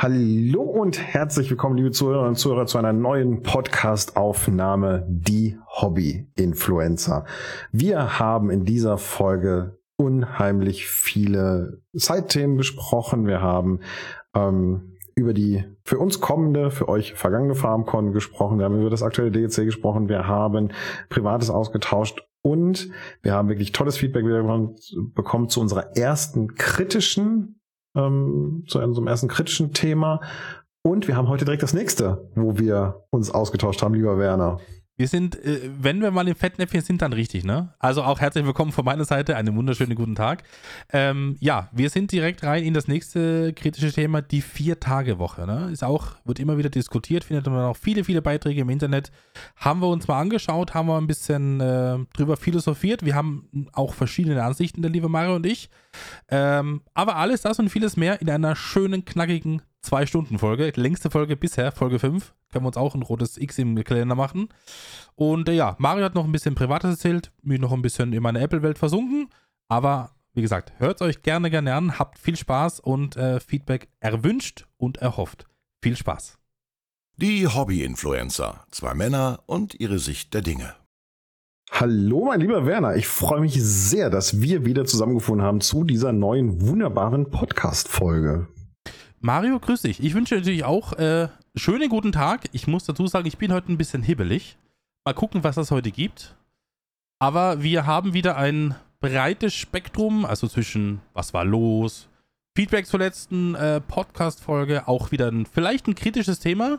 Hallo und herzlich willkommen, liebe Zuhörerinnen und Zuhörer, zu einer neuen Podcast-Aufnahme Die Hobby-Influencer. Wir haben in dieser Folge unheimlich viele Zeitthemen besprochen. Wir haben ähm, über die für uns kommende, für euch vergangene FarmCon gesprochen. Wir haben über das aktuelle DEC gesprochen. Wir haben Privates ausgetauscht und wir haben wirklich tolles Feedback bekommen zu unserer ersten kritischen ähm, zu unserem ersten kritischen Thema. Und wir haben heute direkt das nächste, wo wir uns ausgetauscht haben, lieber Werner. Wir sind, äh, wenn wir mal im Fettnäpfchen sind, dann richtig, ne? Also auch herzlich willkommen von meiner Seite, einen wunderschönen guten Tag. Ähm, ja, wir sind direkt rein in das nächste kritische Thema, die Vier-Tage-Woche, ne? Ist auch, wird immer wieder diskutiert, findet man auch viele, viele Beiträge im Internet. Haben wir uns mal angeschaut, haben wir ein bisschen äh, drüber philosophiert. Wir haben auch verschiedene Ansichten, der liebe Mario und ich. Ähm, aber alles das und vieles mehr in einer schönen, knackigen Zwei-Stunden-Folge. Längste Folge bisher, Folge 5. Können wir uns auch ein rotes X im Kalender machen. Und äh, ja, Mario hat noch ein bisschen Privates erzählt, mich noch ein bisschen in meine Apple-Welt versunken. Aber wie gesagt, hört euch gerne, gerne an, habt viel Spaß und äh, Feedback erwünscht und erhofft. Viel Spaß. Die Hobby-Influencer. Zwei Männer und ihre Sicht der Dinge. Hallo, mein lieber Werner. Ich freue mich sehr, dass wir wieder zusammengefunden haben zu dieser neuen wunderbaren Podcast-Folge. Mario, grüß dich. Ich wünsche natürlich auch äh, schönen guten Tag. Ich muss dazu sagen, ich bin heute ein bisschen hibbelig. Mal gucken, was das heute gibt. Aber wir haben wieder ein breites Spektrum, also zwischen was war los, Feedback zur letzten äh, Podcast-Folge, auch wieder ein, vielleicht ein kritisches Thema.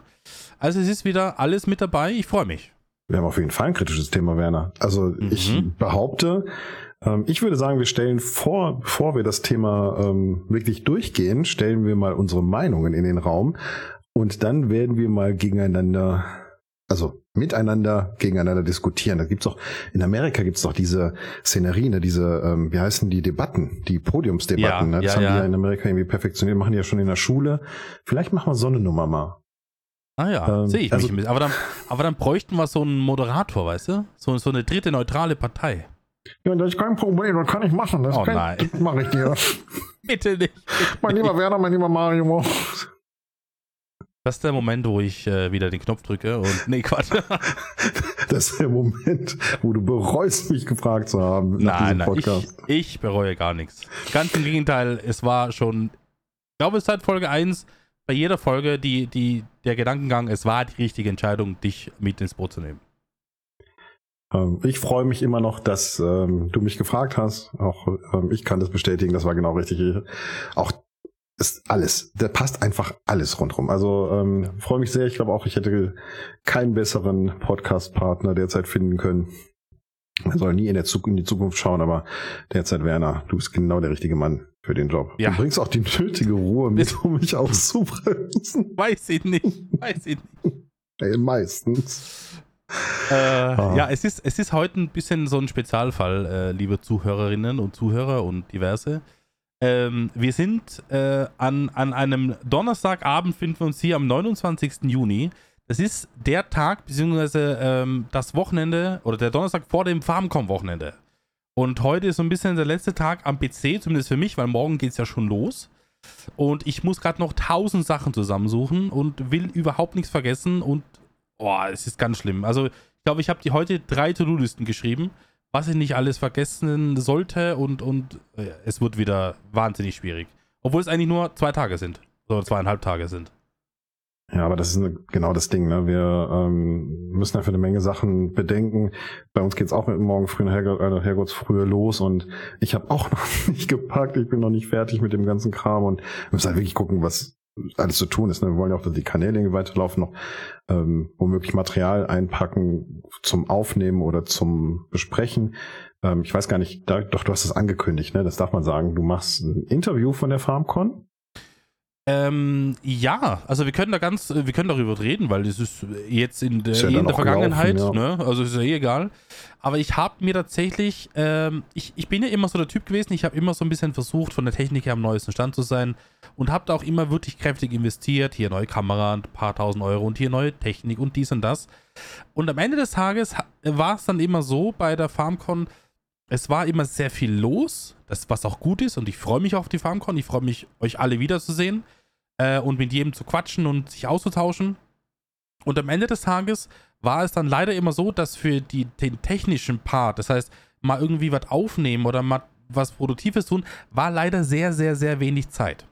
Also es ist wieder alles mit dabei. Ich freue mich. Wir haben auf jeden Fall ein kritisches Thema, Werner. Also mhm. ich behaupte, ähm, ich würde sagen, wir stellen vor, bevor wir das Thema ähm, wirklich durchgehen, stellen wir mal unsere Meinungen in den Raum und dann werden wir mal gegeneinander, also miteinander gegeneinander diskutieren. Da gibt's auch in Amerika gibt's doch diese Szenerie, ne, diese, ähm, wie heißen die Debatten, die Podiumsdebatten. Ja, ne? Das ja, haben ja. die ja in Amerika irgendwie perfektioniert, machen die ja schon in der Schule. Vielleicht machen wir so eine Nummer mal. Ah ja, ähm, sehe ich also, bisschen. Aber dann, aber dann bräuchten wir so einen Moderator, weißt du? So, so eine dritte neutrale Partei. Ja, das ist kein Problem, das kann ich machen. Das, oh, nein. das mache ich dir. Bitte nicht. Mein lieber Werner, mein lieber Mario. Das ist der Moment, wo ich äh, wieder den Knopf drücke und. Nee, Quatsch. das ist der Moment, wo du bereust, mich gefragt zu haben. Nein, nein, ich, ich, bereue gar nichts. Ganz im Gegenteil, es war schon. Ich glaube, es ist seit Folge 1 bei jeder Folge die, die, der Gedankengang, es war die richtige Entscheidung, dich mit ins Boot zu nehmen. Ähm, ich freue mich immer noch, dass ähm, du mich gefragt hast. Auch ähm, ich kann das bestätigen, das war genau richtig. Auch ist alles, da passt einfach alles rundherum. Also ähm, freue mich sehr. Ich glaube auch, ich hätte keinen besseren Podcast-Partner derzeit finden können. Man soll nie in, der Zug in die Zukunft schauen, aber derzeit Werner, du bist genau der richtige Mann für den Job. Ja. Du bringst auch die nötige Ruhe mit, um mich auszubremsen. Weiß ich nicht. Weiß ich nicht. Hey, meistens. Äh, ah. Ja, es ist, es ist heute ein bisschen so ein Spezialfall, äh, liebe Zuhörerinnen und Zuhörer und diverse. Ähm, wir sind äh, an, an einem Donnerstagabend, finden wir uns hier am 29. Juni. Das ist der Tag, beziehungsweise ähm, das Wochenende oder der Donnerstag vor dem Farmcom-Wochenende. Und heute ist so ein bisschen der letzte Tag am PC, zumindest für mich, weil morgen geht es ja schon los. Und ich muss gerade noch tausend Sachen zusammensuchen und will überhaupt nichts vergessen und Boah, es ist ganz schlimm. Also, ich glaube, ich habe die heute drei To-Do-Listen geschrieben, was ich nicht alles vergessen sollte und, und äh, es wird wieder wahnsinnig schwierig. Obwohl es eigentlich nur zwei Tage sind. Oder zweieinhalb Tage sind. Ja, aber das ist genau das Ding. Ne? Wir ähm, müssen einfach eine Menge Sachen bedenken. Bei uns geht's auch mit morgen früh nach Herrgott, äh, früher los und ich habe auch noch nicht gepackt. Ich bin noch nicht fertig mit dem ganzen Kram und wir müssen halt wirklich gucken, was alles zu tun ist. Ne? Wir wollen ja auch, dass die Kanäle weiterlaufen, noch ähm, womöglich Material einpacken zum Aufnehmen oder zum Besprechen. Ähm, ich weiß gar nicht, da, doch du hast es angekündigt, ne? Das darf man sagen. Du machst ein Interview von der FarmCon. Ähm, ja, also wir können da ganz, wir können darüber reden, weil das ist jetzt in der, ja eh in der Vergangenheit, gelaufen, ja. ne? Also ist ja eh egal. Aber ich habe mir tatsächlich, ähm, ich, ich bin ja immer so der Typ gewesen, ich habe immer so ein bisschen versucht, von der Technik her am neuesten Stand zu sein und habe da auch immer wirklich kräftig investiert. Hier neue Kamera, ein paar tausend Euro und hier neue Technik und dies und das. Und am Ende des Tages war es dann immer so bei der FarmCon, es war immer sehr viel los, das, was auch gut ist und ich freue mich auf die FarmCon, ich freue mich, euch alle wiederzusehen. Äh, und mit jedem zu quatschen und sich auszutauschen. Und am Ende des Tages war es dann leider immer so, dass für die, den technischen Part, das heißt, mal irgendwie was aufnehmen oder mal was Produktives tun, war leider sehr, sehr, sehr wenig Zeit.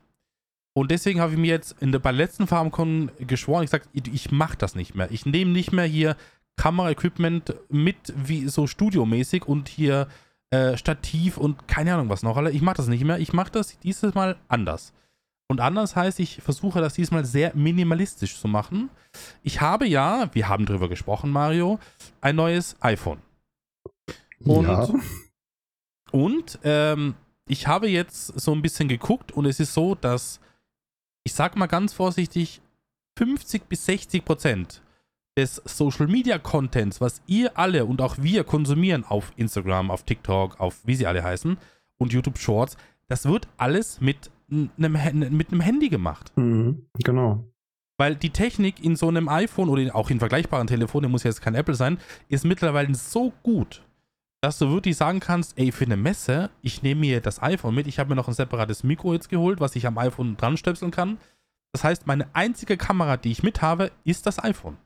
Und deswegen habe ich mir jetzt in der, bei der letzten FarmCon geschworen, ich ich, ich mache das nicht mehr. Ich nehme nicht mehr hier Kameraequipment mit, wie so studiomäßig und hier äh, Stativ und keine Ahnung was noch. Ich mache das nicht mehr. Ich mache das dieses Mal anders. Und anders heißt, ich versuche das diesmal sehr minimalistisch zu machen. Ich habe ja, wir haben drüber gesprochen, Mario, ein neues iPhone. Und, ja. und ähm, ich habe jetzt so ein bisschen geguckt und es ist so, dass, ich sag mal ganz vorsichtig, 50 bis 60 Prozent des Social Media Contents, was ihr alle und auch wir konsumieren auf Instagram, auf TikTok, auf wie sie alle heißen und YouTube Shorts, das wird alles mit einem, mit einem Handy gemacht. Mhm, genau. Weil die Technik in so einem iPhone oder auch in vergleichbaren Telefonen, muss ja jetzt kein Apple sein, ist mittlerweile so gut, dass du wirklich sagen kannst, ey, für eine Messe, ich nehme mir das iPhone mit, ich habe mir noch ein separates Mikro jetzt geholt, was ich am iPhone dran stöpseln kann. Das heißt, meine einzige Kamera, die ich mit habe, ist das iPhone.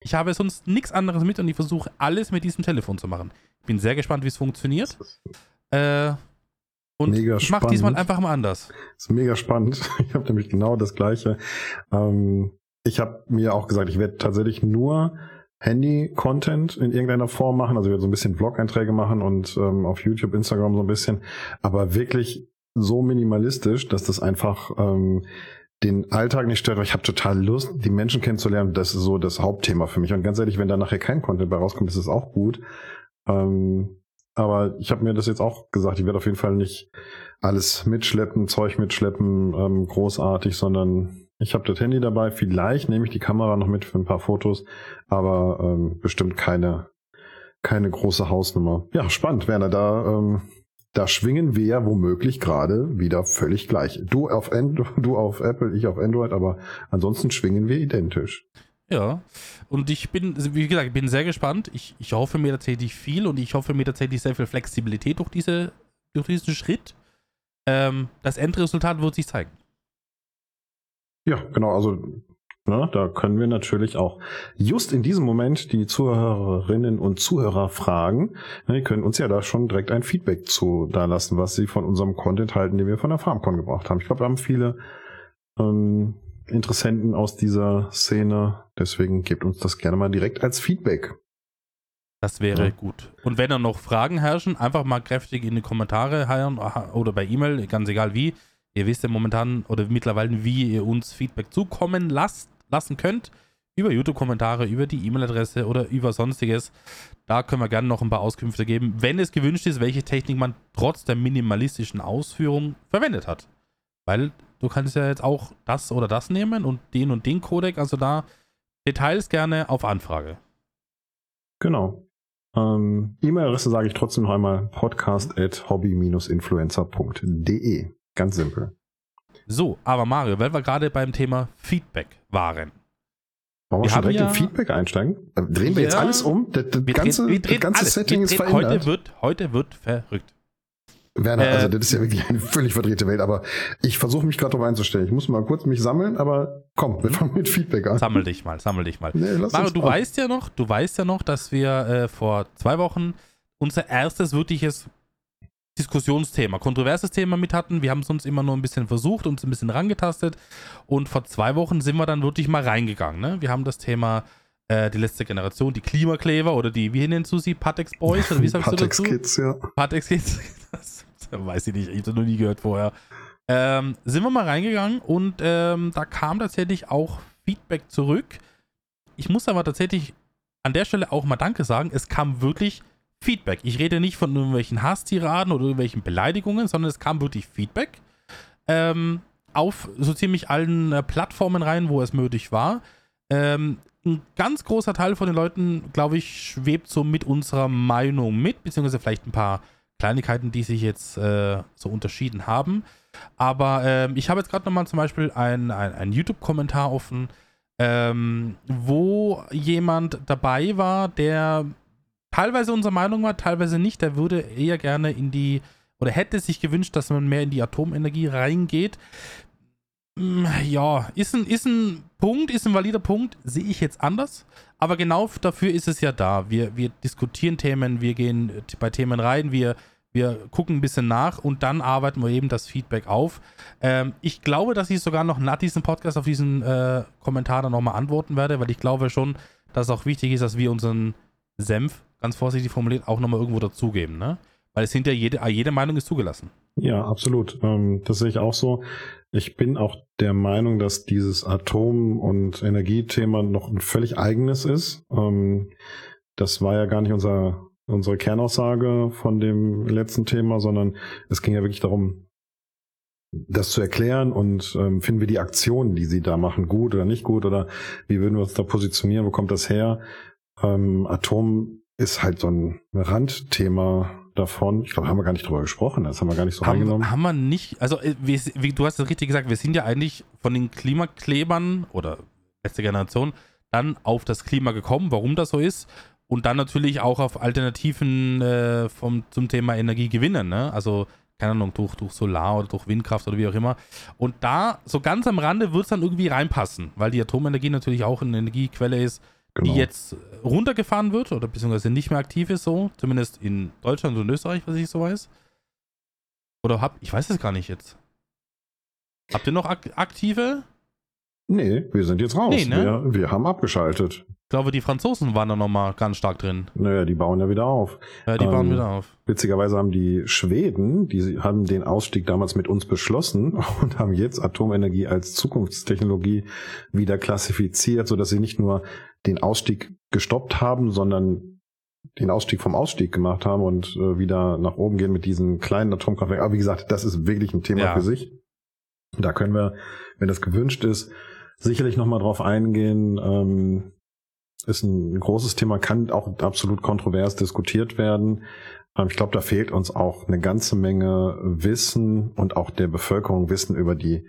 Ich habe sonst nichts anderes mit und ich versuche alles mit diesem Telefon zu machen. Ich bin sehr gespannt, wie es funktioniert. Äh, und mega ich mache diesmal einfach mal anders. Das ist mega spannend. Ich habe nämlich genau das Gleiche. Ähm, ich habe mir auch gesagt, ich werde tatsächlich nur Handy-Content in irgendeiner Form machen. Also ich werde so ein bisschen Vlog-Einträge machen und ähm, auf YouTube, Instagram so ein bisschen. Aber wirklich so minimalistisch, dass das einfach ähm, den Alltag nicht stört. Aber ich habe total Lust, die Menschen kennenzulernen. Das ist so das Hauptthema für mich. Und ganz ehrlich, wenn da nachher kein Content bei rauskommt, ist es auch gut. Ähm, aber ich habe mir das jetzt auch gesagt, ich werde auf jeden Fall nicht alles mitschleppen, Zeug mitschleppen, ähm, großartig, sondern ich habe das Handy dabei. Vielleicht nehme ich die Kamera noch mit für ein paar Fotos, aber ähm, bestimmt keine, keine große Hausnummer. Ja, spannend, Werner. Da, ähm, da schwingen wir ja womöglich gerade wieder völlig gleich. Du auf, du auf Apple, ich auf Android, aber ansonsten schwingen wir identisch. Ja, und ich bin, wie gesagt, ich bin sehr gespannt. Ich, ich hoffe mir tatsächlich viel und ich hoffe mir tatsächlich sehr viel Flexibilität durch, diese, durch diesen Schritt. Ähm, das Endresultat wird sich zeigen. Ja, genau, also ne, da können wir natürlich auch just in diesem Moment die Zuhörerinnen und Zuhörer fragen. Ne, die können uns ja da schon direkt ein Feedback zu da lassen, was sie von unserem Content halten, den wir von der FarmCon gebracht haben. Ich glaube, wir haben viele ähm, Interessenten aus dieser Szene. Deswegen gebt uns das gerne mal direkt als Feedback. Das wäre ja. gut. Und wenn da noch Fragen herrschen, einfach mal kräftig in die Kommentare heiern oder bei E-Mail, ganz egal wie. Ihr wisst ja momentan oder mittlerweile, wie ihr uns Feedback zukommen lasst, lassen könnt. Über YouTube-Kommentare, über die E-Mail-Adresse oder über sonstiges. Da können wir gerne noch ein paar Auskünfte geben, wenn es gewünscht ist, welche Technik man trotz der minimalistischen Ausführung verwendet hat. Weil du kannst ja jetzt auch das oder das nehmen und den und den Codec. Also da Details gerne auf Anfrage. Genau. Ähm, E-Mail-Adresse sage ich trotzdem noch einmal podcast at hobby-influencer.de. Ganz simpel. So, aber Mario, weil wir gerade beim Thema Feedback waren. Wollen wir, wir schon direkt ja, in Feedback einsteigen? Äh, drehen wir ja, jetzt alles um? Das, das ganze, drehen, das ganze alles. Setting ist verändert. Heute wird, heute wird verrückt. Werner, also äh, das ist ja wirklich eine völlig verdrehte Welt, aber ich versuche mich gerade darauf einzustellen. Ich muss mal kurz mich sammeln, aber komm, wir mhm. fangen mit Feedback an. Sammel dich mal, sammel dich mal. Nee, Mario, du weißt ja noch, du weißt ja noch, dass wir äh, vor zwei Wochen unser erstes wirkliches Diskussionsthema, kontroverses Thema mit hatten. Wir haben es uns immer nur ein bisschen versucht, uns ein bisschen rangetastet und vor zwei Wochen sind wir dann wirklich mal reingegangen. Ne? Wir haben das Thema äh, die letzte Generation, die Klimakleber oder die, wie nennst du sie, Patex Boys oder wie sagst Patex du dazu? Kids, ja. Patex Kids, weiß ich nicht, ich habe das noch nie gehört vorher. Ähm, sind wir mal reingegangen und ähm, da kam tatsächlich auch Feedback zurück. Ich muss aber tatsächlich an der Stelle auch mal Danke sagen. Es kam wirklich Feedback. Ich rede nicht von irgendwelchen Hasstiraden oder irgendwelchen Beleidigungen, sondern es kam wirklich Feedback ähm, auf so ziemlich allen äh, Plattformen rein, wo es möglich war. Ähm, ein ganz großer Teil von den Leuten, glaube ich, schwebt so mit unserer Meinung mit, beziehungsweise vielleicht ein paar Kleinigkeiten, die sich jetzt äh, so unterschieden haben. Aber ähm, ich habe jetzt gerade nochmal zum Beispiel einen ein YouTube-Kommentar offen, ähm, wo jemand dabei war, der teilweise unserer Meinung war, teilweise nicht. Der würde eher gerne in die, oder hätte sich gewünscht, dass man mehr in die Atomenergie reingeht Mm, Ja, ist ein, ist ein Punkt, ist ein valider Punkt, sehe ich jetzt anders. Aber genau dafür ist es ja da. Wir, wir diskutieren Themen, wir gehen bei Themen rein, wir, wir gucken ein bisschen nach und dann arbeiten wir eben das Feedback auf. Ähm, ich glaube, dass ich sogar noch nach diesem Podcast auf diesen äh, Kommentar dann nochmal antworten werde, weil ich glaube schon, dass es auch wichtig ist, dass wir unseren Senf, ganz vorsichtig formuliert, auch nochmal irgendwo dazugeben. Ne? Weil es ja jede, jede Meinung ist zugelassen. Ja, absolut. Ähm, das sehe ich auch so. Ich bin auch der Meinung, dass dieses Atom- und Energiethema noch ein völlig eigenes ist. Ähm, das war ja gar nicht unser, unsere Kernaussage von dem letzten Thema, sondern es ging ja wirklich darum, das zu erklären und ähm, finden wir die Aktionen, die sie da machen, gut oder nicht gut oder wie würden wir uns da positionieren, wo kommt das her? Ähm, Atom ist halt so ein Randthema davon. Ich glaube, haben wir gar nicht drüber gesprochen, das haben wir gar nicht so Haben, reingenommen. haben wir nicht, also äh, wir, wie, du hast es richtig gesagt, wir sind ja eigentlich von den Klimaklebern oder letzte Generation dann auf das Klima gekommen, warum das so ist und dann natürlich auch auf Alternativen äh, vom, zum Thema Energie gewinnen, ne? also keine Ahnung, durch, durch Solar oder durch Windkraft oder wie auch immer. Und da, so ganz am Rande, wird es dann irgendwie reinpassen, weil die Atomenergie natürlich auch eine Energiequelle ist, Genau. die jetzt runtergefahren wird oder beziehungsweise nicht mehr aktiv ist, so, zumindest in Deutschland und Österreich, was ich so weiß. Oder hab, ich weiß es gar nicht jetzt. Habt ihr noch ak aktive? Nee, wir sind jetzt raus. Nee, ne? wir, wir haben abgeschaltet. Ich glaube, die Franzosen waren da nochmal ganz stark drin. Naja, die bauen ja wieder auf. Ja, die bauen Ähm, wieder auf. Witzigerweise haben die Schweden, die haben den Ausstieg damals mit uns beschlossen und haben jetzt Atomenergie als Zukunftstechnologie wieder klassifiziert, sodass sie nicht nur den Ausstieg gestoppt haben, sondern den Ausstieg vom Ausstieg gemacht haben und äh, wieder nach oben gehen mit diesen kleinen Atomkraftwerken. Aber wie gesagt, das ist wirklich ein Thema Ja. für sich. Da können wir, wenn das gewünscht ist, sicherlich nochmal drauf eingehen. Ähm, ist ein großes Thema, kann auch absolut kontrovers diskutiert werden. Ähm, Ich glaube, da fehlt uns auch eine ganze Menge Wissen und auch der Bevölkerung Wissen über die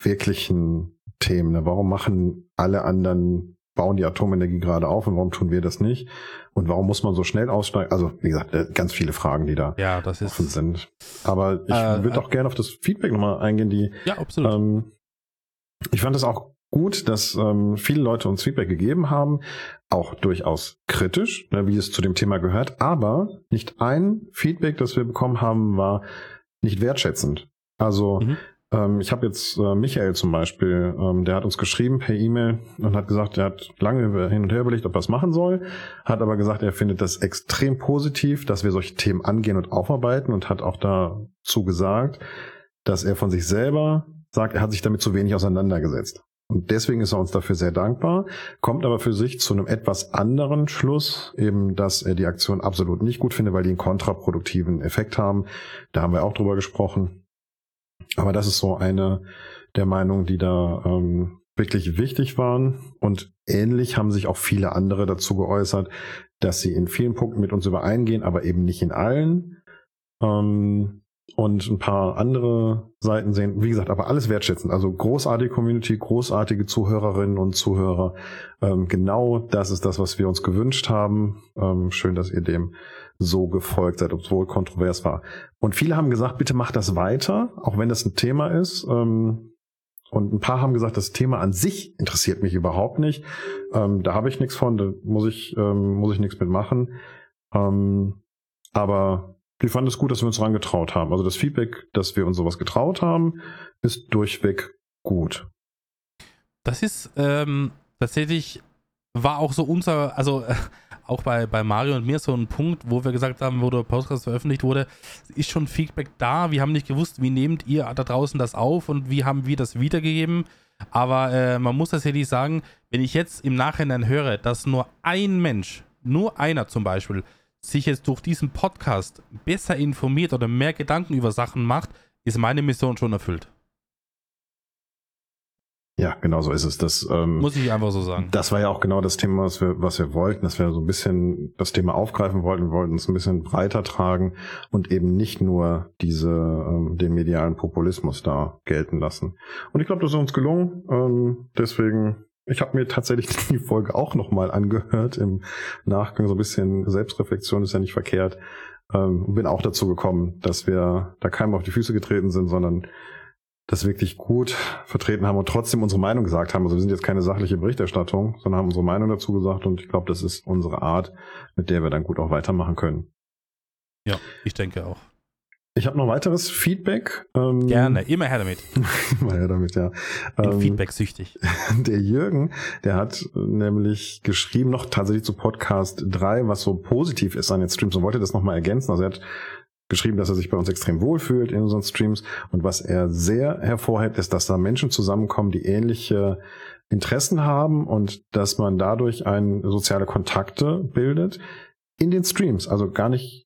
wirklichen Themen. ne? Warum machen alle anderen, bauen die Atomenergie gerade auf und warum tun wir das nicht? Und warum muss man so schnell aussteigen? Also, wie gesagt, äh, ganz viele Fragen, die da Ja, das offen ist. sind. Aber ich Äh, würde äh, auch gerne auf das Feedback nochmal eingehen, die Ja, absolut. ähm, ich fand es auch gut, dass ähm, viele Leute uns Feedback gegeben haben, auch durchaus kritisch, ne, wie es zu dem Thema gehört, aber nicht ein Feedback, das wir bekommen haben, war nicht wertschätzend. Also Mhm. ähm, ich habe jetzt äh, Michael zum Beispiel, ähm, der hat uns geschrieben per E-Mail und hat gesagt, er hat lange hin und her überlegt, ob er es machen soll, hat aber gesagt, er findet das extrem positiv, dass wir solche Themen angehen und aufarbeiten und hat auch dazu gesagt, dass er von sich selber sagt, er hat sich damit zu wenig auseinandergesetzt. Und deswegen ist er uns dafür sehr dankbar, kommt aber für sich zu einem etwas anderen Schluss, eben, dass er die Aktion absolut nicht gut findet, weil die einen kontraproduktiven Effekt haben. Da haben wir auch drüber gesprochen. Aber das ist so eine der Meinungen, die da ähm, wirklich wichtig waren. Und ähnlich haben sich auch viele andere dazu geäußert, dass sie in vielen Punkten mit uns übereingehen, aber eben nicht in allen. Ähm, und ein paar andere Seiten sehen, wie gesagt, aber alles wertschätzen. Also großartige Community, großartige Zuhörerinnen und Zuhörer. Ähm, genau das ist das, was wir uns gewünscht haben. Ähm, schön, dass ihr dem so gefolgt seid, obwohl kontrovers war. Und viele haben gesagt, bitte macht das weiter, auch wenn das ein Thema ist. Ähm, und ein paar haben gesagt, das Thema an sich interessiert mich überhaupt nicht. Ähm, da habe ich nichts von, da muss ich, ähm, muss ich nichts mitmachen. Ähm, aber wir fanden es gut, dass wir uns dran getraut haben. Also das Feedback, dass wir uns sowas getraut haben, ist durchweg gut. Das ist ähm, tatsächlich, war auch so unser, also äh, auch bei, bei Mario und mir so ein Punkt, wo wir gesagt haben, wo der Podcast veröffentlicht wurde, ist schon Feedback da. Wir haben nicht gewusst, wie nehmt ihr da draußen das auf und wie haben wir das wiedergegeben. Aber äh, man muss tatsächlich sagen, wenn ich jetzt im Nachhinein höre, dass nur ein Mensch, nur einer zum Beispiel, sich jetzt durch diesen Podcast besser informiert oder mehr Gedanken über Sachen macht, ist meine Mission schon erfüllt. Ja, genau so ist es. Das, ähm, Muss ich einfach so sagen. das war ja auch genau das Thema, was wir, was wir wollten, dass wir so ein bisschen das Thema aufgreifen wollten. Wir wollten es ein bisschen breiter tragen und eben nicht nur diese, ähm, den medialen Populismus da gelten lassen. Und ich glaube, das ist uns gelungen. Ähm, deswegen, ich habe mir tatsächlich die Folge auch nochmal angehört im Nachgang. So ein bisschen Selbstreflexion ist ja nicht verkehrt. Ähm, bin auch dazu gekommen, dass wir da keinem auf die Füße getreten sind, sondern das wirklich gut vertreten haben und trotzdem unsere Meinung gesagt haben. Also wir sind jetzt keine sachliche Berichterstattung, sondern haben unsere Meinung dazu gesagt und ich glaube, das ist unsere Art, mit der wir dann gut auch weitermachen können. Ja, ich denke auch. Ich habe noch weiteres Feedback. Ähm, Gerne, immer her damit. immer her damit, ja. Bin ähm, Feedback süchtig. Der Jürgen, der hat nämlich geschrieben, noch tatsächlich zu Podcast 3, was so positiv ist an den Streams und wollte das nochmal ergänzen. Also er hat geschrieben, dass er sich bei uns extrem wohlfühlt in unseren Streams. Und was er sehr hervorhebt, ist, dass da Menschen zusammenkommen, die ähnliche Interessen haben und dass man dadurch ein soziale Kontakte bildet in den Streams. Also gar nicht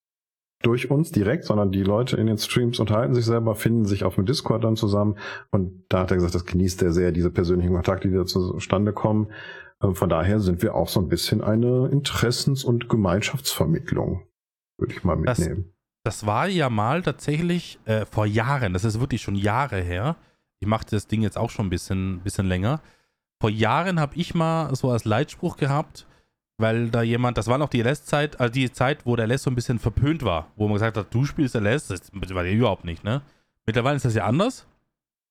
durch uns direkt, sondern die Leute in den Streams unterhalten sich selber, finden sich auf dem Discord dann zusammen. Und da hat er gesagt, das genießt er sehr, diese persönlichen Kontakte, die da zustande kommen. Ähm, von daher sind wir auch so ein bisschen eine Interessens- und Gemeinschaftsvermittlung, würde ich mal mitnehmen. Das das war ja mal tatsächlich äh, vor Jahren, das ist wirklich schon Jahre her. Ich mache das Ding jetzt auch schon ein bisschen, bisschen länger. Vor Jahren habe ich mal so als Leitspruch gehabt, weil da jemand, das war noch die LS-Zeit, also die Zeit, wo der LS so ein bisschen verpönt war, wo man gesagt hat, du spielst LS, das war ja überhaupt nicht, ne? Mittlerweile ist das ja anders.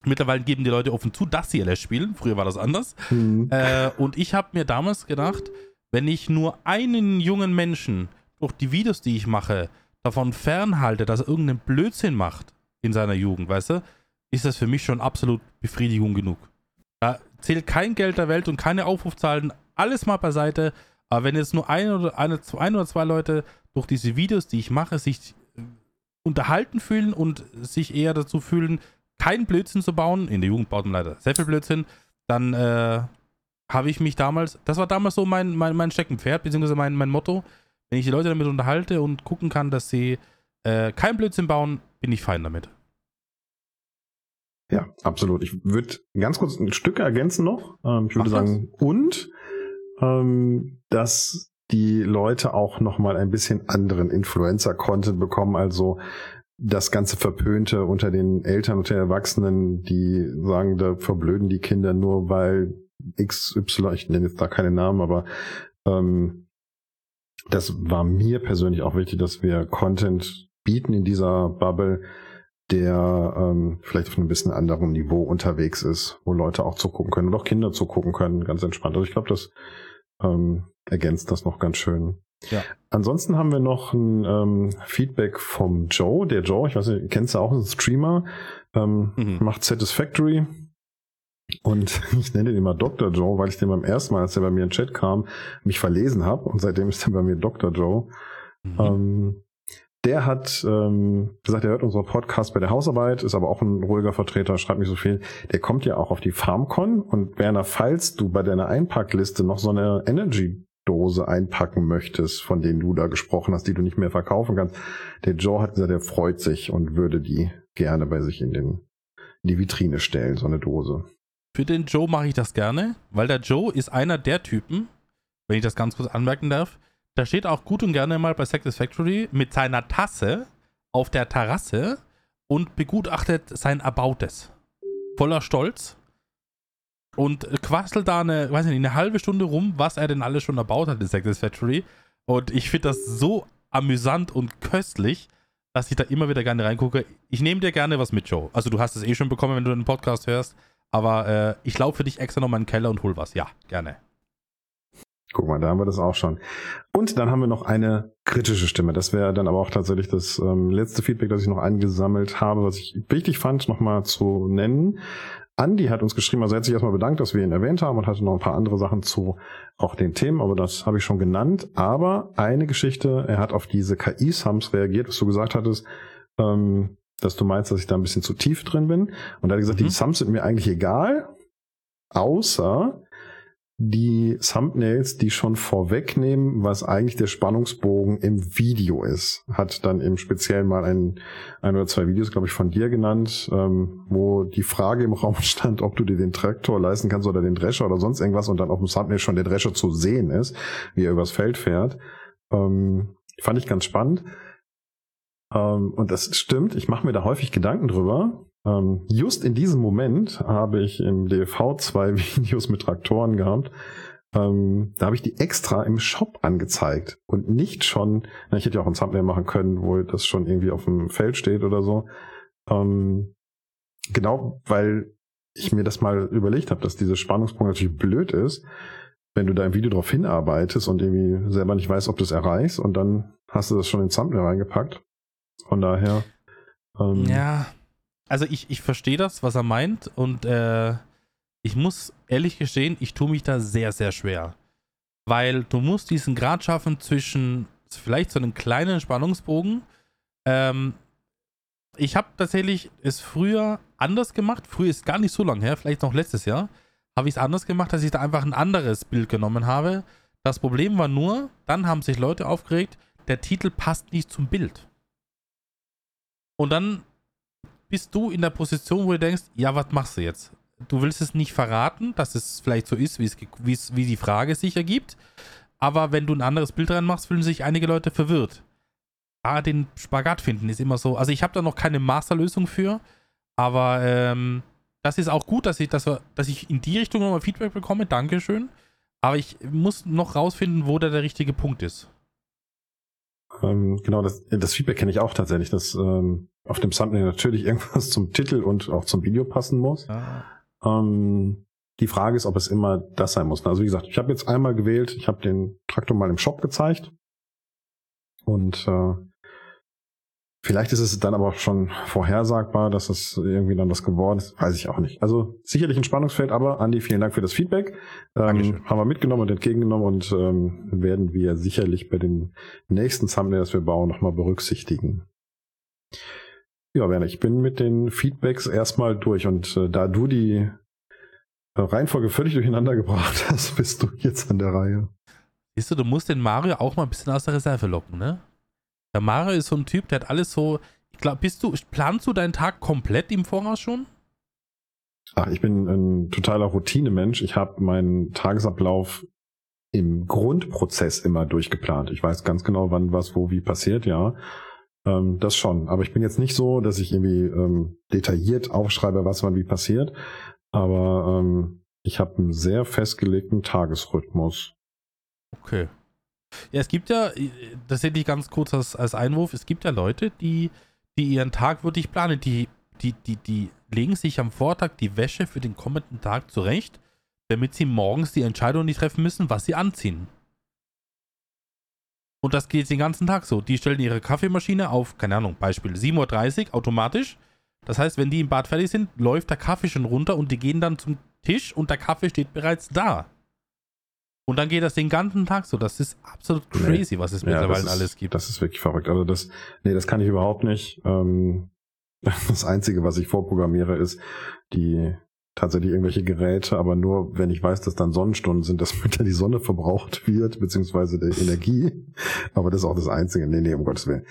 Mittlerweile geben die Leute offen zu, dass sie LS spielen. Früher war das anders. Mhm. Äh, und ich habe mir damals gedacht, wenn ich nur einen jungen Menschen durch die Videos, die ich mache, davon fernhalte, dass er irgendeinen Blödsinn macht in seiner Jugend, weißt du, ist das für mich schon absolut Befriedigung genug. Da zählt kein Geld der Welt und keine Aufrufzahlen, alles mal beiseite. Aber wenn jetzt nur ein oder, eine, ein oder zwei Leute durch diese Videos, die ich mache, sich äh, unterhalten fühlen und sich eher dazu fühlen, keinen Blödsinn zu bauen, in der Jugend baut man leider sehr viel Blödsinn, dann äh, habe ich mich damals, das war damals so mein, mein, mein Steckenpferd, beziehungsweise mein, mein Motto, wenn ich die Leute damit unterhalte und gucken kann, dass sie äh, kein Blödsinn bauen, bin ich fein damit. Ja, absolut. Ich würde ganz kurz ein Stück ergänzen noch. Ähm, ich würde Mach sagen, das. und ähm, dass die Leute auch nochmal ein bisschen anderen Influencer-Content bekommen, also das ganze Verpönte unter den Eltern und den Erwachsenen, die sagen, da verblöden die Kinder nur, weil XY, ich nenne jetzt da keine Namen, aber ähm, das war mir persönlich auch wichtig, dass wir Content bieten in dieser Bubble, der ähm, vielleicht auf einem bisschen anderen Niveau unterwegs ist, wo Leute auch zugucken können und auch Kinder zugucken können, ganz entspannt. Also ich glaube, das ähm, ergänzt das noch ganz schön. Ja. Ansonsten haben wir noch ein ähm, Feedback vom Joe. Der Joe, ich weiß nicht, kennst du auch, einen Streamer, ähm, mhm. macht Satisfactory, und ich nenne den immer Dr. Joe, weil ich den beim ersten Mal, als er bei mir in den Chat kam, mich verlesen habe. Und seitdem ist er bei mir Dr. Joe. Mhm. Ähm, der hat ähm, gesagt, er hört unseren Podcast bei der Hausarbeit, ist aber auch ein ruhiger Vertreter, schreibt nicht so viel. Der kommt ja auch auf die FarmCon. Und Werner, falls du bei deiner Einpackliste noch so eine Energy-Dose einpacken möchtest, von denen du da gesprochen hast, die du nicht mehr verkaufen kannst, der Joe hat gesagt, er freut sich und würde die gerne bei sich in, den, in die Vitrine stellen, so eine Dose. Für den Joe mache ich das gerne, weil der Joe ist einer der Typen, wenn ich das ganz kurz anmerken darf, da steht auch gut und gerne mal bei Satisfactory mit seiner Tasse auf der Terrasse und begutachtet sein Erbautes. Voller Stolz. Und quasselt da eine, weiß nicht, eine halbe Stunde rum, was er denn alles schon erbaut hat in Satisfactory. Und ich finde das so amüsant und köstlich, dass ich da immer wieder gerne reingucke. Ich nehme dir gerne was mit, Joe. Also du hast es eh schon bekommen, wenn du den Podcast hörst. Aber äh, ich laufe für dich extra noch mal in den Keller und hol was. Ja, gerne. Guck mal, da haben wir das auch schon. Und dann haben wir noch eine kritische Stimme. Das wäre dann aber auch tatsächlich das ähm, letzte Feedback, das ich noch eingesammelt habe, was ich wichtig fand, nochmal zu nennen. Andy hat uns geschrieben, also er hat sich erstmal bedankt, dass wir ihn erwähnt haben und hatte noch ein paar andere Sachen zu auch den Themen, aber das habe ich schon genannt. Aber eine Geschichte, er hat auf diese KI-Sums reagiert, was du gesagt hattest, ähm, dass du meinst, dass ich da ein bisschen zu tief drin bin. Und er hat gesagt, mhm. die Sums sind mir eigentlich egal, außer die Thumbnails, die schon vorwegnehmen, was eigentlich der Spannungsbogen im Video ist. Hat dann im Speziellen mal ein, ein oder zwei Videos, glaube ich, von dir genannt, ähm, wo die Frage im Raum stand, ob du dir den Traktor leisten kannst oder den Drescher oder sonst irgendwas und dann auf dem Thumbnail schon der Drescher zu sehen ist, wie er übers Feld fährt. Ähm, fand ich ganz spannend. Ähm, und das stimmt, ich mache mir da häufig Gedanken drüber. Ähm, just in diesem Moment habe ich im DV zwei Videos mit Traktoren gehabt. Ähm, da habe ich die extra im Shop angezeigt und nicht schon, na, ich hätte ja auch ein Thumbnail machen können, wo das schon irgendwie auf dem Feld steht oder so. Ähm, genau, weil ich mir das mal überlegt habe, dass dieser Spannungspunkt natürlich blöd ist, wenn du da im Video drauf hinarbeitest und irgendwie selber nicht weißt, ob du es erreichst und dann hast du das schon in Thumbnail reingepackt. Von daher. Ähm, ja, also ich, ich verstehe das, was er meint und äh, ich muss ehrlich gestehen, ich tue mich da sehr, sehr schwer. Weil du musst diesen Grad schaffen zwischen vielleicht so einem kleinen Spannungsbogen. Ähm, ich habe tatsächlich es früher anders gemacht. Früher ist gar nicht so lange her, vielleicht noch letztes Jahr. Habe ich es anders gemacht, dass ich da einfach ein anderes Bild genommen habe. Das Problem war nur, dann haben sich Leute aufgeregt, der Titel passt nicht zum Bild. Und dann bist du in der Position, wo du denkst, ja, was machst du jetzt? Du willst es nicht verraten, dass es vielleicht so ist, wie, es, wie die Frage sich ergibt. Aber wenn du ein anderes Bild reinmachst, fühlen sich einige Leute verwirrt. Ah, den Spagat finden ist immer so. Also ich habe da noch keine Masterlösung für, aber ähm, das ist auch gut, dass ich, dass, dass ich in die Richtung nochmal Feedback bekomme. Dankeschön. Aber ich muss noch rausfinden, wo da der richtige Punkt ist. Ähm, genau, das, das Feedback kenne ich auch tatsächlich, dass ähm, auf dem Thumbnail natürlich irgendwas zum Titel und auch zum Video passen muss. Ah. Ähm, die Frage ist, ob es immer das sein muss. Also wie gesagt, ich habe jetzt einmal gewählt, ich habe den Traktor mal im Shop gezeigt und äh, Vielleicht ist es dann aber auch schon vorhersagbar, dass es irgendwie dann was geworden ist. Weiß ich auch nicht. Also sicherlich ein Spannungsfeld, aber Andi, vielen Dank für das Feedback. Ähm, haben wir mitgenommen und entgegengenommen und ähm, werden wir sicherlich bei den nächsten Thumbnails, wir bauen, nochmal berücksichtigen. Ja, Werner, ich bin mit den Feedbacks erstmal durch und äh, da du die äh, Reihenfolge völlig durcheinander gebracht hast, bist du jetzt an der Reihe. Siehst du, du musst den Mario auch mal ein bisschen aus der Reserve locken, ne? Der Mario ist so ein Typ, der hat alles so. Ich glaube, bist du, planst du deinen Tag komplett im Voraus schon? Ach, ich bin ein totaler Routinemensch. Ich habe meinen Tagesablauf im Grundprozess immer durchgeplant. Ich weiß ganz genau, wann was wo wie passiert, ja. Ähm, das schon. Aber ich bin jetzt nicht so, dass ich irgendwie ähm, detailliert aufschreibe, was wann wie passiert. Aber ähm, ich habe einen sehr festgelegten Tagesrhythmus. Okay. Ja, es gibt ja, tatsächlich ganz kurz als, als Einwurf, es gibt ja Leute, die, die ihren Tag wirklich planen, die, die, die, die legen sich am Vortag die Wäsche für den kommenden Tag zurecht, damit sie morgens die Entscheidung nicht treffen müssen, was sie anziehen. Und das geht den ganzen Tag so. Die stellen ihre Kaffeemaschine auf, keine Ahnung, Beispiel 7.30 Uhr automatisch. Das heißt, wenn die im Bad fertig sind, läuft der Kaffee schon runter und die gehen dann zum Tisch und der Kaffee steht bereits da. Und dann geht das den ganzen Tag so. Das ist absolut crazy, nee. was es mittlerweile ist, alles gibt. Das ist wirklich verrückt. Also das, nee, das kann ich überhaupt nicht. Ähm, das Einzige, was ich vorprogrammiere, ist die tatsächlich irgendwelche Geräte, aber nur, wenn ich weiß, dass dann Sonnenstunden sind, dass mit der die Sonne verbraucht wird, beziehungsweise der Energie. Aber das ist auch das Einzige. Nee, nee, um Gottes Willen.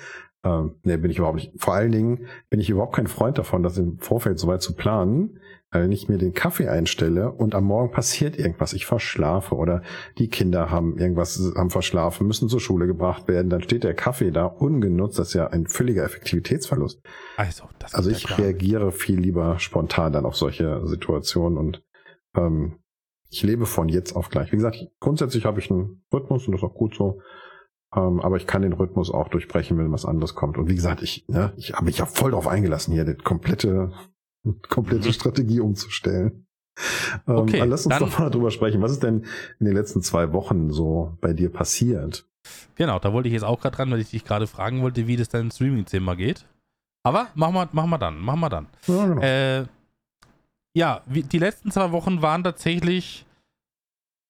Ähm, nee, bin ich überhaupt nicht. Vor allen Dingen bin ich überhaupt kein Freund davon, das im Vorfeld so weit zu planen, wenn ich mir den Kaffee einstelle und am Morgen passiert irgendwas, ich verschlafe oder die Kinder haben irgendwas, haben verschlafen, müssen zur Schule gebracht werden, dann steht der Kaffee da ungenutzt, das ist ja ein völliger Effektivitätsverlust. Also, also ich ja reagiere viel lieber spontan dann auf solche Situationen und ähm, ich lebe von jetzt auf gleich. Wie gesagt, grundsätzlich habe ich einen Rhythmus und das ist auch gut so. Ähm, aber ich kann den Rhythmus auch durchbrechen, wenn was anderes kommt. Und wie gesagt, ich, ne, ich habe mich ja voll drauf eingelassen, hier die komplette komplette mhm. Strategie umzustellen. Ähm, okay, ähm, lass uns doch mal drüber sprechen. Was ist denn in den letzten zwei Wochen so bei dir passiert? Genau, da wollte ich jetzt auch gerade dran, weil ich dich gerade fragen wollte, wie das dein Streaming-Zimmer geht. Aber machen wir, machen wir dann, machen wir dann. Ja, genau. äh, ja wie, die letzten zwei Wochen waren tatsächlich,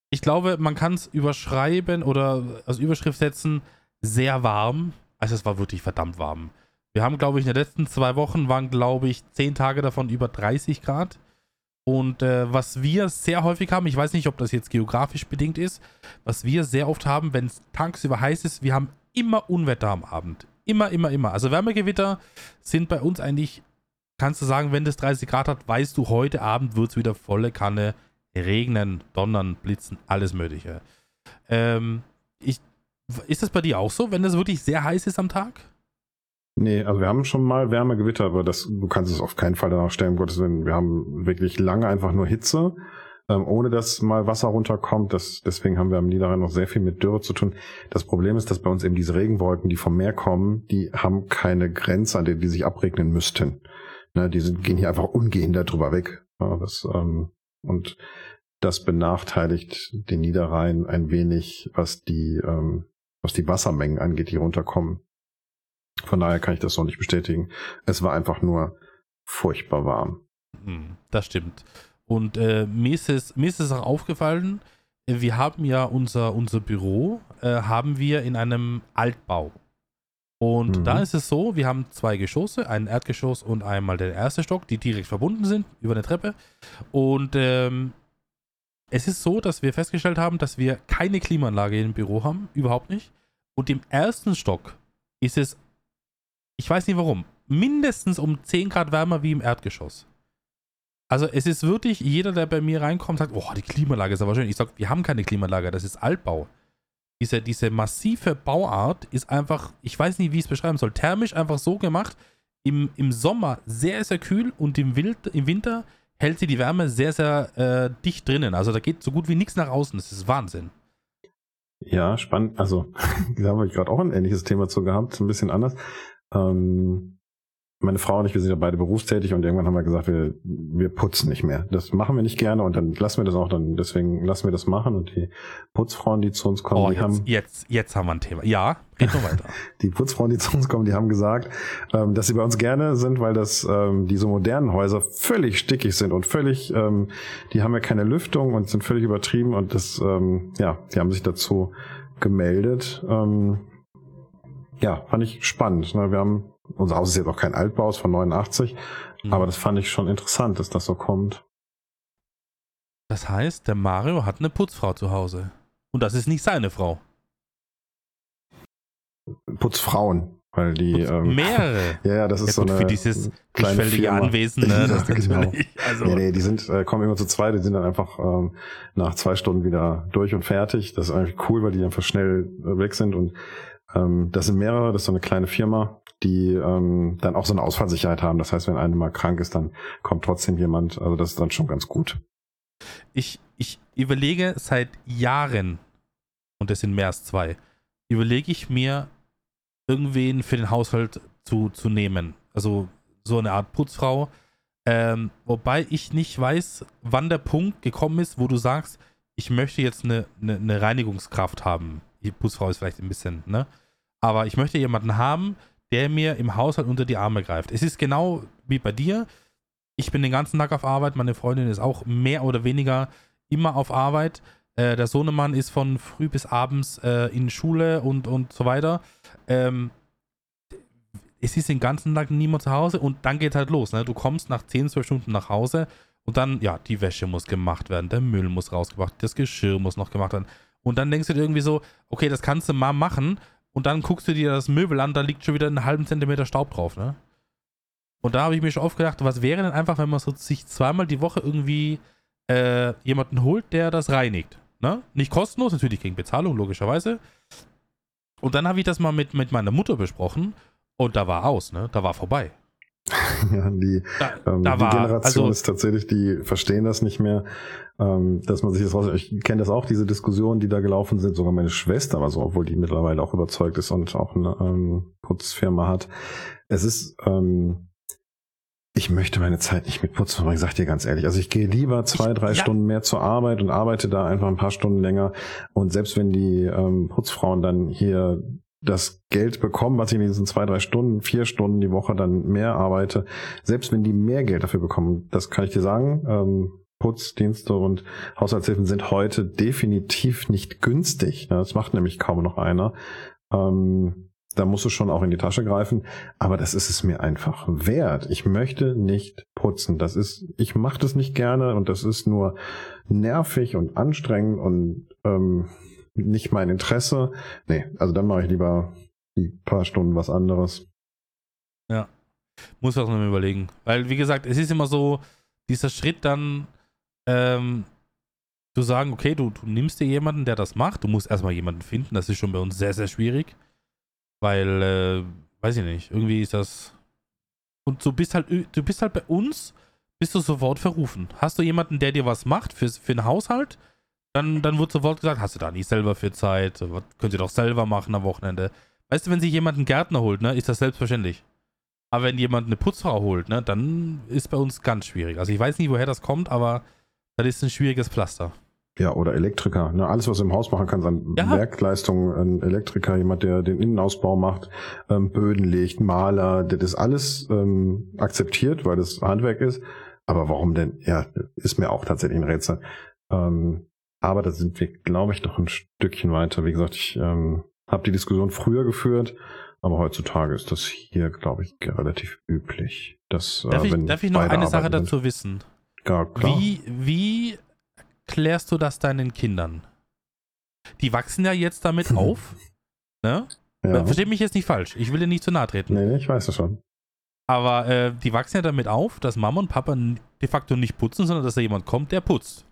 ich glaube, man kann es überschreiben oder als Überschrift setzen, sehr warm. Also es war wirklich verdammt warm. Wir haben, glaube ich, in den letzten zwei Wochen waren, glaube ich, zehn Tage davon über 30 Grad. Und äh, was wir sehr häufig haben, ich weiß nicht, ob das jetzt geografisch bedingt ist, was wir sehr oft haben, wenn es tagsüber heiß ist, wir haben immer Unwetter am Abend. Immer, immer, immer. Also Wärmegewitter sind bei uns eigentlich, kannst du sagen, wenn das 30 Grad hat, weißt du, heute Abend wird es wieder volle Kanne regnen, donnern, blitzen, alles Mögliche. Ähm, ich, ist das bei dir auch so, wenn es wirklich sehr heiß ist am Tag? Nee, also wir haben schon mal Wärmegewitter, aber das, du kannst es auf keinen Fall danach stellen, um Gottes Willen. Wir haben wirklich lange einfach nur Hitze, ähm, ohne dass mal Wasser runterkommt. Das, deswegen haben wir am Niederrhein noch sehr viel mit Dürre zu tun. Das Problem ist, dass bei uns eben diese Regenwolken, die vom Meer kommen, die haben keine Grenze, an der die sich abregnen müssten. Ne, die sind, gehen hier einfach ungehindert drüber weg. Ja, das, ähm, und das benachteiligt den Niederrhein ein wenig, was die, ähm, was die Wassermengen angeht, die runterkommen. Von daher kann ich das noch nicht bestätigen. Es war einfach nur furchtbar warm. Hm, das stimmt. Und äh, mir, ist es, mir ist es auch aufgefallen, wir haben ja unser, unser Büro, äh, haben wir in einem Altbau. Und mhm. da ist es so, wir haben zwei Geschosse, ein Erdgeschoss und einmal der erste Stock, die direkt verbunden sind über eine Treppe. Und ähm, es ist so, dass wir festgestellt haben, dass wir keine Klimaanlage im Büro haben, überhaupt nicht. Und im ersten Stock ist es, ich weiß nicht warum, mindestens um 10 Grad wärmer wie im Erdgeschoss. Also es ist wirklich, jeder, der bei mir reinkommt, sagt, oh, die Klimaanlage ist aber schön. Ich sage, wir haben keine Klimaanlage, das ist Altbau. Diese, diese massive Bauart ist einfach, ich weiß nicht, wie ich es beschreiben soll, thermisch einfach so gemacht, im, im Sommer sehr, sehr kühl und im, Wild, im Winter hält sie die Wärme sehr, sehr äh, dicht drinnen. Also da geht so gut wie nichts nach außen. Das ist Wahnsinn. Ja, spannend. Also, da habe ich gerade auch ein ähnliches Thema zu gehabt, ein bisschen anders. Ähm, meine Frau und ich, wir sind ja beide berufstätig und irgendwann haben wir gesagt, wir, wir putzen nicht mehr. Das machen wir nicht gerne und dann lassen wir das auch dann, deswegen lassen wir das machen und die Putzfrauen, die zu uns kommen, oh, die jetzt, haben. Jetzt, jetzt haben wir ein Thema. Ja, red noch weiter. die Putzfrauen, die zu uns kommen, die haben gesagt, ähm, dass sie bei uns gerne sind, weil das, ähm, diese modernen Häuser völlig stickig sind und völlig, ähm, die haben ja keine Lüftung und sind völlig übertrieben und das, ähm, ja, die haben sich dazu gemeldet. Ähm, ja, fand ich spannend. Ne? Wir haben unser Haus ist jetzt auch kein Altbau, ist von 89, mhm. aber das fand ich schon interessant, dass das so kommt. Das heißt, der Mario hat eine Putzfrau zu Hause. Und das ist nicht seine Frau. Putzfrauen, weil die. Ähm, mehrere. ja, ja, das ist ja, gut, so eine. Für dieses geschwellige Anwesen, ne? Das genau. also. Nee, nee, die sind, äh, kommen immer zu zweit, die sind dann einfach ähm, nach zwei Stunden wieder durch und fertig. Das ist eigentlich cool, weil die einfach schnell äh, weg sind und ähm, das sind mehrere, das ist so eine kleine Firma die ähm, dann auch so eine Ausfallsicherheit haben. Das heißt, wenn eine mal krank ist, dann kommt trotzdem jemand. Also das ist dann schon ganz gut. Ich, ich überlege seit Jahren, und das sind mehr als zwei, überlege ich mir, irgendwen für den Haushalt zu, zu nehmen. Also so eine Art Putzfrau. Ähm, wobei ich nicht weiß, wann der Punkt gekommen ist, wo du sagst, ich möchte jetzt eine, eine, eine Reinigungskraft haben. Die Putzfrau ist vielleicht ein bisschen, ne? Aber ich möchte jemanden haben, der mir im Haushalt unter die Arme greift. Es ist genau wie bei dir. Ich bin den ganzen Tag auf Arbeit, meine Freundin ist auch mehr oder weniger immer auf Arbeit. Äh, der Sohnemann ist von früh bis abends äh, in Schule und, und so weiter. Ähm, es ist den ganzen Tag niemand zu Hause und dann geht halt los. Ne? Du kommst nach 10, 12 Stunden nach Hause und dann, ja, die Wäsche muss gemacht werden, der Müll muss rausgebracht, das Geschirr muss noch gemacht werden. Und dann denkst du dir irgendwie so, okay, das kannst du mal machen, und dann guckst du dir das Möbel an, da liegt schon wieder einen halben Zentimeter Staub drauf, ne? Und da habe ich mir schon oft gedacht, was wäre denn einfach, wenn man so sich zweimal die Woche irgendwie äh, jemanden holt, der das reinigt. Ne? Nicht kostenlos, natürlich gegen Bezahlung, logischerweise. Und dann habe ich das mal mit, mit meiner Mutter besprochen und da war aus, ne? Da war vorbei. ja, die, da, ähm, da die war, Generation also, ist tatsächlich, die verstehen das nicht mehr, ähm, dass man sich das raus. Ich kenne das auch, diese Diskussionen, die da gelaufen sind. Sogar meine Schwester war so, obwohl die mittlerweile auch überzeugt ist und auch eine ähm, Putzfirma hat. Es ist, ähm, ich möchte meine Zeit nicht mit Putzen verbringen, sag dir ganz ehrlich. Also ich gehe lieber zwei, drei ja. Stunden mehr zur Arbeit und arbeite da einfach ein paar Stunden länger. Und selbst wenn die ähm, Putzfrauen dann hier das Geld bekommen, was ich in diesen zwei, drei Stunden, vier Stunden die Woche dann mehr arbeite, selbst wenn die mehr Geld dafür bekommen, das kann ich dir sagen, ähm, Putzdienste und Haushaltshilfen sind heute definitiv nicht günstig. Das macht nämlich kaum noch einer. Ähm, da musst du schon auch in die Tasche greifen, aber das ist es mir einfach wert. Ich möchte nicht putzen. Das ist, ich mache das nicht gerne und das ist nur nervig und anstrengend und ähm, nicht mein Interesse. Nee, also dann mache ich lieber die paar Stunden was anderes. Ja. Muss ich auch noch überlegen. Weil, wie gesagt, es ist immer so, dieser Schritt dann ähm, zu sagen, okay, du, du nimmst dir jemanden, der das macht. Du musst erstmal jemanden finden. Das ist schon bei uns sehr, sehr schwierig. Weil, äh, weiß ich nicht, irgendwie ist das. Und du bist halt, du bist halt bei uns, bist du sofort verrufen. Hast du jemanden, der dir was macht für, für einen Haushalt? Dann, dann wird sofort gesagt, hast du da nicht selber für Zeit? Was könnt ihr doch selber machen am Wochenende? Weißt du, wenn sich jemand einen Gärtner holt, ne, ist das selbstverständlich. Aber wenn jemand eine Putzfrau holt, ne, dann ist bei uns ganz schwierig. Also ich weiß nicht, woher das kommt, aber das ist ein schwieriges Pflaster. Ja, oder Elektriker. Ne? Alles, was du im Haus machen kannst an Ja. Werkleistungen, ein Elektriker, jemand, der den Innenausbau macht, ähm, Böden legt, Maler, das ist alles ähm, akzeptiert, weil das Handwerk ist. Aber warum denn? Ja, ist mir auch tatsächlich ein Rätsel. Ähm, aber da sind wir, glaube ich, noch ein Stückchen weiter. Wie gesagt, ich ähm, habe die Diskussion früher geführt, aber heutzutage ist das hier, glaube ich, relativ üblich. Dass, äh, Darf, ich, wenn darf ich noch eine Sache arbeiten sind. dazu wissen? Ja, klar. Wie, wie klärst du das deinen Kindern? Die wachsen ja jetzt damit auf. Ne? Ja. Versteh mich jetzt nicht falsch. Ich will dir nicht zu nahe treten. Nee, ich weiß das schon. Aber äh, die wachsen ja damit auf, dass Mama und Papa de facto nicht putzen, sondern dass da jemand kommt, der putzt.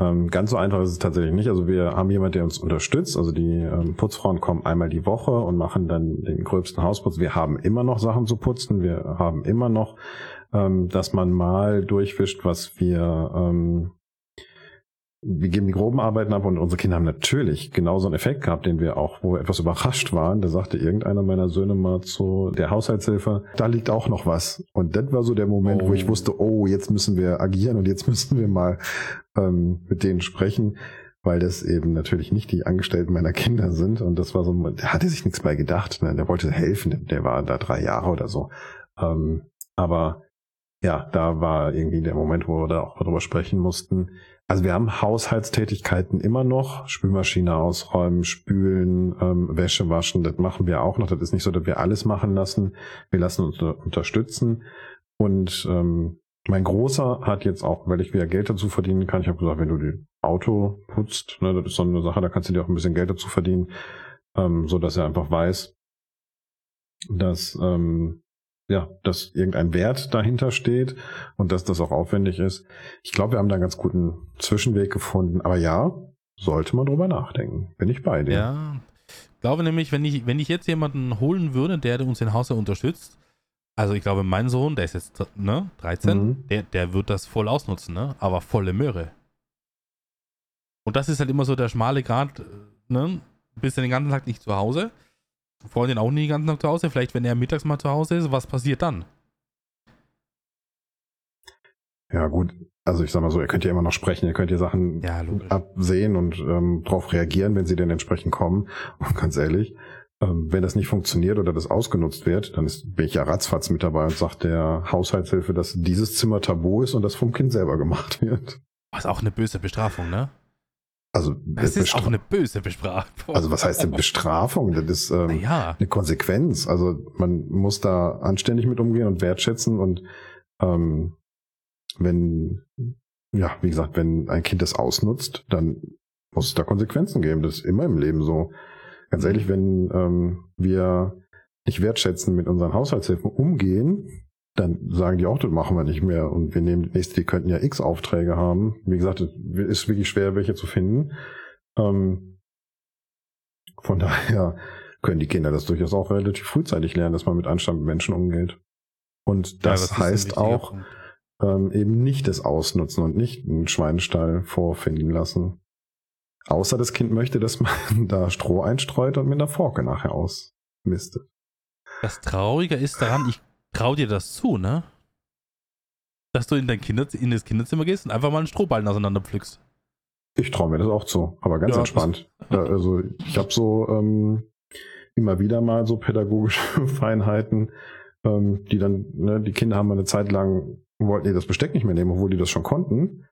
Ähm, ganz so einfach ist es tatsächlich nicht. Also wir haben jemand, der uns unterstützt. Also die ähm, Putzfrauen kommen einmal die Woche und machen dann den gröbsten Hausputz. Wir haben immer noch Sachen zu putzen. Wir haben immer noch, ähm, dass man mal durchwischt, was wir ähm, wir geben die groben Arbeiten ab und unsere Kinder haben natürlich genauso einen Effekt gehabt, den wir auch, wo wir etwas überrascht waren. Da sagte irgendeiner meiner Söhne mal zu der Haushaltshilfe, da liegt auch noch was. Und das war so der Moment, wo ich Oh. wusste, oh, jetzt müssen wir agieren und jetzt müssen wir mal ähm, mit denen sprechen, weil das eben natürlich nicht die Angestellten meiner Kinder sind. Und das war so, der hatte sich nichts bei gedacht. Ne? Der wollte helfen, der war da drei Jahre oder so. Ähm, aber ja, da war irgendwie der Moment, wo wir da auch drüber sprechen mussten. Also wir haben Haushaltstätigkeiten immer noch, Spülmaschine ausräumen, spülen, ähm, Wäsche waschen, das machen wir auch noch. Das ist nicht so, dass wir alles machen lassen. Wir lassen uns unter- unterstützen. Und ähm, mein Großer hat jetzt auch, weil ich wieder Geld dazu verdienen kann, ich habe gesagt, wenn du die Auto putzt, ne, das ist so eine Sache, da kannst du dir auch ein bisschen Geld dazu verdienen, ähm, so dass er einfach weiß, dass ähm, ja, dass irgendein Wert dahinter steht und dass das auch aufwendig ist. Ich glaube, wir haben da einen ganz guten Zwischenweg gefunden. Aber ja, sollte man drüber nachdenken. Bin ich bei dir. Ja. Ich glaube nämlich, wenn ich, wenn ich jetzt jemanden holen würde, der uns in Hause unterstützt, also ich glaube, mein Sohn, der ist jetzt ne, 13, Mhm. der, der wird das voll ausnutzen, ne? aber volle Möhre. Und das ist halt immer so der schmale Grad, äh, ne? Bist du den ganzen Tag nicht zu Hause, Freundin auch nie den ganzen Tag zu Hause, vielleicht wenn er mittags mal zu Hause ist, was passiert dann? Ja, gut. Also ich sag mal so, ihr könnt ja immer noch sprechen, ihr könnt ja Sachen Ja, absehen und ähm, darauf reagieren, wenn sie denn entsprechend kommen. Und ganz ehrlich, ähm, wenn das nicht funktioniert oder das ausgenutzt wird, dann ist, bin ich ja ratzfatz mit dabei und sagt der Haushaltshilfe, dass dieses Zimmer tabu ist und das vom Kind selber gemacht wird. Das ist auch eine böse Bestrafung, ne? Also, Das ist auch eine böse Bestrafung. also was heißt denn Bestrafung? Das ist ähm, Naja, eine Konsequenz. Also man muss da anständig mit umgehen und wertschätzen und ähm, wenn, ja, wie gesagt, wenn ein Kind das ausnutzt, dann muss es da Konsequenzen geben. Das ist immer im Leben so. Ganz ehrlich, wenn ähm, wir nicht wertschätzen mit unseren Haushaltshilfen umgehen, dann sagen die auch, das machen wir nicht mehr. Und wir nehmen die nächste, die könnten ja x Aufträge haben. Wie gesagt, es ist wirklich schwer, welche zu finden. Ähm, von daher können die Kinder das durchaus auch relativ frühzeitig lernen, dass man mit Anstand mit Menschen umgeht. Und ja, das, ist ein heißt auch ähm, eben nicht das Ausnutzen und nicht einen Schweinestall vorfinden lassen. Außer das Kind möchte, dass man da Stroh einstreut und mit einer Forke nachher ausmistet. Das Traurige ist daran, ich trau dir das zu, ne? Dass du in dein Kinder, in das Kinderzimmer gehst und einfach mal einen Strohballen auseinander pflückst. Ich traue mir das auch zu, aber ganz Ja, entspannt. Ja, also ich habe so ähm, immer wieder mal so pädagogische Feinheiten, ähm, die dann, ne, die Kinder haben mal eine Zeit lang, wollten die das Besteck nicht mehr nehmen, obwohl die das schon konnten.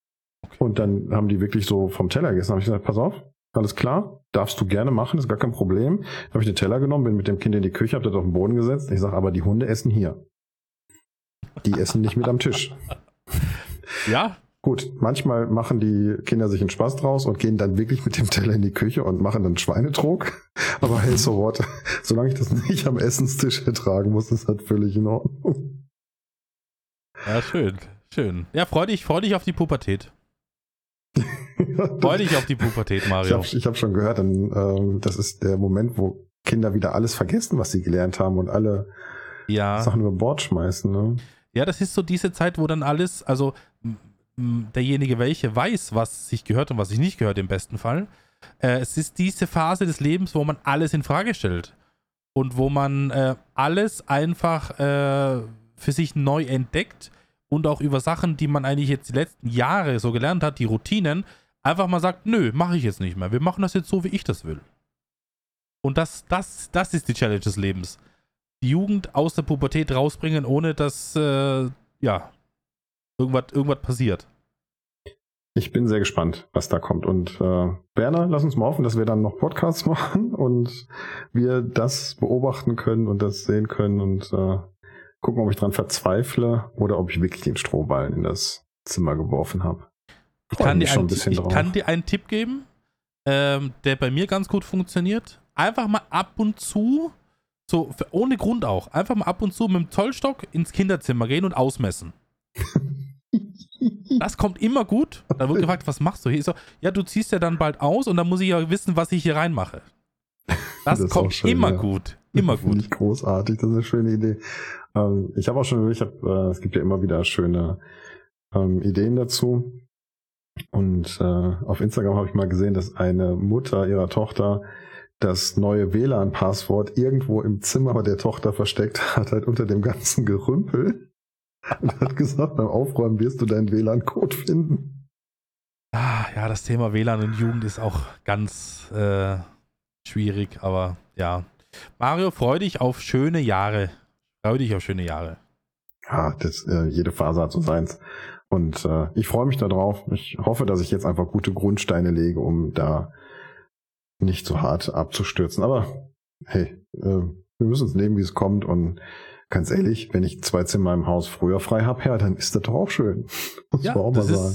Und dann haben die wirklich so vom Teller gegessen. habe ich gesagt, pass auf, alles klar, darfst du gerne machen, ist gar kein Problem. Habe ich den Teller genommen, bin mit dem Kind in die Küche, habe das auf den Boden gesetzt. Ich sage, aber die Hunde essen hier. Die essen nicht mit am Tisch. Ja, Gut, manchmal machen die Kinder sich einen Spaß draus und gehen dann wirklich mit dem Teller in die Küche und machen dann Schweinetrog. Aber hey, so what? Solange ich das nicht am Essenstisch ertragen muss, ist das völlig in Ordnung. ja, schön, schön. Ja, freu dich, freu dich auf die Pubertät. Freu dich auf die Pubertät, ich Mario. habe ich hab schon gehört, dann, ähm, das ist der Moment, wo Kinder wieder alles vergessen, was sie gelernt haben und alle Ja. Sachen über Bord schmeißen. Ne? Ja, das ist so diese Zeit, wo dann alles, also derjenige, welche weiß, was sich gehört und was sich nicht gehört, im besten Fall. Äh, es ist diese Phase des Lebens, wo man alles in Frage stellt. und wo man äh, alles einfach äh, für sich neu entdeckt und auch über Sachen, die man eigentlich jetzt die letzten Jahre so gelernt hat, die Routinen, einfach mal sagt, nö, mache ich jetzt nicht mehr. Wir machen das jetzt so, wie ich das will. Und das, das, das ist die Challenge des Lebens. Die Jugend aus der Pubertät rausbringen, ohne dass, äh, ja, irgendwas, irgendwas passiert. Ich bin sehr gespannt, was da kommt. Und äh, Werner, lass uns mal hoffen, dass wir dann noch Podcasts machen und wir das beobachten können und das sehen können und äh, gucken, ob ich dran verzweifle oder ob ich wirklich den Strohballen in das Zimmer geworfen habe. Ich, kann dir, ein, ich kann dir einen Tipp geben, ähm, der bei mir ganz gut funktioniert. Einfach mal ab und zu, so ohne Grund auch, einfach mal ab und zu mit dem Zollstock ins Kinderzimmer gehen und ausmessen. Das kommt immer gut. Da wird gefragt, was machst du hier? Ich so, ja, du ziehst ja dann bald aus und dann muss ich ja wissen, was ich hier reinmache. Das, das kommt schön, immer ja. gut. Immer gut. Finde ich großartig. Das ist eine schöne Idee. Ähm, ich habe auch schon, ich habe, äh, es gibt ja immer wieder schöne ähm, Ideen dazu. Und äh, auf Instagram habe ich mal gesehen, dass eine Mutter ihrer Tochter das neue WLAN-Passwort irgendwo im Zimmer der Tochter versteckt hat, halt unter dem ganzen Gerümpel. Und hat gesagt, beim Aufräumen wirst du deinen WLAN-Code finden. Ah, ja, das Thema WLAN und Jugend ist auch ganz äh, schwierig, aber ja. Mario, freu dich auf schöne Jahre. Freu dich auf schöne Jahre. Ja, das, äh, jede Phase hat so seins. Und äh, ich freue mich darauf. Ich hoffe, dass ich jetzt einfach gute Grundsteine lege, um da nicht so hart abzustürzen. Aber hey, äh, wir müssen uns nehmen, wie es kommt. Und ganz ehrlich, wenn ich zwei Zimmer im Haus früher frei habe, ja, dann ist das doch auch schön. Muss ja, man auch mal sagen.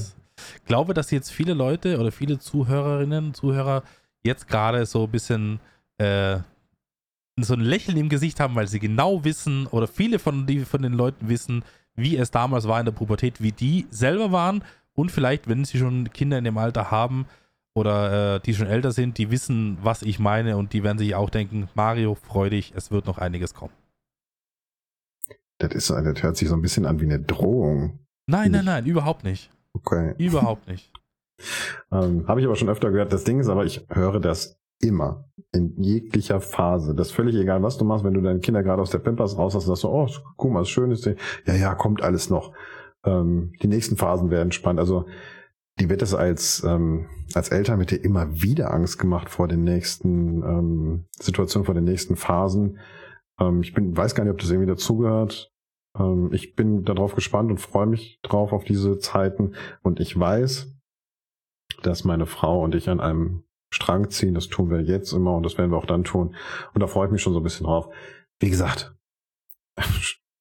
Ich glaube, dass jetzt viele Leute oder viele Zuhörerinnen, Zuhörer jetzt gerade so ein bisschen äh, so ein Lächeln im Gesicht haben, weil sie genau wissen oder viele von, die, von den Leuten wissen, wie es damals war in der Pubertät, wie die selber waren und vielleicht, wenn sie schon Kinder in dem Alter haben oder äh, die schon älter sind, die wissen, was ich meine und die werden sich auch denken, Mario, freu dich, es wird noch einiges kommen. Das, ist, das hört sich so ein bisschen an wie eine Drohung. Nein, nein, nein, überhaupt nicht. Okay. Überhaupt nicht. ähm, Habe ich aber schon öfter gehört. Das Ding ist aber, ich höre das immer. In jeglicher Phase. Das ist völlig egal, was du machst, wenn du deine Kinder gerade aus der Pampers raus hast, sagst du, oh, guck mal, was Schönes. Ja, ja, kommt alles noch. Ähm, die nächsten Phasen werden spannend. Also, die wird es als, ähm, als Eltern mit dir immer wieder Angst gemacht vor den nächsten ähm, Situationen, vor den nächsten Phasen. Ähm, ich bin, weiß gar nicht, ob das irgendwie dazugehört. Ähm, ich bin darauf gespannt und freue mich drauf auf diese Zeiten. Und ich weiß, dass meine Frau und ich an einem Strang ziehen. Das tun wir jetzt immer und das werden wir auch dann tun. Und da freue ich mich schon so ein bisschen drauf. Wie gesagt,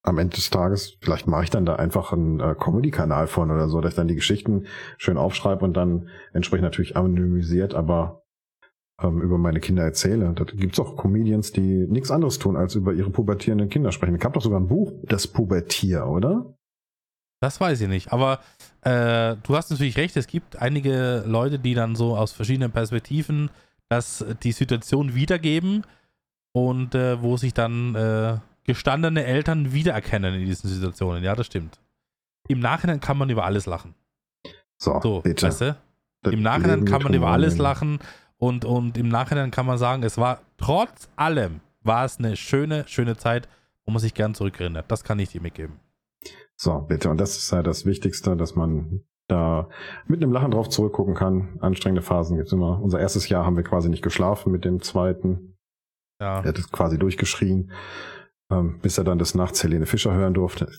am Ende des Tages, vielleicht mache ich dann da einfach einen äh, Comedy-Kanal von oder so, dass ich dann die Geschichten schön aufschreibe und dann entsprechend natürlich anonymisiert, aber ähm, über meine Kinder erzähle. Da gibt's auch Comedians, die nichts anderes tun, als über ihre pubertierenden Kinder sprechen. Ich habe doch sogar ein Buch, das Pubertier, oder? Das weiß ich nicht. Aber äh, du hast natürlich recht, es gibt einige Leute, die dann so aus verschiedenen Perspektiven das, die Situation wiedergeben und äh, wo sich dann äh, gestandene Eltern wiedererkennen in diesen Situationen. Ja, das stimmt. Im Nachhinein kann man über alles lachen. So, so bitte. Weißt du? Im Nachhinein kann man über alles lachen und, und im Nachhinein kann man sagen, es war trotz allem, war es eine schöne, schöne Zeit, wo man sich gern zurückerinnert. Das kann ich dir mitgeben. So, bitte. Und das ist halt das Wichtigste, dass man da mit einem Lachen drauf zurückgucken kann. Anstrengende Phasen gibt's immer. Unser erstes Jahr haben wir quasi nicht geschlafen mit dem zweiten. Ja. Er hat es quasi durchgeschrien, ähm, bis er dann des Nachts Helene Fischer hören durfte.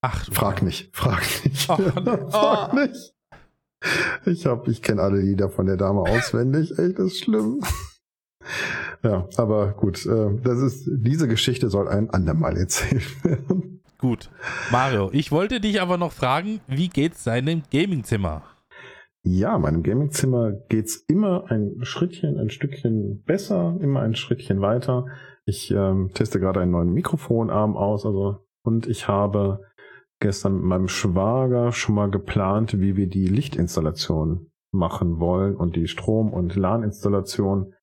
Ach, frag nicht, frag nicht, oh, frag oh. nicht. Ich hab, ich kenne alle Lieder von der Dame auswendig. Echt, das ist schlimm. ja, aber gut, äh, das ist diese Geschichte soll ein andermal erzählt werden. Gut. Mario, ich wollte dich aber noch fragen, wie geht's deinem Gamingzimmer? Ja, meinem Gamingzimmer geht's immer ein Schrittchen, ein Stückchen besser, immer ein Schrittchen weiter. Ich ähm, teste gerade einen neuen Mikrofonarm aus, also und ich habe gestern mit meinem Schwager schon mal geplant, wie wir die Lichtinstallation machen wollen und die Strom- und LAN-Installation.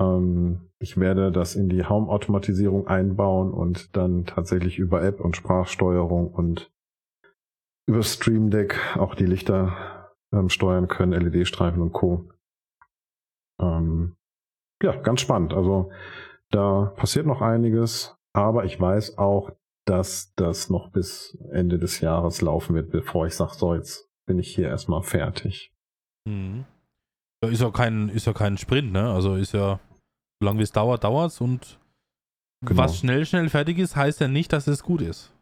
Ähm, ich werde das in die Home-Automatisierung einbauen und dann tatsächlich über App und Sprachsteuerung und über Stream Deck auch die Lichter ähm, steuern können, LED-Streifen und Co. Ähm, ja, ganz spannend. Also Da passiert noch einiges, aber ich weiß auch, dass das noch bis Ende des Jahres laufen wird, bevor ich sage, so, jetzt bin ich hier erstmal fertig. Mhm. Ja, ist ja kein, ist ja kein Sprint, ne? Also ist ja, solange wie es dauert, dauert es und Genau. was schnell, schnell fertig ist, heißt ja nicht, dass es gut ist.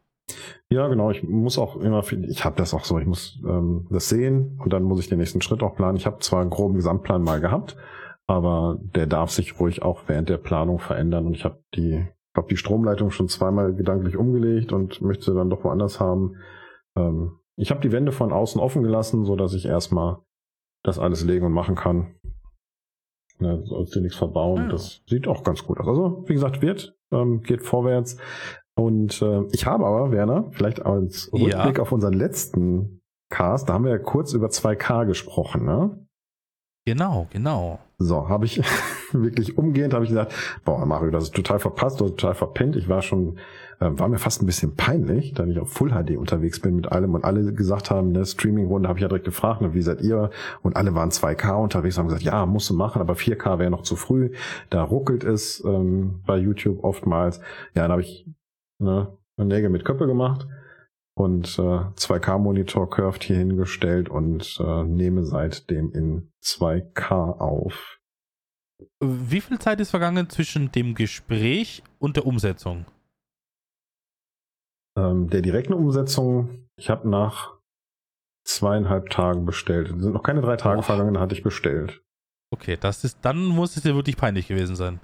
Ja, genau. Ich muss auch immer viel, ich habe das auch so, ich muss ähm, das sehen und dann muss ich den nächsten Schritt auch planen. Ich habe zwar einen groben Gesamtplan mal gehabt, aber der darf sich ruhig auch während der Planung verändern. Und ich habe die, ich glaube, die Stromleitung schon zweimal gedanklich umgelegt und möchte sie dann doch woanders haben. Ähm, ich habe die Wände von außen offen gelassen, so dass ich erstmal das alles legen und machen kann. Ne, sollst dir nichts verbauen. Ah. Das sieht auch ganz gut aus. Also, wie gesagt, wird, ähm, geht vorwärts. Und äh, ich habe aber, Werner, vielleicht als Ja. Rückblick auf unseren letzten Cast, da haben wir ja kurz über 2K gesprochen, ne? Genau, genau. So, habe ich wirklich umgehend, habe ich gesagt, boah, Mario, das ist total verpasst, das ist total verpennt. Ich war schon, äh, war mir fast ein bisschen peinlich, da ich auf Full HD unterwegs bin mit allem und alle gesagt haben, ne, Streaming-Runde, habe ich ja direkt gefragt, ne, wie seid ihr? Und alle waren 2K unterwegs, haben gesagt, ja, musst du machen, aber 4K wäre noch zu früh. Da ruckelt es ähm, bei YouTube oftmals. Ja, dann habe ich ne, Nägel mit Köppe gemacht und äh, 2K-Monitor curved hier hingestellt und äh, nehme seitdem in 2K auf. Wie viel Zeit ist vergangen zwischen dem Gespräch und der Umsetzung? Ähm, der direkten Umsetzung, ich habe nach zweieinhalb Tagen bestellt. Es sind noch keine drei Tage Boah. vergangen, da hatte ich bestellt. Okay, das ist, dann muss es dir wirklich peinlich gewesen sein.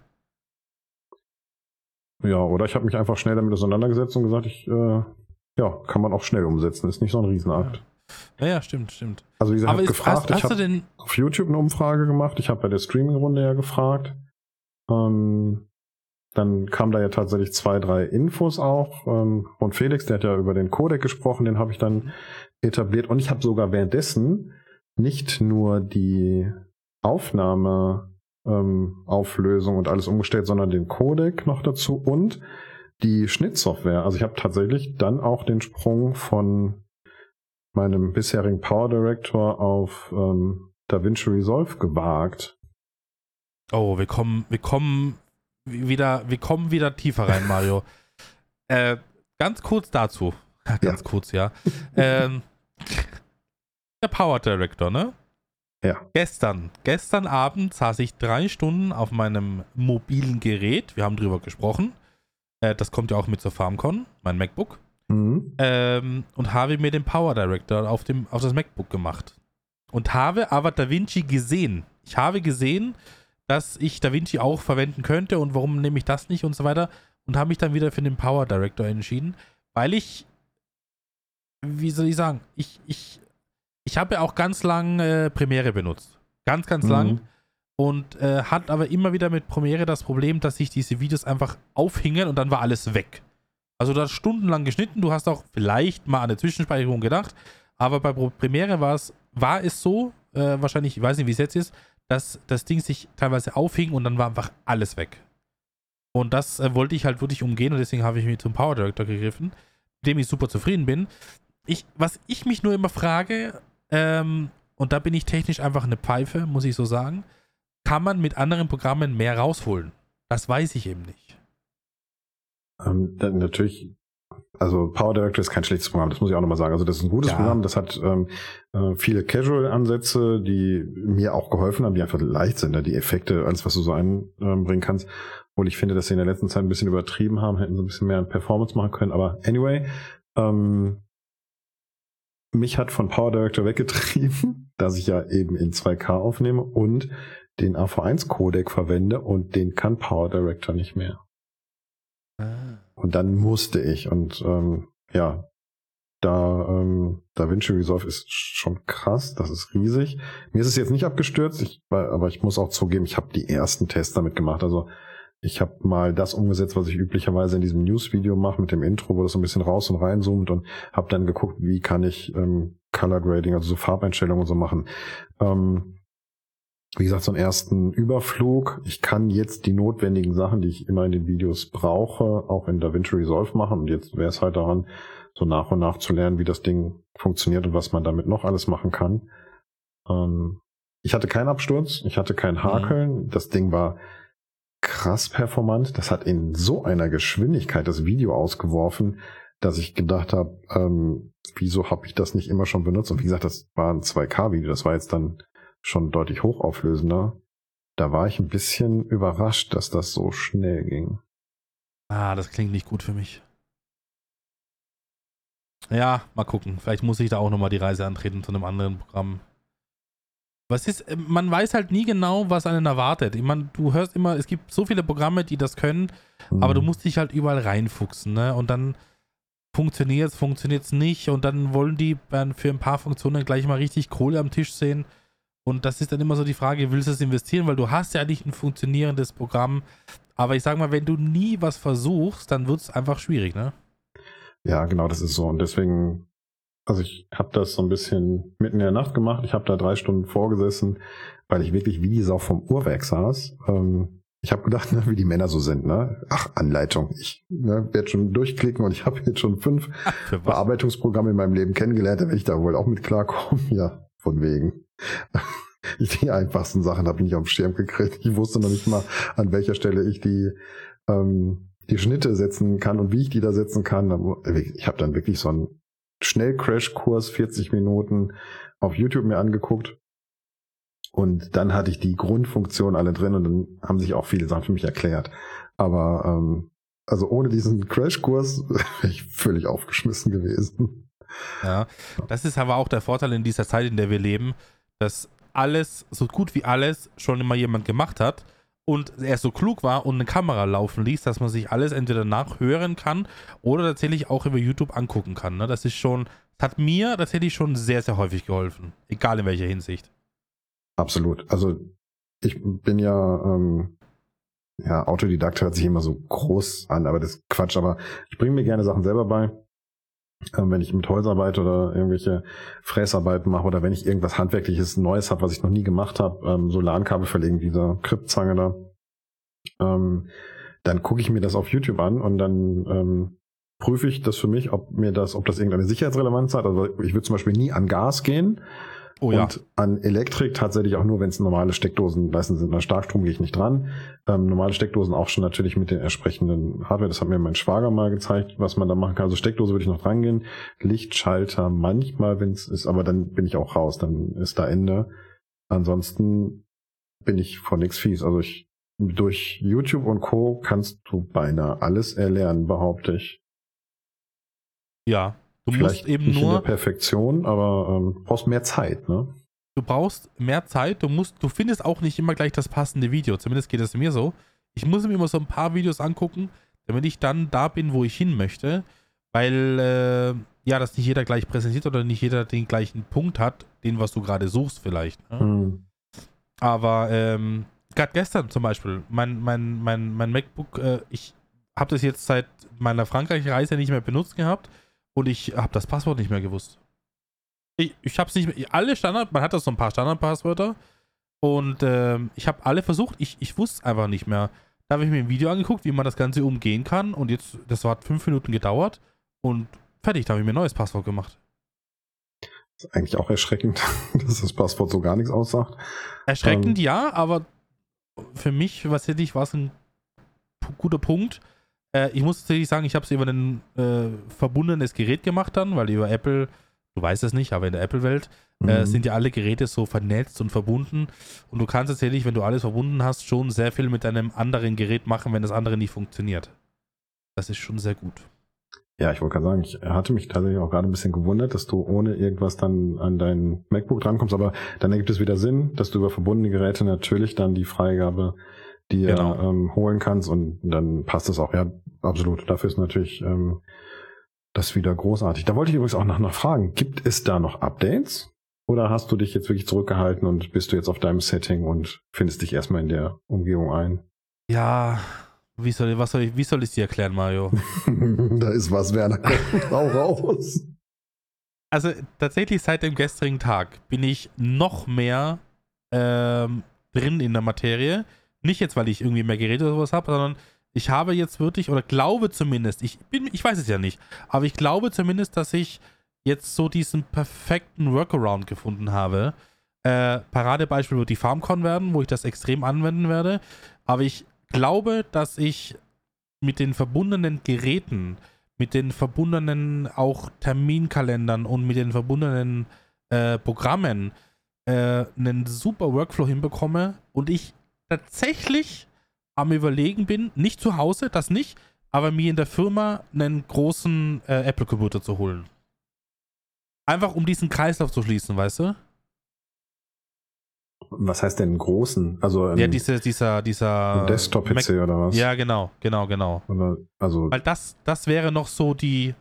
Ja, oder ich habe mich einfach schnell damit auseinandergesetzt und gesagt, ich, äh, ja, kann man auch schnell umsetzen. Ist nicht so ein Riesenakt. Ja, ja, stimmt, stimmt. Also wie gesagt, ich gefragt, hast, ich hast du habe denn, auf YouTube eine Umfrage gemacht. Ich habe bei der Streaming-Runde ja gefragt. Ähm, dann kam da ja tatsächlich zwei, drei Infos auch. Ähm, und Felix, der hat ja über den Codec gesprochen, den habe ich dann etabliert. Und ich habe sogar währenddessen nicht nur die Aufnahme ähm, Auflösung und alles umgestellt, sondern den Codec noch dazu und die Schnittsoftware. Also ich habe tatsächlich dann auch den Sprung von meinem bisherigen Power Director auf ähm, DaVinci Resolve gewagt. oh, wir kommen, wir kommen wieder, wir kommen wieder tiefer rein, Mario. äh, ganz kurz dazu. Ja, ganz kurz, ja. ähm, der Power Director, ne? Ja. Gestern, gestern Abend saß ich drei Stunden auf meinem mobilen Gerät. Wir haben drüber gesprochen. Äh, das kommt ja auch mit zur FarmCon, mein MacBook. Mhm. Ähm, und habe mir den Power Director auf, dem, auf das MacBook gemacht. Und habe aber DaVinci gesehen. Ich habe gesehen, dass ich DaVinci auch verwenden könnte und warum nehme ich das nicht und so weiter. Und habe mich dann wieder für den Power Director entschieden, weil ich, wie soll ich sagen, ich, ich, ich habe ja auch ganz lang äh, Premiere benutzt. Ganz, ganz lang Mhm. Und äh, hat aber immer wieder mit Premiere das Problem, dass sich diese Videos einfach aufhingen und dann war alles weg. Also du hast stundenlang geschnitten, du hast auch vielleicht mal an eine Zwischenspeicherung gedacht, aber bei Premiere war es, war es so, äh, wahrscheinlich, ich weiß nicht, wie es jetzt ist, dass das Ding sich teilweise aufhing und dann war einfach alles weg. Und das äh, wollte ich halt wirklich umgehen und deswegen habe ich mich zum Power Director gegriffen, mit dem ich super zufrieden bin. Ich, was ich mich nur immer frage, ähm, und da bin ich technisch einfach eine Pfeife, muss ich so sagen, kann man mit anderen Programmen mehr rausholen? Das weiß ich eben nicht. Ähm, dann natürlich, also Power Director ist kein schlechtes Programm, das muss ich auch nochmal sagen. Also das ist ein gutes Ja. Programm, das hat ähm, äh, viele Casual-Ansätze, die mir auch geholfen haben, die einfach leicht sind, ne? die Effekte, alles, was du so einbringen kannst. Obwohl ich finde, dass sie in der letzten Zeit ein bisschen übertrieben haben, hätten sie ein bisschen mehr an Performance machen können. Aber anyway, ähm, mich hat von Power Director weggetrieben, dass ich ja eben in 2K aufnehme und den AV1-Codec verwende und den kann Power Director nicht mehr. Und dann musste ich. Und ähm, ja, da ähm, DaVinci Resolve ist schon krass, das ist riesig. Mir ist es jetzt nicht abgestürzt, ich, aber ich muss auch zugeben, ich habe die ersten Tests damit gemacht. Also ich habe mal das umgesetzt, was ich üblicherweise in diesem News-Video mache mit dem Intro, wo das so ein bisschen raus und reinzoomt und habe dann geguckt, wie kann ich ähm, Color Grading, also so Farbeinstellungen und so machen. Ähm, wie gesagt, so einen ersten Überflug. Ich kann jetzt die notwendigen Sachen, die ich immer in den Videos brauche, auch in DaVinci Resolve machen. Und jetzt wäre es halt daran, so nach und nach zu lernen, wie das Ding funktioniert und was man damit noch alles machen kann. Ähm, ich hatte keinen Absturz, ich hatte kein Hakeln. Das Ding war krass performant. Das hat in so einer Geschwindigkeit das Video ausgeworfen, dass ich gedacht habe, ähm, wieso habe ich das nicht immer schon benutzt? Und wie gesagt, das war ein 2K-Video, das war jetzt dann schon deutlich hochauflösender. Da war ich ein bisschen überrascht, dass das so schnell ging. Ah, das klingt nicht gut für mich. Ja, mal gucken. Vielleicht muss ich da auch nochmal die Reise antreten zu einem anderen Programm. Was ist, äh, man weiß halt nie genau, was einen erwartet. Ich meine, du hörst immer, es gibt so viele Programme, die das können, mhm. aber du mhm. musst dich halt überall reinfuchsen, ne? Und dann funktioniert es, funktioniert es nicht und dann wollen die für ein paar Funktionen gleich mal richtig Kohle am Tisch sehen. Und das ist dann immer so die Frage, willst du es investieren? Weil du hast ja nicht ein funktionierendes Programm. Aber ich sag mal, wenn du nie was versuchst, dann wird es einfach schwierig, ne? Ja, genau, das ist so. Und deswegen, also ich habe das so ein bisschen mitten in der Nacht gemacht. Ich habe da drei Stunden vorgesessen, weil ich wirklich wie die Sau vom Uhrwerk saß. Ähm, ich habe gedacht, ne, wie die Männer so sind, ne? Ach, Anleitung. Ich ne, werde schon durchklicken und ich habe jetzt schon fünf Bearbeitungsprogramme in meinem Leben kennengelernt, da werde ich da wohl auch mit klarkommen. Ja, von wegen. die einfachsten Sachen habe ich nicht auf dem Schirm gekriegt. Ich wusste noch nicht mal, an welcher Stelle ich die ähm, die Schnitte setzen kann und wie ich die da setzen kann. Ich habe dann wirklich so einen Schnellcrash-Kurs, 40 Minuten auf YouTube mir angeguckt. Und dann hatte ich die Grundfunktion alle drin und dann haben sich auch viele Sachen für mich erklärt. Aber ähm, also ohne diesen Crashkurs wäre ich völlig aufgeschmissen gewesen. Ja, das ist aber auch der Vorteil in dieser Zeit, in der wir leben, dass alles, so gut wie alles, schon immer jemand gemacht hat und er so klug war und eine Kamera laufen ließ, dass man sich alles entweder nachhören kann oder tatsächlich auch über YouTube angucken kann. Ne? Das ist schon, das hat mir tatsächlich schon sehr, sehr häufig geholfen. Egal in welcher Hinsicht. Absolut. Also ich bin ja, ähm, ja, Autodidakt hört sich immer so groß an, aber das ist Quatsch. Aber ich bringe mir gerne Sachen selber bei. Ähm, wenn ich mit Holzarbeit oder irgendwelche Fräsarbeiten mache oder wenn ich irgendwas Handwerkliches Neues habe, was ich noch nie gemacht habe, ähm, so LAN-Kabel verlegen, dieser Kryptzange da, ähm, dann gucke ich mir das auf YouTube an und dann ähm, prüfe ich das für mich, ob mir das, ob das irgendeine Sicherheitsrelevanz hat. Also ich würde zum Beispiel nie an Gas gehen, Oh, ja. Und an Elektrik tatsächlich auch nur, wenn es normale Steckdosen leisten sind. An Starkstrom gehe ich nicht dran. Ähm, normale Steckdosen auch schon natürlich mit den entsprechenden Hardware. Das hat mir mein Schwager mal gezeigt, was man da machen kann. Also Steckdose würde ich noch dran gehen. Lichtschalter manchmal, wenn es ist, aber dann bin ich auch raus. Dann ist da Ende. Ansonsten bin ich vor nichts fies. Also ich durch YouTube und Co. kannst du beinahe alles erlernen, behaupte ich. Ja, Du Vielleicht musst eben nicht nur. In der Perfektion, aber ähm, brauchst mehr Zeit, ne? Du brauchst mehr Zeit, du musst, du findest auch nicht immer gleich das passende Video. Zumindest geht es mir so. Ich muss mir immer so ein paar Videos angucken, damit ich dann da bin, wo ich hin möchte. Weil, äh, ja, das nicht jeder gleich präsentiert oder nicht jeder den gleichen Punkt hat, den, was du gerade suchst, vielleicht. Ne? Mhm. Aber, ähm, gerade gestern zum Beispiel, mein, mein, mein, mein MacBook, äh, ich habe das jetzt seit meiner Frankreich-Reise nicht mehr benutzt gehabt und ich habe das Passwort nicht mehr gewusst. Ich, ich habe es nicht mehr. Alle Standard, man hat da so ein paar Standardpasswörter. Und ähm, ich habe alle versucht. Ich, ich wusste es einfach nicht mehr. Da habe ich mir ein Video angeguckt, wie man das Ganze umgehen kann. Und jetzt, das hat fünf Minuten gedauert. Und fertig, da habe ich mir ein neues Passwort gemacht. Das ist eigentlich auch erschreckend, dass das Passwort so gar nichts aussagt. Erschreckend, ähm, ja, aber für mich, was hätte ich, war es ein guter Punkt, äh, ich muss tatsächlich sagen, ich habe es über ein äh, verbundenes Gerät gemacht dann, weil über Apple, du weißt es nicht, aber in der Apple-Welt äh, mhm. äh, sind ja alle Geräte so vernetzt und verbunden. Und du kannst tatsächlich, wenn du alles verbunden hast, schon sehr viel mit deinem anderen Gerät machen, wenn das andere nicht funktioniert. Das ist schon sehr gut. Ja, ich wollte gerade sagen, ich hatte mich tatsächlich auch gerade ein bisschen gewundert, dass du ohne irgendwas dann an dein MacBook drankommst, aber dann ergibt es wieder Sinn, dass du über verbundene Geräte natürlich dann die Freigabe dir genau. ähm, holen kannst und dann passt es auch. Ja, absolut. Dafür ist natürlich ähm, das wieder großartig. Da wollte ich übrigens auch noch, noch fragen, gibt es da noch Updates? Oder hast du dich jetzt wirklich zurückgehalten und bist du jetzt auf deinem Setting und findest dich erstmal in der Umgebung ein? Ja, wie soll, was soll ich, wie soll ich dir erklären, Mario? da ist was, Werner. Hau raus. Also tatsächlich seit dem gestrigen Tag bin ich noch mehr ähm, drin in der Materie. Nicht jetzt, weil ich irgendwie mehr Geräte oder sowas habe, sondern ich habe jetzt wirklich, oder glaube zumindest, ich bin, ich weiß es ja nicht, aber ich glaube zumindest, dass ich jetzt so diesen perfekten Workaround gefunden habe. Äh, Paradebeispiel wird die FarmCon werden, wo ich das extrem anwenden werde. Aber ich glaube, dass ich mit den verbundenen Geräten, mit den verbundenen auch Terminkalendern und mit den verbundenen äh, Programmen äh, einen super Workflow hinbekomme und ich tatsächlich am Überlegen bin, nicht zu Hause, das nicht, aber mir in der Firma einen großen äh, Apple-Computer zu holen. Einfach um diesen Kreislauf zu schließen, weißt du? Was heißt denn großen? Also ja, diese, dieser, dieser Desktop-PC oder was? Ja, genau, genau, genau. Oder, also Weil das, das wäre noch so die,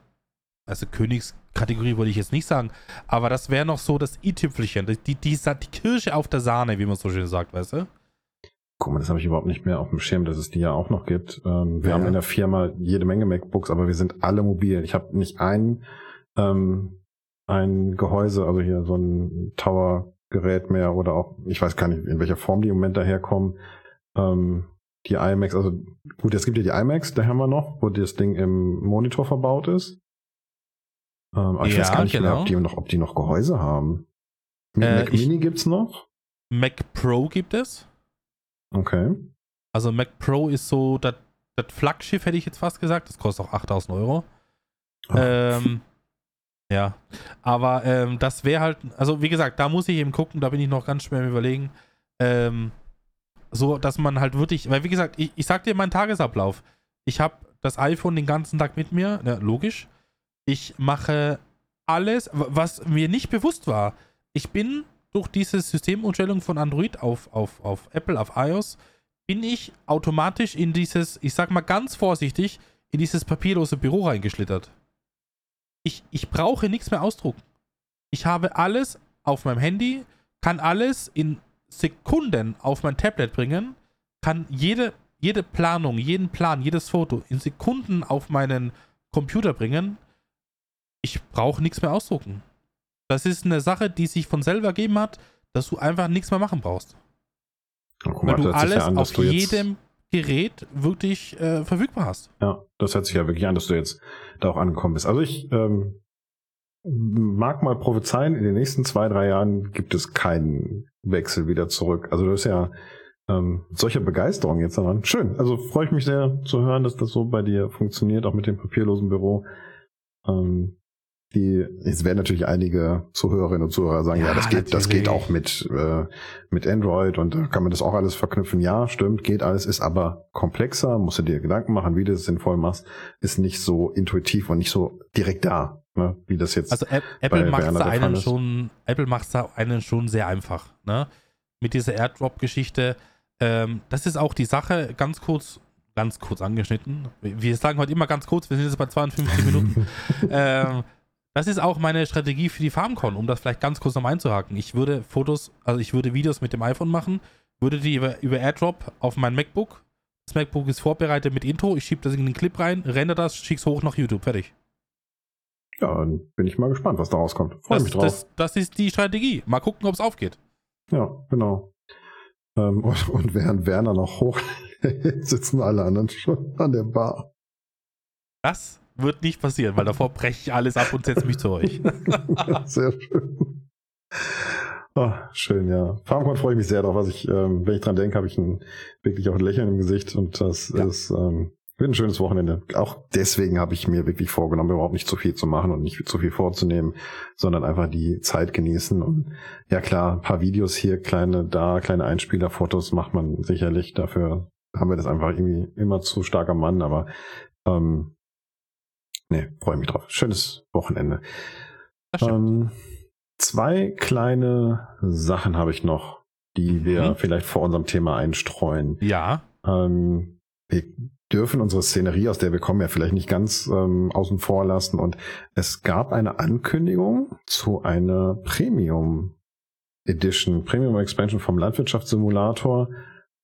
also Königskategorie würde ich jetzt nicht sagen, aber das wäre noch so das i-Tüpfelchen, die, die, die, die Kirsche auf der Sahne, wie man so schön sagt, weißt du? Guck mal, das habe ich überhaupt nicht mehr auf dem Schirm, dass es die ja auch noch gibt. Ähm, wir Ja. haben in der Firma jede Menge MacBooks, aber wir sind alle mobil. Ich habe nicht ein, ähm, ein Gehäuse, also hier so ein Tower-Gerät mehr oder auch, ich weiß gar nicht, in welcher Form die im Moment daherkommen. Ähm, die iMacs, also gut, es gibt ja die iMacs, da haben wir noch, wo das Ding im Monitor verbaut ist. Ähm, aber ich Ja, weiß gar nicht mehr, genau. ob die noch, ob die noch Gehäuse haben. Äh, Mac Mini gibt's noch? Mac Pro gibt es. Okay. Also Mac Pro ist so das Flaggschiff, hätte ich jetzt fast gesagt. Das kostet auch 8000 Euro. Ah. Ähm, ja, aber ähm, das wäre halt, also wie gesagt, da muss ich eben gucken, da bin ich noch ganz schwer am überlegen. Ähm, so, dass man halt wirklich, weil wie gesagt, ich, ich sag dir meinen Tagesablauf. Ich habe das iPhone den ganzen Tag mit mir, ja, logisch. Ich mache alles, was mir nicht bewusst war. Ich bin durch diese Systemumstellung von Android auf, auf, auf Apple, auf iOS, bin ich automatisch in dieses, ich sag mal ganz vorsichtig, in dieses papierlose Büro reingeschlittert. Ich, ich brauche nichts mehr ausdrucken. Ich habe alles auf meinem Handy, kann alles in Sekunden auf mein Tablet bringen, kann jede, jede Planung, jeden Plan, jedes Foto in Sekunden auf meinen Computer bringen. Ich brauche nichts mehr ausdrucken. Das ist eine Sache, die sich von selber ergeben hat, dass du einfach nichts mehr machen brauchst. Guck Weil mal, du alles ja an, auf du jedem Gerät wirklich äh, verfügbar hast. Ja, das hört sich ja wirklich an, dass du jetzt da auch angekommen bist. Also ich ähm, mag mal prophezeien, in den nächsten zwei, drei Jahren gibt es keinen Wechsel wieder zurück. Also das ist ja ähm, mit solcher Begeisterung jetzt daran. Schön. Also freue ich mich sehr zu hören, dass das so bei dir funktioniert, auch mit dem papierlosen Büro. Ähm, die, jetzt werden natürlich einige Zuhörerinnen und Zuhörer sagen, ja, Ja, das geht, das natürlich. geht auch mit, äh, mit Android und da kann man das auch alles verknüpfen. Ja, stimmt, geht alles, ist aber komplexer, musst du dir Gedanken machen, wie du das sinnvoll machst, ist nicht so intuitiv und nicht so direkt da, ne, wie das jetzt. Also App, Apple macht Fall einen schon, Apple macht einen schon sehr einfach, ne? Mit dieser AirDrop-Geschichte. Ähm, das ist auch die Sache, ganz kurz, ganz kurz angeschnitten. Wir wir sagen heute immer ganz kurz, wir sind jetzt bei 52 Minuten. ähm, das ist auch meine Strategie für die FarmCon, um das vielleicht ganz kurz noch einzuhaken. Ich würde Fotos, also ich würde Videos mit dem iPhone machen, würde die über, über AirDrop auf mein MacBook. Das MacBook ist vorbereitet mit Intro, ich schiebe das in den Clip rein, render das, schick's hoch nach YouTube, fertig. ja, dann bin ich mal gespannt, was da rauskommt. Freue Das, mich drauf. das, das ist die Strategie. Mal gucken, ob es aufgeht. Ja, genau. Ähm, und, und während Werner noch hoch sitzen alle anderen schon an der Bar. Das wird nicht passieren, weil davor breche ich alles ab und setze mich zu euch. sehr schön. Oh, schön, ja. FarmCon freue ich mich sehr drauf. Was ich, ähm, wenn ich dran denke, habe ich ein, wirklich auch ein Lächeln im Gesicht und das Ja. ist ähm, wird ein schönes Wochenende. Auch deswegen habe ich mir wirklich vorgenommen, überhaupt nicht zu viel zu machen und nicht zu viel vorzunehmen, sondern einfach die Zeit genießen. Und ja klar, ein paar Videos hier, kleine da, kleine Einspieler, Fotos macht man sicherlich. Dafür haben wir das einfach irgendwie immer zu stark am Mann, aber ähm, nee, freue mich drauf. Schönes Wochenende. Ähm, zwei kleine Sachen habe ich noch, die wir Mhm. vielleicht vor unserem Thema einstreuen. ja, Ähm, wir dürfen unsere Szenerie, aus der wir kommen, ja vielleicht nicht ganz ähm, außen vor lassen. Und es gab eine Ankündigung zu einer Premium Edition, Premium Expansion vom Landwirtschaftssimulator.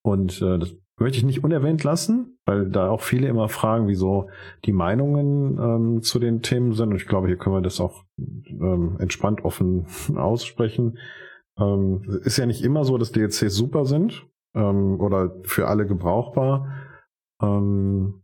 Und äh, das möchte ich nicht unerwähnt lassen, weil da auch viele immer fragen, wieso die Meinungen ähm, zu den Themen sind. Und ich glaube, hier können wir das auch ähm, entspannt offen aussprechen. Ähm, ist ja nicht immer so, dass DLCs super sind ähm, oder für alle gebrauchbar. Ähm,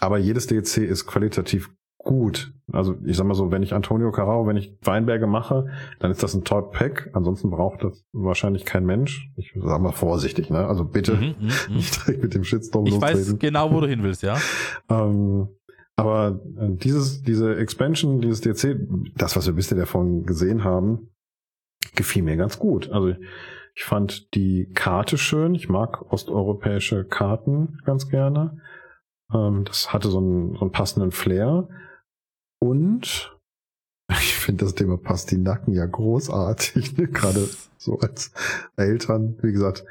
aber jedes DLC ist qualitativ gut. Also ich sag mal so, wenn ich Antonio Carraro, wenn ich Weinberge mache, dann ist das ein Top Pack. Ansonsten braucht das wahrscheinlich kein Mensch. Ich sag mal vorsichtig, ne? Also bitte Mhm, mhm, mhm. nicht direkt mit dem Shitstorm Ich weiß lostreten. genau, wo du hin willst, ja. Ähm, aber äh, dieses, diese Expansion, dieses DLC, das, was wir bisher davon gesehen haben, gefiel mir ganz gut. Also ich fand die Karte schön. Ich mag osteuropäische Karten ganz gerne. Ähm, das hatte so einen, so einen passenden Flair. Und ich finde das Thema Pastinaken ja großartig. Ne? Gerade so als Eltern. Wie gesagt,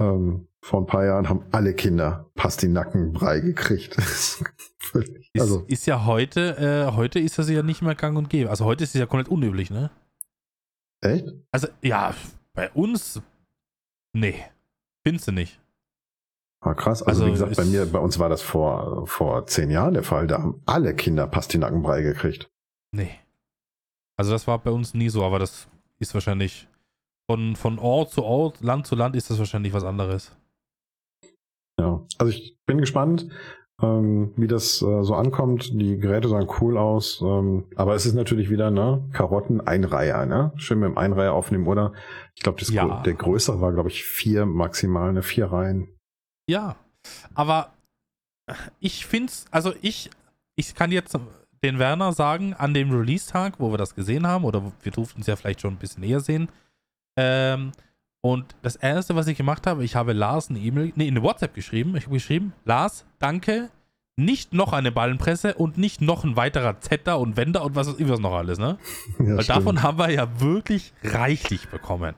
ähm, vor ein paar Jahren haben alle Kinder Pastinackenbrei gekriegt. Völlig- Ist, also, ist ja heute, äh, heute ist das ja nicht mehr gang und gäbe. Also heute ist es ja komplett unüblich, ne? echt? Also, ja, bei uns, nee, findest du nicht. Ah, krass. Also, Also wie gesagt, bei mir, bei uns war das vor, vor zehn Jahren der Fall. Da haben alle Kinder Pastinackenbrei gekriegt. Nee. Also das war bei uns nie so, aber das ist wahrscheinlich von, von Ort zu Ort, Land zu Land ist das wahrscheinlich was anderes. Ja. Also ich bin gespannt, ähm, wie das äh, so ankommt. Die Geräte sahen cool aus. Ähm, aber es ist natürlich wieder, ne, Karotten Einreiher, ne? Schön mit dem Einreiher aufnehmen, oder? Ich glaube, Ja. der größere war, glaube ich, vier maximal, ne? Vier Reihen. Ja, aber ich find's, also ich, ich kann jetzt den Werner sagen, an dem Release-Tag, wo wir das gesehen haben, oder wir durften es ja vielleicht schon ein bisschen eher sehen, ähm, und das erste, was ich gemacht habe, ich habe Lars eine E-Mail, nee, eine WhatsApp geschrieben. Ich habe geschrieben, Lars, danke, nicht noch eine Ballenpresse und nicht noch ein weiterer Zetter und Wender und was ist was noch alles, ne? Ja, Weil stimmt. davon haben wir ja wirklich reichlich bekommen.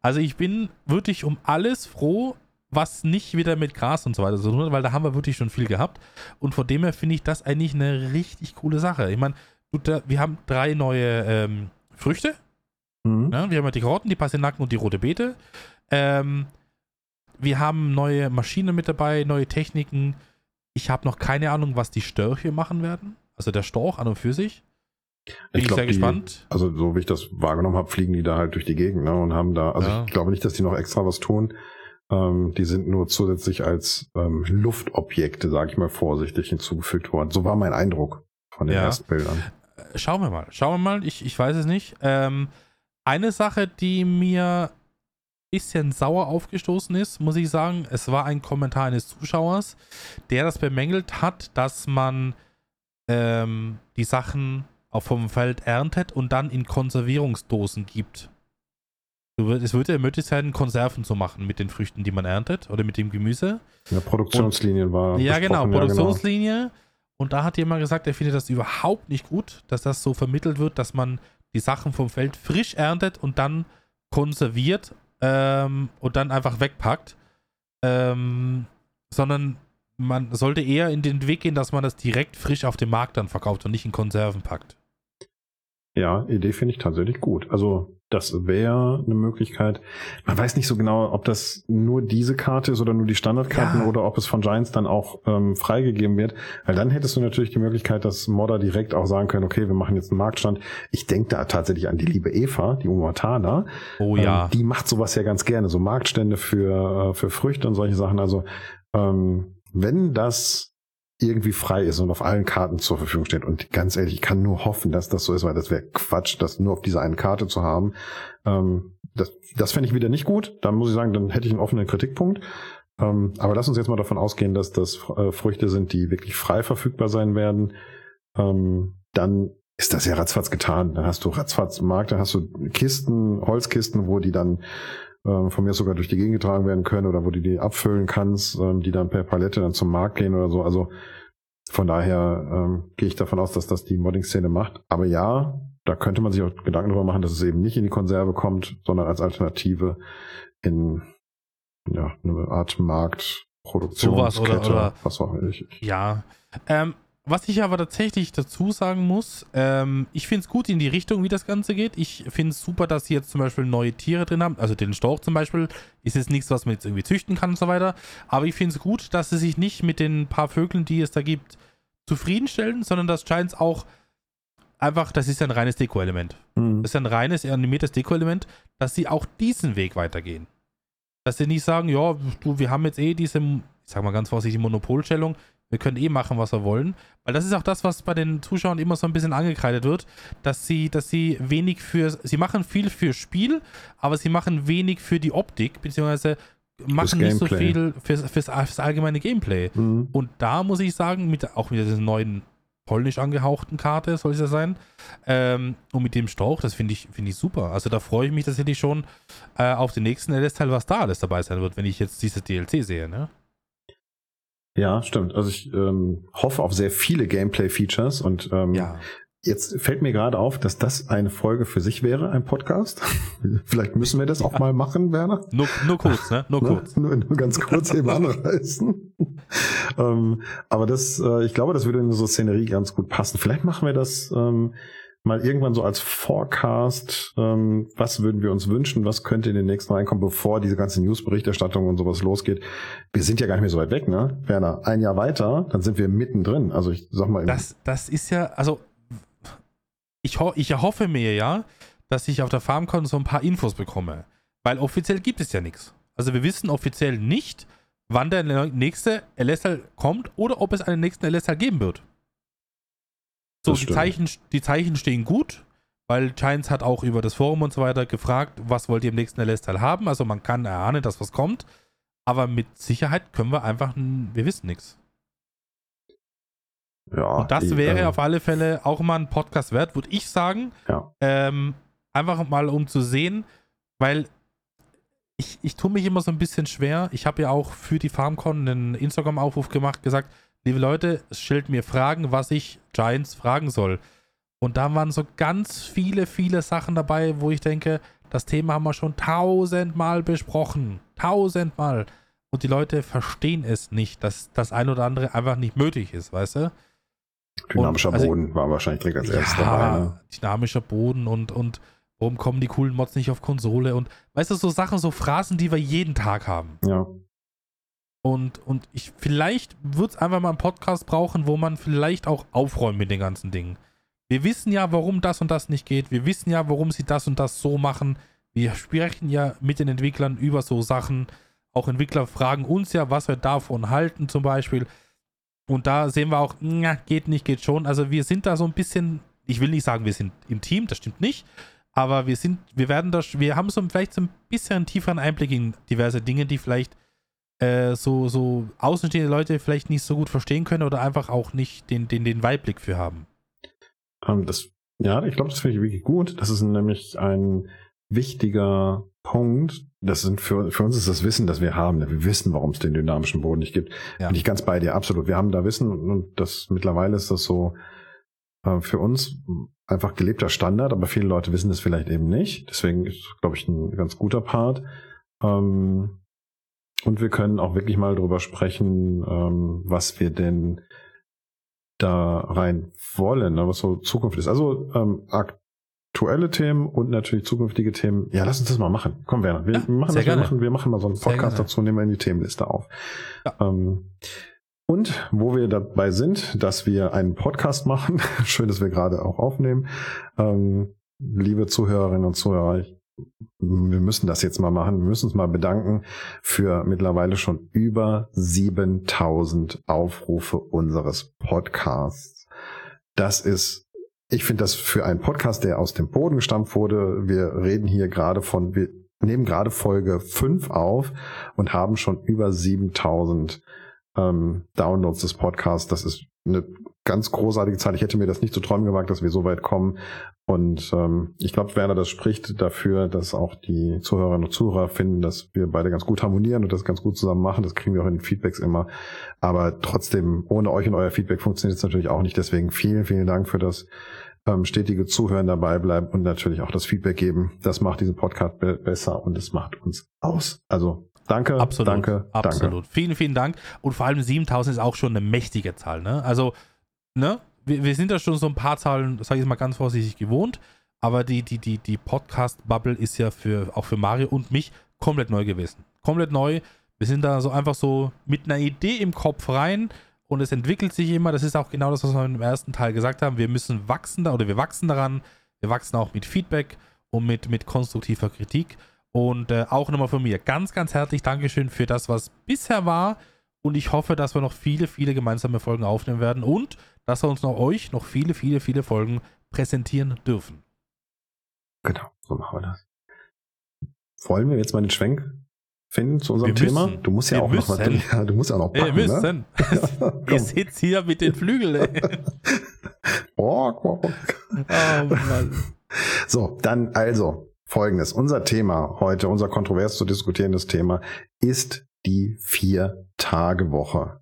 Also ich bin wirklich um alles froh, was nicht wieder mit Gras und so weiter zu tun hat, weil da haben wir wirklich schon viel gehabt. Und von dem her finde ich das eigentlich eine richtig coole Sache. Ich meine, wir haben drei neue ähm, Früchte. Mhm. Ne? Wir haben ja die Karotten, die Pastinaken und die rote Beete. Ähm, wir haben neue Maschinen mit dabei, neue Techniken. Ich habe noch keine Ahnung, was die Störche machen werden. Also der Storch an und für sich. Bin ich, glaub, sehr die- gespannt. Also so wie ich das wahrgenommen habe, fliegen die da halt durch die Gegend ne, und haben da, also Ja. ich glaube nicht, dass die noch extra was tun. Ähm, die sind nur zusätzlich als ähm, Luftobjekte, sage ich mal vorsichtig, hinzugefügt worden. So war mein Eindruck von den Ja. ersten Bildern. Äh, Schauen wir mal. Schauen wir mal. Ich, ich weiß es nicht. Ähm, eine Sache, die mir ein bisschen sauer aufgestoßen ist, muss ich sagen, es war ein Kommentar eines Zuschauers, der das bemängelt hat, dass man ähm, die Sachen auch vom Feld erntet und dann in Konservierungsdosen gibt. Es würde ja möglich sein, Konserven zu machen mit den Früchten, die man erntet oder mit dem Gemüse. Ja, Produktionslinien war. Ja, genau, Produktionslinie. Und da hat jemand gesagt, er findet das überhaupt nicht gut, dass das so vermittelt wird, dass man die Sachen vom Feld frisch erntet und dann konserviert ähm, und dann einfach wegpackt. Ähm, sondern man sollte eher in den Weg gehen, dass man das direkt frisch auf dem Markt dann verkauft und nicht in Konserven packt. Ja, Idee finde ich tatsächlich gut. Also das wäre eine Möglichkeit. Man weiß nicht so genau, ob das nur diese Karte ist oder nur die Standardkarten Ja. oder ob es von Giants dann auch ähm, freigegeben wird. Weil dann hättest du natürlich die Möglichkeit, dass Modder direkt auch sagen können, okay, wir machen jetzt einen Marktstand. Ich denke da tatsächlich an die liebe Eva, die Umatana. Oh ja. Ähm, die macht sowas ja ganz gerne, so Marktstände für, äh, für Früchte und solche Sachen. Also ähm, wenn das irgendwie frei ist und auf allen Karten zur Verfügung steht. Und ganz ehrlich, ich kann nur hoffen, dass das so ist, weil das wäre Quatsch, das nur auf dieser einen Karte zu haben. Ähm, das das fände ich wieder nicht gut. Da muss ich sagen, dann hätte ich einen offenen Kritikpunkt. Ähm, aber lass uns jetzt mal davon ausgehen, dass das äh, Früchte sind, die wirklich frei verfügbar sein werden. Ähm, dann ist das ja ratzfatz getan. Dann hast du ratzfatz Markt, dann hast du Kisten, Holzkisten, wo die dann ähm, von mir sogar durch die Gegend getragen werden können oder wo du die abfüllen kannst, ähm, die dann per Palette dann zum Markt gehen oder so. Also von daher ähm, gehe ich davon aus, dass das die Modding-Szene macht. Aber ja, da könnte man sich auch Gedanken darüber machen, dass es eben nicht in die Konserve kommt, sondern als Alternative in ja, eine Art Marktproduktionskette, Sowas oder- oder- was auch immer. Ich, Ja. Ähm, was ich aber tatsächlich dazu sagen muss, ähm, ich finde es gut in die Richtung, wie das Ganze geht. Ich finde es super, dass sie jetzt zum Beispiel neue Tiere drin haben. Also den Storch zum Beispiel ist jetzt nichts, was man jetzt irgendwie züchten kann und so weiter. Aber ich finde es gut, dass sie sich nicht mit den paar Vögeln, die es da gibt, zufriedenstellen, sondern das scheint auch einfach, das ist ein reines Deko-Element. Hm. Das ist ein reines animiertes Deko-Element, dass sie auch diesen Weg weitergehen. Dass sie nicht sagen, ja, du, wir haben jetzt eh diese, ich sag mal ganz vorsichtig, Monopolstellung. wir können eh machen, was wir wollen. Weil das ist auch das, was bei den Zuschauern immer so ein bisschen angekreidet wird, dass sie, dass sie wenig für, sie machen viel für Spiel, aber sie machen wenig für die Optik, beziehungsweise machen nicht so viel fürs, fürs, fürs allgemeine Gameplay. Mhm. Und da muss ich sagen, mit, auch mit dieser neuen polnisch angehauchten Karte soll es ja sein, ähm, und mit dem Strauch, das finde ich, find ich super. Also da freue ich mich tatsächlich schon äh, auf den nächsten LS-Teil, was da alles dabei sein wird, wenn ich jetzt dieses DLC sehe, ne? Ja, stimmt. Also ich ähm, hoffe auf sehr viele Gameplay-Features und ähm, ja. Jetzt fällt mir gerade auf, dass das eine Folge für sich wäre, ein Podcast. Vielleicht müssen wir das auch mal machen, Werner. Nur, nur kurz, ne? Nur kurz. nur, nur ganz kurz eben anreißen. ähm, aber das, äh, ich glaube, das würde in so Szenerie ganz gut passen. Vielleicht machen wir das ähm, mal irgendwann so als Forecast. Ähm, was würden wir uns wünschen? Was könnte in den nächsten reinkommen, bevor diese ganze Newsberichterstattung und sowas losgeht? Wir sind ja gar nicht mehr so weit weg, ne? Werner, ein Jahr weiter, dann sind wir mittendrin. Also ich sag mal. Das, das ist ja, also ich, ho ich erhoffe mir ja, dass ich auf der FarmCon so ein paar Infos bekomme. Weil offiziell gibt es ja nichts. Also wir wissen offiziell nicht, wann der nächste LSL kommt oder ob es einen nächsten LSL geben wird. So, die Zeichen, die Zeichen stehen gut, weil Giants hat auch über das Forum und so weiter gefragt, was wollt ihr im nächsten LS-Teil haben. Also man kann erahnen, dass was kommt. Aber mit Sicherheit können wir einfach, wir wissen nichts. Ja, und das wäre äh, auf alle Fälle auch mal ein Podcast wert, würde ich sagen. Ja. Ähm, einfach mal um zu sehen, weil ich, ich tue mich immer so ein bisschen schwer. Ich habe ja auch für die FarmCon einen Instagram-Aufruf gemacht, gesagt, liebe Leute, stellt mir Fragen, was ich Giants fragen soll. Und da waren so ganz viele, viele Sachen dabei, wo ich denke, das Thema haben wir schon tausendmal besprochen. Tausendmal. Und die Leute verstehen es nicht, dass das ein oder andere einfach nicht möglich ist, weißt du? Dynamischer also, Boden war wahrscheinlich direkt als ja, erstes dabei. Ne? Dynamischer Boden und, und warum kommen die coolen Mods nicht auf Konsole und weißt du, so Sachen, so Phrasen, die wir jeden Tag haben. Ja. Und, und ich vielleicht wird es einfach mal einen Podcast brauchen, wo man vielleicht auch aufräumt mit den ganzen Dingen. Wir wissen ja, warum das und das nicht geht. Wir wissen ja, warum sie das und das so machen. Wir sprechen ja mit den Entwicklern über so Sachen. Auch Entwickler fragen uns ja, was wir davon halten, zum Beispiel. Und da sehen wir auch, na, geht nicht, geht schon. Also wir sind da so ein bisschen, ich will nicht sagen, wir sind im Team, das stimmt nicht. Aber wir sind, wir werden da, wir haben so vielleicht so ein bisschen einen tieferen Einblick in diverse Dinge, die vielleicht äh, so, so außenstehende Leute vielleicht nicht so gut verstehen können oder einfach auch nicht den, den, den Weitblick für haben. Ähm, das, ja, ich glaube, das finde ich wirklich gut. Das ist nämlich ein wichtiger Punkt. Das sind für, für uns ist das Wissen, das wir haben. Wir wissen, warum es den dynamischen Boden nicht gibt. Ja. Bin ich ganz bei dir, absolut. Wir haben da Wissen und das mittlerweile ist das so äh, für uns einfach gelebter Standard, aber viele Leute wissen das vielleicht eben nicht. Deswegen ist, glaube ich, ein ganz guter Part. Ähm, und wir können auch wirklich mal drüber sprechen, ähm, was wir denn da rein wollen, ne, was so Zukunft ist. Also ähm, aktuelle Themen und natürlich zukünftige Themen. Ja, lass uns das mal machen. Komm, Werner, wir, ja, machen, das, wir, machen, wir machen mal so einen Podcast dazu, nehmen wir in die Themenliste auf. Ja. Ähm, und wo wir dabei sind, dass wir einen Podcast machen, schön, dass wir gerade auch aufnehmen. Ähm, liebe Zuhörerinnen und Zuhörer, ich wir müssen das jetzt mal machen. Wir müssen uns mal bedanken für mittlerweile schon über 7000 Aufrufe unseres Podcasts. Das ist, ich finde das für einen Podcast, der aus dem Boden gestammt wurde. Wir reden hier gerade von, wir nehmen gerade Folge 5 auf und haben schon über 7000 ähm, Downloads des Podcasts. Das ist eine ganz großartige Zahl. Ich hätte mir das nicht zu träumen gewagt, dass wir so weit kommen. Und ähm, ich glaube, Werner, das spricht dafür, dass auch die Zuhörerinnen und Zuhörer finden, dass wir beide ganz gut harmonieren und das ganz gut zusammen machen. Das kriegen wir auch in den Feedbacks immer. Aber trotzdem, ohne euch und euer Feedback funktioniert es natürlich auch nicht. Deswegen vielen, vielen Dank für das ähm, stetige Zuhören dabei bleiben und natürlich auch das Feedback geben. Das macht diesen Podcast be besser und es macht uns aus. Also danke, absolut, danke, absolut. Danke. Vielen, vielen Dank. Und vor allem 7000 ist auch schon eine mächtige Zahl. Ne? Also, ne? wir, wir sind da schon so ein paar Zahlen, sage ich mal ganz vorsichtig, gewohnt. Aber die, die, die, die Podcast-Bubble ist ja für, auch für Mario und mich komplett neu gewesen. Komplett neu. Wir sind da so einfach so mit einer Idee im Kopf rein und es entwickelt sich immer. Das ist auch genau das, was wir im ersten Teil gesagt haben. Wir müssen wachsen da oder wir wachsen daran. Wir wachsen auch mit Feedback und mit, mit konstruktiver Kritik. Und äh, auch nochmal von mir ganz, ganz herzlich Dankeschön für das, was bisher war Und ich hoffe, dass wir noch viele, viele gemeinsame Folgen aufnehmen werden und dass wir uns noch euch noch viele, viele, viele Folgen präsentieren dürfen. Genau, so machen wir das. Wollen wir jetzt mal den Schwenk finden zu unserem Wir Thema? müssen. Du musst ja Wir auch noch was müssen. ja, du musst ja noch Wir packen, ne? müssen. Komm. Ihr sitzt hier mit den Flügeln. ey. Oh, oh, oh. Oh Mann. So, dann also folgendes. Unser Thema heute, unser kontrovers zu diskutierendes Thema ist die Vier-Tage-Woche.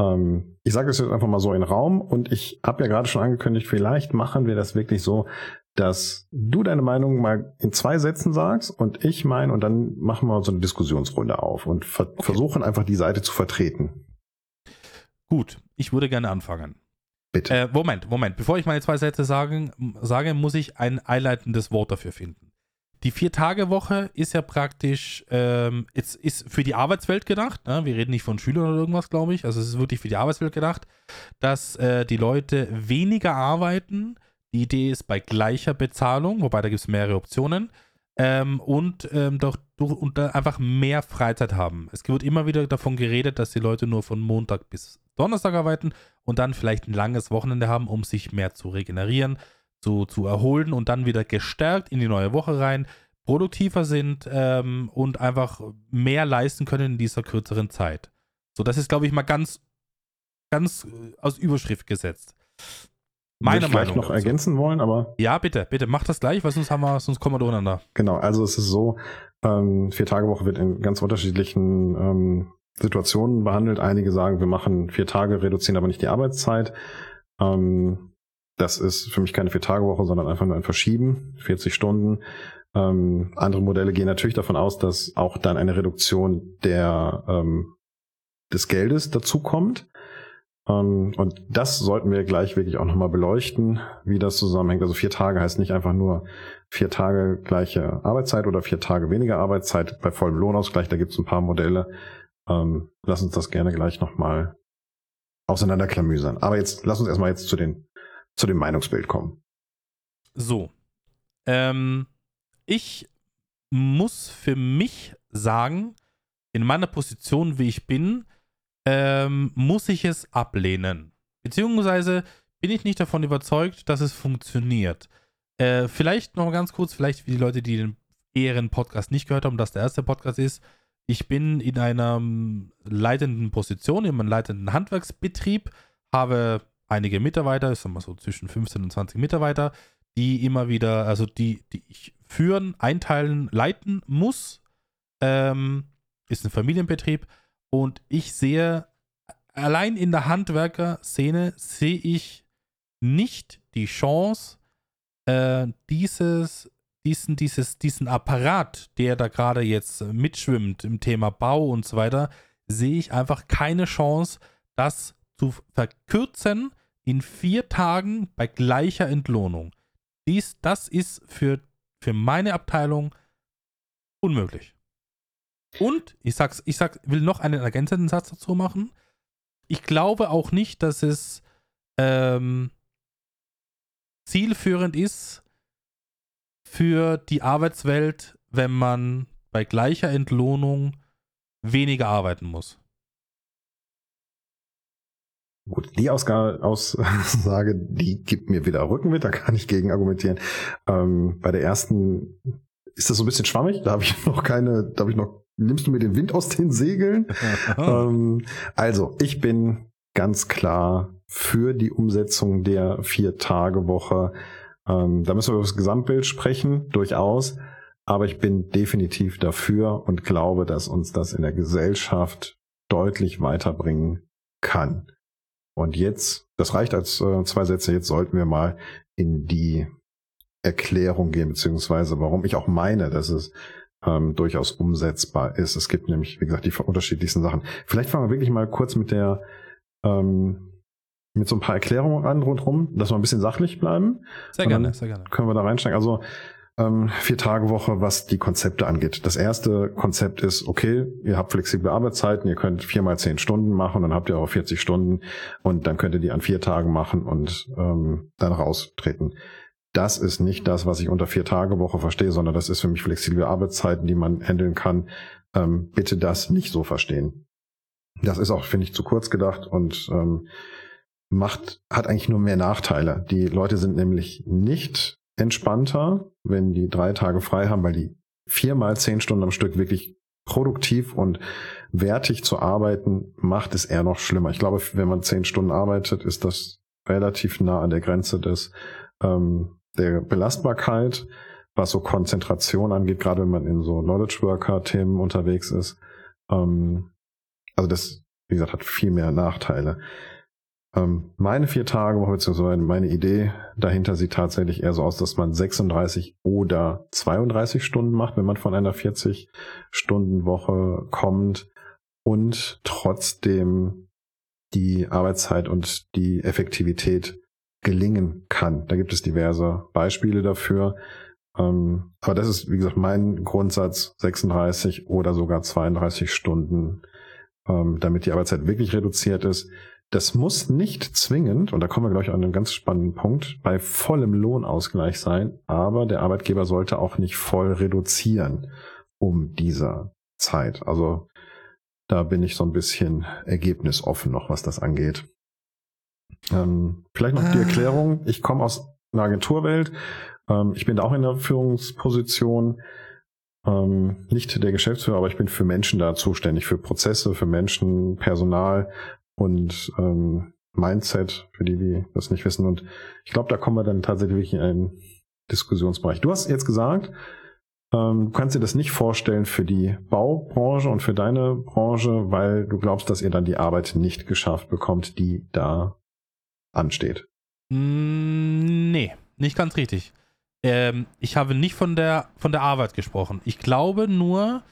Ähm, ich sage das jetzt einfach mal so in den Raum und ich habe ja gerade schon angekündigt, vielleicht machen wir das wirklich so, dass du deine Meinung mal in zwei Sätzen sagst und ich mein und dann machen wir so eine Diskussionsrunde auf und ver versuchen einfach die Seite zu vertreten. Gut, ich würde gerne anfangen. Bitte. Äh, Moment, Moment. Bevor ich meine zwei Sätze sagen, sage, muss ich ein einleitendes Wort dafür finden. Die Vier-Tage-Woche ist ja praktisch, ähm, es ist für die Arbeitswelt gedacht. Ne? Wir reden nicht von Schülern oder irgendwas, glaube ich. Also es ist wirklich für die Arbeitswelt gedacht, dass äh, die Leute weniger arbeiten. Die Idee ist bei gleicher Bezahlung, wobei da gibt es mehrere Optionen. Ähm, und, ähm, doch, durch, und einfach mehr Freizeit haben. Es wird immer wieder davon geredet, dass die Leute nur von Montag bis Donnerstag arbeiten und dann vielleicht ein langes Wochenende haben, um sich mehr zu regenerieren, zu, zu erholen und dann wieder gestärkt in die neue Woche rein, produktiver sind ähm, und einfach mehr leisten können in dieser kürzeren Zeit. So, das ist, glaube ich, mal ganz, ganz äh, aus Überschrift gesetzt. Meine ich Meinung. noch ergänzen wollen, aber Ja, bitte, bitte, mach das gleich, weil sonst haben wir, sonst kommen wir durcheinander. Genau, also es ist so, ähm, Vier-Tage-Woche wird in ganz unterschiedlichen ähm, Situationen behandelt. Einige sagen, wir machen vier Tage, reduzieren aber nicht die Arbeitszeit. Ähm, das ist für mich keine Vier-Tage-Woche, sondern einfach nur ein Verschieben, 40 Stunden. Ähm, andere Modelle gehen natürlich davon aus, dass auch dann eine Reduktion der, ähm, des Geldes dazukommt. Ähm, und das sollten wir gleich wirklich auch nochmal beleuchten, wie das zusammenhängt. Also vier Tage heißt nicht einfach nur vier Tage gleiche Arbeitszeit oder vier Tage weniger Arbeitszeit bei vollem Lohnausgleich. Da gibt es ein paar Modelle. Ähm, lass uns das gerne gleich nochmal auseinanderklamüsern. Aber jetzt lass uns erstmal jetzt zu den zu dem Meinungsbild kommen. So. Ähm, ich muss für mich sagen, in meiner Position, wie ich bin, ähm, muss ich es ablehnen. Beziehungsweise bin ich nicht davon überzeugt, dass es funktioniert. Äh, vielleicht noch ganz kurz, vielleicht für die Leute, die den eheren Podcast nicht gehört haben, dass der erste Podcast ist. Ich bin in einer leitenden Position, in einem leitenden Handwerksbetrieb, habe einige Mitarbeiter, ich sag mal so zwischen 15 und 20 Mitarbeiter, die immer wieder, also die, die ich führen, einteilen, leiten muss. Ähm, ist ein Familienbetrieb und ich sehe, allein in der Handwerkerszene sehe ich nicht die Chance, äh, dieses, diesen, dieses, diesen Apparat, der da gerade jetzt mitschwimmt im Thema Bau und so weiter, sehe ich einfach keine Chance, das zu verkürzen in vier Tagen bei gleicher Entlohnung. Dies, das ist für, für meine Abteilung unmöglich. Und ich sag's, ich sag, will noch einen ergänzenden Satz dazu machen. Ich glaube auch nicht, dass es ähm, zielführend ist für die Arbeitswelt, wenn man bei gleicher Entlohnung weniger arbeiten muss. Gut, die Ausga Aussage, die gibt mir wieder Rückenwind, da kann ich gegen argumentieren. Ähm, bei der ersten ist das so ein bisschen schwammig, da habe ich noch keine, da habe ich noch, nimmst du mir den Wind aus den Segeln? ähm, also, ich bin ganz klar für die Umsetzung der Vier-Tage-Woche. Ähm, da müssen wir über das Gesamtbild sprechen, durchaus. Aber ich bin definitiv dafür und glaube, dass uns das in der Gesellschaft deutlich weiterbringen kann. Und jetzt, das reicht als äh, zwei Sätze, jetzt sollten wir mal in die Erklärung gehen, beziehungsweise warum ich auch meine, dass es ähm, durchaus umsetzbar ist. Es gibt nämlich, wie gesagt, die unterschiedlichsten Sachen. Vielleicht fangen wir wirklich mal kurz mit der ähm, mit so ein paar Erklärungen an rundherum, dass wir ein bisschen sachlich bleiben. Sehr gerne, sehr gerne. Können wir da reinsteigen? Also ähm, vier Tage Woche, was die Konzepte angeht. Das erste Konzept ist, okay, ihr habt flexible Arbeitszeiten, ihr könnt viermal zehn Stunden machen, dann habt ihr auch 40 Stunden und dann könnt ihr die an vier Tagen machen und ähm, dann raustreten. Das ist nicht das, was ich unter vier Tage Woche verstehe, sondern das ist für mich flexible Arbeitszeiten, die man handeln kann. Ähm, bitte das nicht so verstehen. Das ist auch, finde ich, zu kurz gedacht und ähm, macht, hat eigentlich nur mehr Nachteile. Die Leute sind nämlich nicht entspannter, wenn die drei Tage frei haben, weil die viermal zehn Stunden am Stück wirklich produktiv und wertig zu arbeiten, macht es eher noch schlimmer. Ich glaube, wenn man zehn Stunden arbeitet, ist das relativ nah an der Grenze des ähm, der Belastbarkeit, was so Konzentration angeht, gerade wenn man in so Knowledge Worker Themen unterwegs ist. Ähm, also das, wie gesagt, hat viel mehr Nachteile. Ähm, meine vier Tage Woche, beziehungsweise meine Idee dahinter sieht tatsächlich eher so aus, dass man 36 oder 32 Stunden macht, wenn man von einer 40-Stunden-Woche kommt und trotzdem die Arbeitszeit und die Effektivität gelingen kann. Da gibt es diverse Beispiele dafür. Ähm, aber das ist, wie gesagt, mein Grundsatz 36 oder sogar 32 Stunden, ähm, damit die Arbeitszeit wirklich reduziert ist. Das muss nicht zwingend, und da kommen wir, glaube ich, an einen ganz spannenden Punkt, bei vollem Lohnausgleich sein, aber der Arbeitgeber sollte auch nicht voll reduzieren um dieser Zeit. Also da bin ich so ein bisschen ergebnisoffen noch, was das angeht. Ähm, vielleicht noch die ah. Erklärung. Ich komme aus einer Agenturwelt. Ähm, ich bin da auch in der Führungsposition. Ähm, nicht der Geschäftsführer, aber ich bin für Menschen da zuständig, für Prozesse, für Menschen, Personal und ähm, Mindset, für die, die das nicht wissen. Und ich glaube, da kommen wir dann tatsächlich in einen Diskussionsbereich. Du hast jetzt gesagt, ähm, du kannst dir das nicht vorstellen für die Baubranche und für deine Branche, weil du glaubst, dass ihr dann die Arbeit nicht geschafft bekommt, die da ansteht. Mm, nee, nicht ganz richtig. Ähm, ich habe nicht von der, von der Arbeit gesprochen. Ich glaube nur,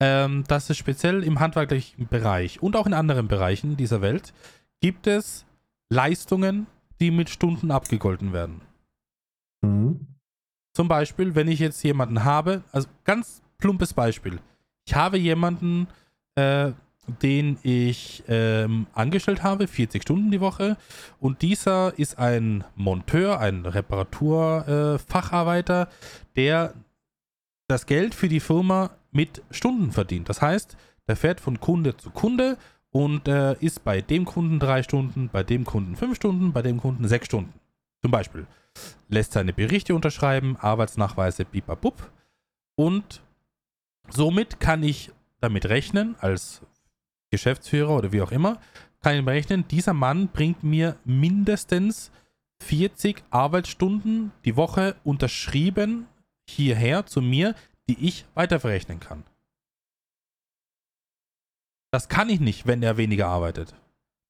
ähm, dass es speziell im handwerklichen Bereich und auch in anderen Bereichen dieser Welt gibt es Leistungen, die mit Stunden abgegolten werden. Mhm. Zum Beispiel, wenn ich jetzt jemanden habe, also ganz plumpes Beispiel. Ich habe jemanden, äh, den ich ähm, angestellt habe, 40 Stunden die Woche. Und dieser ist ein Monteur, ein Reparaturfacharbeiter, äh, der das Geld für die Firma mit Stunden verdient. Das heißt, der fährt von Kunde zu Kunde und äh, ist bei dem Kunden drei Stunden, bei dem Kunden fünf Stunden, bei dem Kunden sechs Stunden. Zum Beispiel. Lässt seine Berichte unterschreiben, Arbeitsnachweise, bipabub. Und somit kann ich damit rechnen, als Geschäftsführer oder wie auch immer, kann ich berechnen, dieser Mann bringt mir mindestens 40 Arbeitsstunden die Woche unterschrieben hierher zu mir, die ich weiterverrechnen kann. Das kann ich nicht, wenn er weniger arbeitet.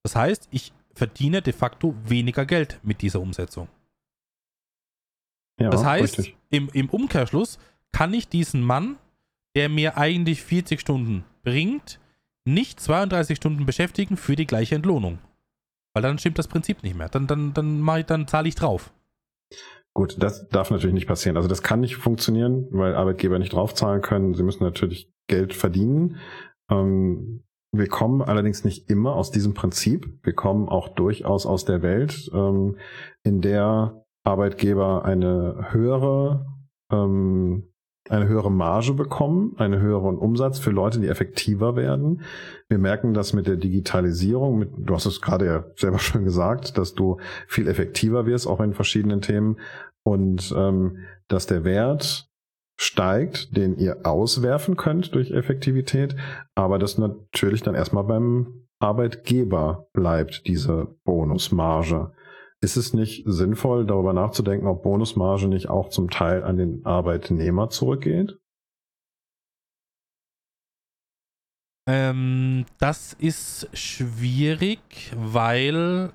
Das heißt, ich verdiene de facto weniger Geld mit dieser Umsetzung. Ja, das heißt, im, im Umkehrschluss kann ich diesen Mann, der mir eigentlich 40 Stunden bringt, nicht 32 Stunden beschäftigen für die gleiche Entlohnung. Weil dann stimmt das Prinzip nicht mehr. Dann, dann, dann, ich, dann zahle ich drauf. Gut, das darf natürlich nicht passieren. Also das kann nicht funktionieren, weil Arbeitgeber nicht draufzahlen können. Sie müssen natürlich Geld verdienen. Ähm, wir kommen allerdings nicht immer aus diesem Prinzip. Wir kommen auch durchaus aus der Welt, ähm, in der Arbeitgeber eine höhere ähm, eine höhere Marge bekommen, einen höheren Umsatz für Leute, die effektiver werden. Wir merken das mit der Digitalisierung, mit, du hast es gerade ja selber schon gesagt, dass du viel effektiver wirst, auch in verschiedenen Themen und ähm, dass der Wert steigt, den ihr auswerfen könnt durch Effektivität, aber das natürlich dann erstmal beim Arbeitgeber bleibt, diese Bonusmarge. Ist es nicht sinnvoll, darüber nachzudenken, ob Bonusmarge nicht auch zum Teil an den Arbeitnehmer zurückgeht? Ähm, das ist schwierig, weil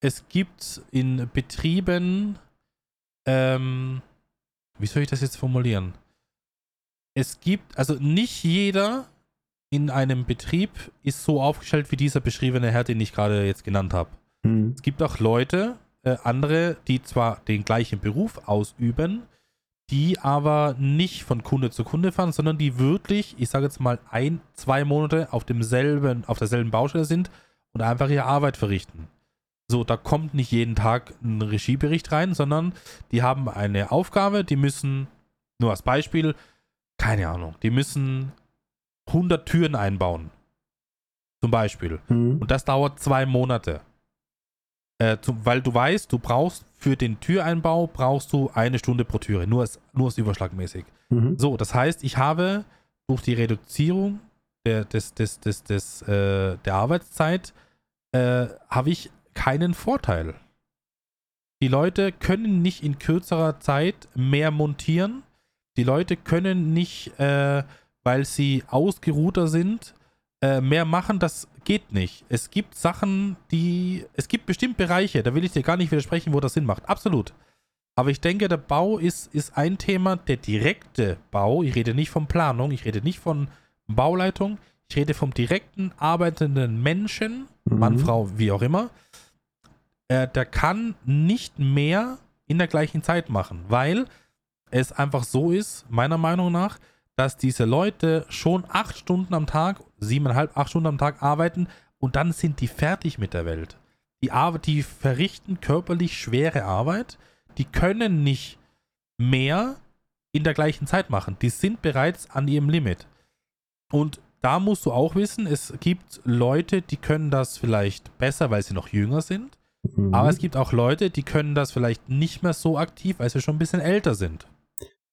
es gibt in Betrieben, ähm, wie soll ich das jetzt formulieren? Es gibt, also nicht jeder in einem Betrieb ist so aufgestellt wie dieser beschriebene Herr, den ich gerade jetzt genannt habe. Mhm. Es gibt auch Leute, äh, andere, die zwar den gleichen Beruf ausüben, die aber nicht von Kunde zu Kunde fahren, sondern die wirklich, ich sage jetzt mal, ein, zwei Monate auf demselben, auf derselben Baustelle sind und einfach ihre Arbeit verrichten. So, da kommt nicht jeden Tag ein Regiebericht rein, sondern die haben eine Aufgabe, die müssen, nur als Beispiel, keine Ahnung, die müssen 100 Türen einbauen. Zum Beispiel. Mhm. Und das dauert zwei Monate. Äh, zum, weil du weißt, du brauchst für den Türeinbau brauchst du eine Stunde pro Türe, nur als, nur als überschlagmäßig. Mhm. So, das heißt, ich habe durch die Reduzierung der, des, des, des, des, äh, der Arbeitszeit äh, habe ich keinen Vorteil. Die Leute können nicht in kürzerer Zeit mehr montieren. Die Leute können nicht, äh, weil sie ausgeruhter sind, äh, mehr machen. Das geht nicht. Es gibt Sachen, die. Es gibt bestimmt Bereiche, da will ich dir gar nicht widersprechen, wo das Sinn macht. Absolut. Aber ich denke, der Bau ist, ist ein Thema, der direkte Bau. Ich rede nicht von Planung, ich rede nicht von Bauleitung, ich rede vom direkten arbeitenden Menschen, Mhm. Mann, Frau, wie auch immer. Äh, der kann nicht mehr in der gleichen Zeit machen, weil es einfach so ist, meiner Meinung nach, dass diese Leute schon acht Stunden am Tag, siebeneinhalb, acht Stunden am Tag arbeiten und dann sind die fertig mit der Welt. Die, Ar die verrichten körperlich schwere Arbeit, die können nicht mehr in der gleichen Zeit machen. Die sind bereits an ihrem Limit. Und da musst du auch wissen, es gibt Leute, die können das vielleicht besser, weil sie noch jünger sind. Mhm. Aber es gibt auch Leute, die können das vielleicht nicht mehr so aktiv, weil sie schon ein bisschen älter sind.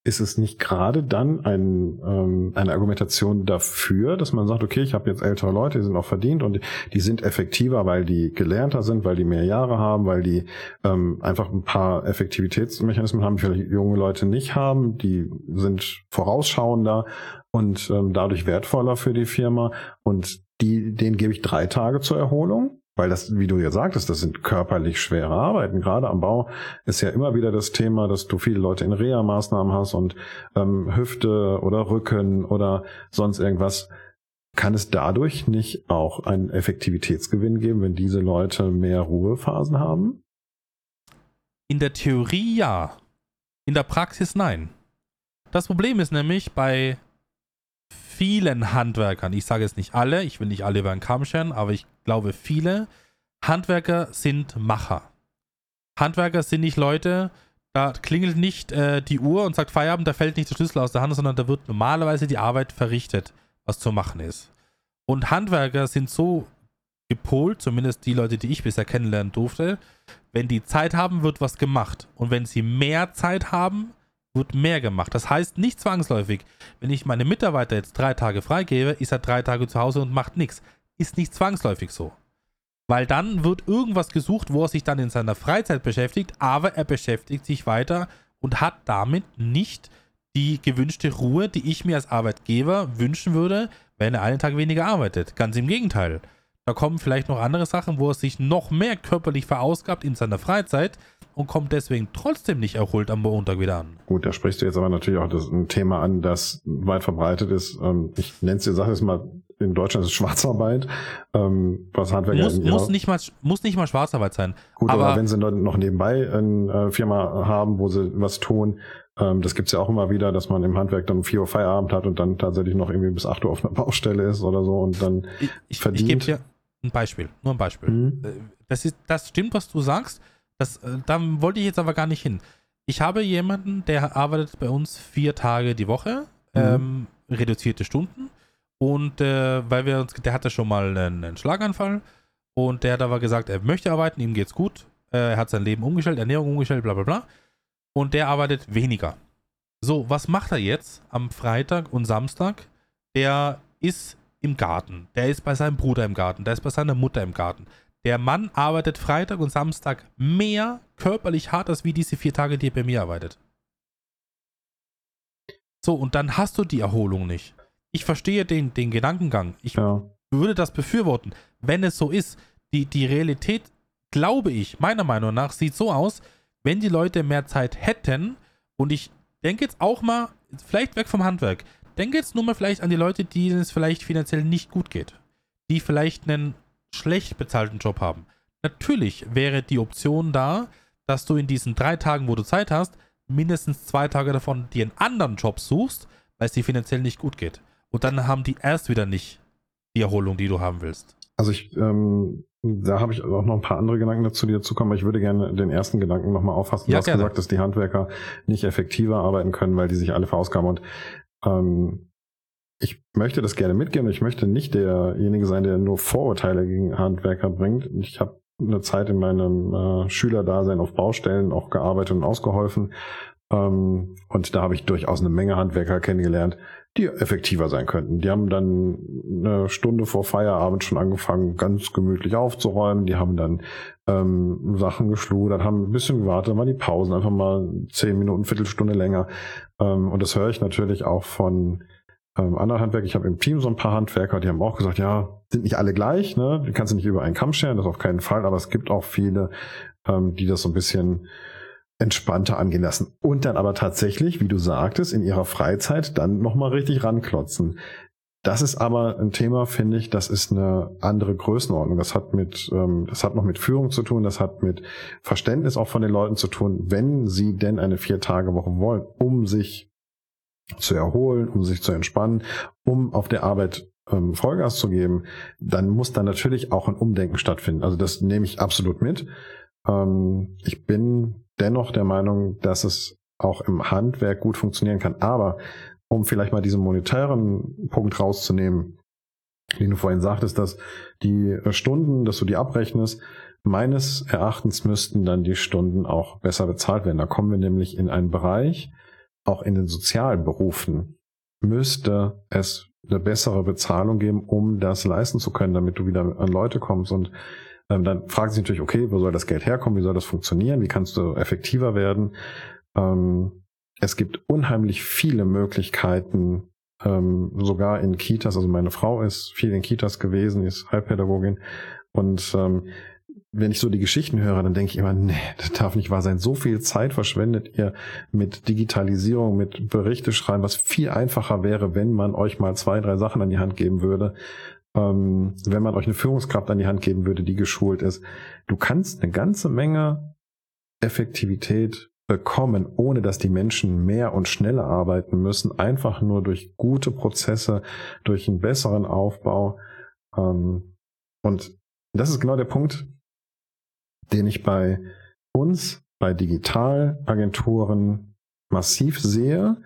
Ist es nicht gerade dann ein, ähm, eine Argumentation dafür, dass man sagt, okay, ich habe jetzt ältere Leute, die sind auch verdient und die sind effektiver, weil die gelernter sind, weil die mehr Jahre haben, weil die ähm, einfach ein paar Effektivitätsmechanismen haben, die vielleicht junge Leute nicht haben, die sind vorausschauender und ähm, dadurch wertvoller für die Firma und die, denen gebe ich drei Tage zur Erholung. Weil das, wie du ja sagtest, das sind körperlich schwere Arbeiten. Gerade am Bau ist ja immer wieder das Thema, dass du viele Leute in Reha-Maßnahmen hast und ähm, Hüfte oder Rücken oder sonst irgendwas. Kann es dadurch nicht auch einen Effektivitätsgewinn geben, wenn diese Leute mehr Ruhephasen haben? In der Theorie ja. In der Praxis nein. Das Problem ist nämlich bei vielen Handwerkern, ich sage jetzt nicht alle, ich will nicht alle über den Kamm scheren, aber ich glaube viele, Handwerker sind Macher. Handwerker sind nicht Leute, da klingelt nicht äh, die Uhr und sagt Feierabend, da fällt nicht der Schlüssel aus der Hand, sondern da wird normalerweise die Arbeit verrichtet, was zu machen ist. Und Handwerker sind so gepolt, zumindest die Leute, die ich bisher kennenlernen durfte, wenn die Zeit haben, wird was gemacht. Und wenn sie mehr Zeit haben, wird mehr gemacht. Das heißt nicht zwangsläufig, wenn ich meine Mitarbeiter jetzt drei Tage freigebe, ist er drei Tage zu Hause und macht nichts. Ist nicht zwangsläufig so. Weil dann wird irgendwas gesucht, wo er sich dann in seiner Freizeit beschäftigt, aber er beschäftigt sich weiter und hat damit nicht die gewünschte Ruhe, die ich mir als Arbeitgeber wünschen würde, wenn er einen Tag weniger arbeitet. Ganz im Gegenteil. Da kommen vielleicht noch andere Sachen, wo er sich noch mehr körperlich verausgabt in seiner Freizeit und kommt deswegen trotzdem nicht erholt am Montag wieder an. Gut, da sprichst du jetzt aber natürlich auch das, ein Thema an, das weit verbreitet ist. Ähm, ich nenne es dir, sag es mal, in Deutschland ist es Schwarzarbeit, ähm, was Handwerker Muss, muss, nicht mal, muss nicht mal Schwarzarbeit sein. Gut, aber aber wenn sie dann noch nebenbei eine äh, Firma haben, wo sie was tun, ähm, das gibt's ja auch immer wieder, dass man im Handwerk dann um 4 Uhr Feierabend hat und dann tatsächlich noch irgendwie bis 8 Uhr auf einer Baustelle ist oder so und dann ich, ich, ich verdient. gebe dir ein Beispiel, nur ein Beispiel. Mhm. Äh, Das, ist, das stimmt, was du sagst. Das, äh, da wollte ich jetzt aber gar nicht hin. Ich habe jemanden, der arbeitet bei uns vier Tage die Woche, Mhm. ähm, reduzierte Stunden. Und äh, weil wir uns, der hatte schon mal einen, einen Schlaganfall und der hat aber gesagt, er möchte arbeiten, ihm geht's gut. Äh, er hat sein Leben umgestellt, Ernährung umgestellt, bla bla bla. Und der arbeitet weniger. So, was macht er jetzt am Freitag und Samstag? Der ist im Garten. Der ist bei seinem Bruder im Garten. Der ist bei seiner Mutter im Garten. Der Mann arbeitet Freitag und Samstag mehr körperlich hart als wie diese vier Tage, die er bei mir arbeitet. So, und dann hast du die Erholung nicht. Ich verstehe den, den Gedankengang. Ich ja. würde das befürworten, wenn es so ist. Die, die Realität, glaube ich, meiner Meinung nach, sieht so aus, wenn die Leute mehr Zeit hätten, und ich denke jetzt auch mal, vielleicht weg vom Handwerk, denke jetzt nur mal vielleicht an die Leute, denen es vielleicht finanziell nicht gut geht, die vielleicht einen schlecht bezahlten Job haben. Natürlich wäre die Option da, dass du in diesen drei Tagen, wo du Zeit hast, mindestens zwei Tage davon dir einen anderen Job suchst, weil es dir finanziell nicht gut geht. Und dann haben die erst wieder nicht die Erholung, die du haben willst. Also ich, ähm, da habe ich auch noch ein paar andere Gedanken dazu, die dazu kommen, aber ich würde gerne den ersten Gedanken nochmal auffassen. Du Ja, hast gerne. gesagt, dass die Handwerker nicht effektiver arbeiten können, weil die sich alle verausgaben und ähm, ich möchte das gerne mitgehen und ich möchte nicht derjenige sein, der nur Vorurteile gegen Handwerker bringt. Ich habe eine Zeit in meinem äh, Schülerdasein auf Baustellen auch gearbeitet und ausgeholfen. Ähm, und da habe ich durchaus eine Menge Handwerker kennengelernt, die effektiver sein könnten. Die haben dann eine Stunde vor Feierabend schon angefangen, ganz gemütlich aufzuräumen. Die haben dann ähm, Sachen geschludert, haben ein bisschen gewartet, waren die Pausen einfach mal zehn Minuten, Viertelstunde länger. Ähm, und das höre ich natürlich auch von ähm, anderen Handwerker. Ich habe im Team so ein paar Handwerker, die haben auch gesagt, ja, sind nicht alle gleich, ne? Die kannst du nicht über einen Kamm scheren, das auf keinen Fall, aber es gibt auch viele, ähm, die das so ein bisschen entspannter angehen lassen. Und dann aber tatsächlich, wie du sagtest, in ihrer Freizeit dann nochmal richtig ranklotzen. Das ist aber ein Thema, finde ich, das ist eine andere Größenordnung. Das hat mit, ähm, das hat noch mit Führung zu tun, das hat mit Verständnis auch von den Leuten zu tun, wenn sie denn eine Vier-Tage-Woche wollen, um sich zu erholen, um sich zu entspannen, um auf der Arbeit ähm, Vollgas zu geben, dann muss da natürlich auch ein Umdenken stattfinden. Also das nehme ich absolut mit. Ähm, ich bin dennoch der Meinung, dass es auch im Handwerk gut funktionieren kann. Aber um vielleicht mal diesen monetären Punkt rauszunehmen, den du vorhin sagtest, dass die Stunden, dass du die abrechnest, meines Erachtens müssten dann die Stunden auch besser bezahlt werden. Da kommen wir nämlich in einen Bereich, auch in den sozialen Berufen, müsste es eine bessere Bezahlung geben, um das leisten zu können, damit du wieder an Leute kommst. Und ähm, dann fragen sie natürlich, okay, wo soll das Geld herkommen? Wie soll das funktionieren? Wie kannst du effektiver werden? Ähm, es gibt unheimlich viele Möglichkeiten, ähm, sogar in Kitas. Also meine Frau ist viel in Kitas gewesen, ist Heilpädagogin. Und ähm, wenn ich so die Geschichten höre, dann denke ich immer, nee, das darf nicht wahr sein. So viel Zeit verschwendet ihr mit Digitalisierung, mit Berichte schreiben, was viel einfacher wäre, wenn man euch mal zwei, drei Sachen an die Hand geben würde ähm, wenn man euch eine Führungskraft an die Hand geben würde, die geschult ist. Du kannst eine ganze Menge Effektivität bekommen, ohne dass die Menschen mehr und schneller arbeiten müssen, einfach nur durch gute Prozesse, durch einen besseren Aufbau. Ähm, und das ist genau der Punkt, den ich bei uns, bei Digitalagenturen massiv sehe,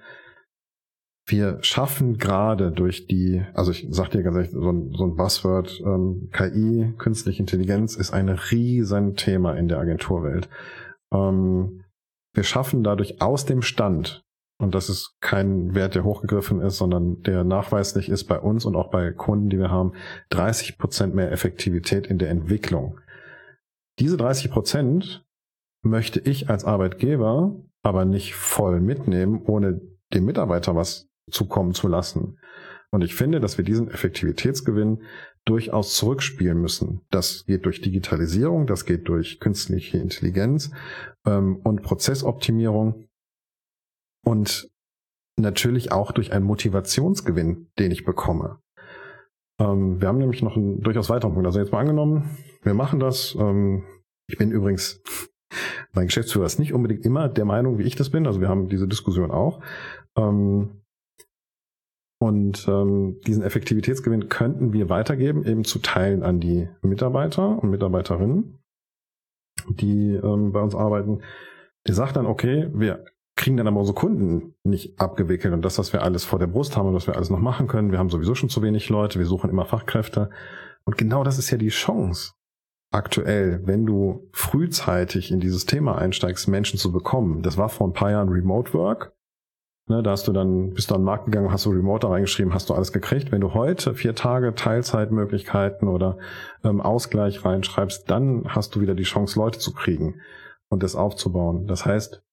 wir schaffen gerade durch die, also ich sag dir ganz ehrlich, so ein, so ein Buzzword, ähm, KI, künstliche Intelligenz ist ein riesen Thema in der Agenturwelt. Ähm, wir schaffen dadurch aus dem Stand, und das ist kein Wert, der hochgegriffen ist, sondern der nachweislich ist bei uns und auch bei Kunden, die wir haben, 30 Prozent mehr Effektivität in der Entwicklung. Diese 30 Prozent möchte ich als Arbeitgeber aber nicht voll mitnehmen, ohne dem Mitarbeiter was zukommen zu lassen. Und ich finde, dass wir diesen Effektivitätsgewinn durchaus zurückspielen müssen. Das geht durch Digitalisierung, das geht durch künstliche Intelligenz ähm, und Prozessoptimierung und natürlich auch durch einen Motivationsgewinn, den ich bekomme. Ähm, wir haben nämlich noch einen durchaus weiteren Punkt. Also jetzt mal angenommen, wir machen das. Ähm, ich bin übrigens, mein Geschäftsführer ist nicht unbedingt immer der Meinung, wie ich das bin. Also wir haben diese Diskussion auch. Ähm, und ähm, diesen Effektivitätsgewinn könnten wir weitergeben, eben zu teilen an die Mitarbeiter und Mitarbeiterinnen, die ähm, bei uns arbeiten. Die sagt dann, okay, wir kriegen dann aber unsere Kunden nicht abgewickelt und das, was wir alles vor der Brust haben und was wir alles noch machen können. Wir haben sowieso schon zu wenig Leute, wir suchen immer Fachkräfte. Und genau das ist ja die Chance aktuell, wenn du frühzeitig in dieses Thema einsteigst, Menschen zu bekommen. Das war vor ein paar Jahren Remote Work. Ne, da hast du dann, bist du an den Markt gegangen, hast du Remote reingeschrieben, hast du alles gekriegt. Wenn du heute vier Tage Teilzeitmöglichkeiten oder ähm, Ausgleich reinschreibst, dann hast du wieder die Chance, Leute zu kriegen und das aufzubauen. Das heißt,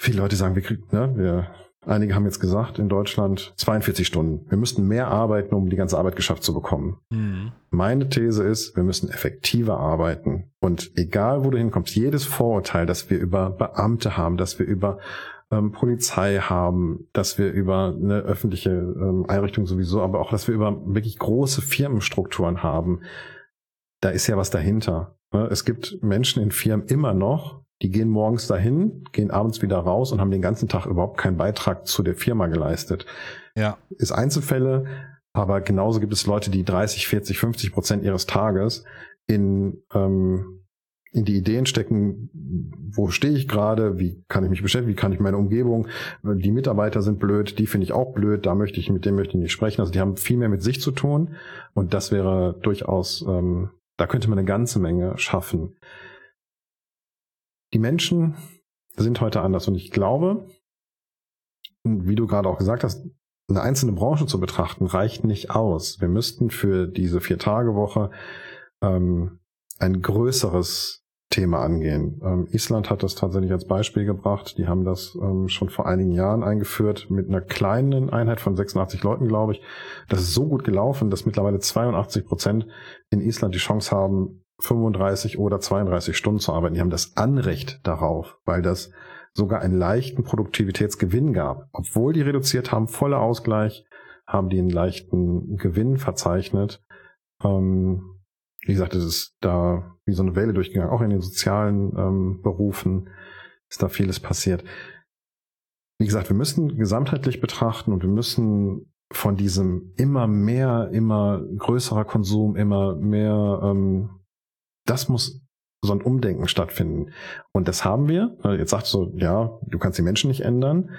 viele Leute sagen, wir kriegen, ne, wir, einige haben jetzt gesagt, in Deutschland 42 Stunden. Wir müssten mehr arbeiten, um die ganze Arbeit geschafft zu bekommen. Mhm. Meine These ist, wir müssen effektiver arbeiten. Und egal, wo du hinkommst, jedes Vorurteil, das wir über Beamte haben, dass wir über ähm, Polizei haben, dass wir über eine öffentliche ähm, Einrichtung sowieso, aber auch, dass wir über wirklich große Firmenstrukturen haben. Da ist ja was dahinter. Ne? Es gibt Menschen in Firmen immer noch, die gehen morgens dahin, gehen abends wieder raus und haben den ganzen Tag überhaupt keinen Beitrag zu der Firma geleistet. Ja. Ist Einzelfälle, aber genauso gibt es Leute, die 30, 40, 50 Prozent ihres Tages in ähm, in die Ideen stecken, wo stehe ich gerade, wie kann ich mich beschäftigen, wie kann ich meine Umgebung, die Mitarbeiter sind blöd, die finde ich auch blöd, da möchte ich, mit dem möchte ich nicht sprechen. Also die haben viel mehr mit sich zu tun und das wäre durchaus, ähm, da könnte man eine ganze Menge schaffen. Die Menschen sind heute anders und ich glaube, wie du gerade auch gesagt hast, eine einzelne Branche zu betrachten reicht nicht aus. Wir müssten für diese Vier-Tage-Woche ähm, ein größeres Thema angehen. Ähm, Island hat das tatsächlich als Beispiel gebracht. Die haben das ähm, schon vor einigen Jahren eingeführt mit einer kleinen Einheit von 86 Leuten, glaube ich. Das ist so gut gelaufen, dass mittlerweile 82 Prozent in Island die Chance haben, 35 oder 32 Stunden zu arbeiten. Die haben das Anrecht darauf, weil das sogar einen leichten Produktivitätsgewinn gab. Obwohl die reduziert haben, voller Ausgleich, haben die einen leichten Gewinn verzeichnet. Ähm, wie gesagt, es ist da wie so eine Welle durchgegangen. Auch in den sozialen ähm, Berufen ist da vieles passiert. Wie gesagt, wir müssen gesamtheitlich betrachten und wir müssen von diesem immer mehr, immer größerer Konsum, immer mehr, ähm, das muss so ein Umdenken stattfinden. Und das haben wir. Jetzt sagst du, ja, du kannst die Menschen nicht ändern.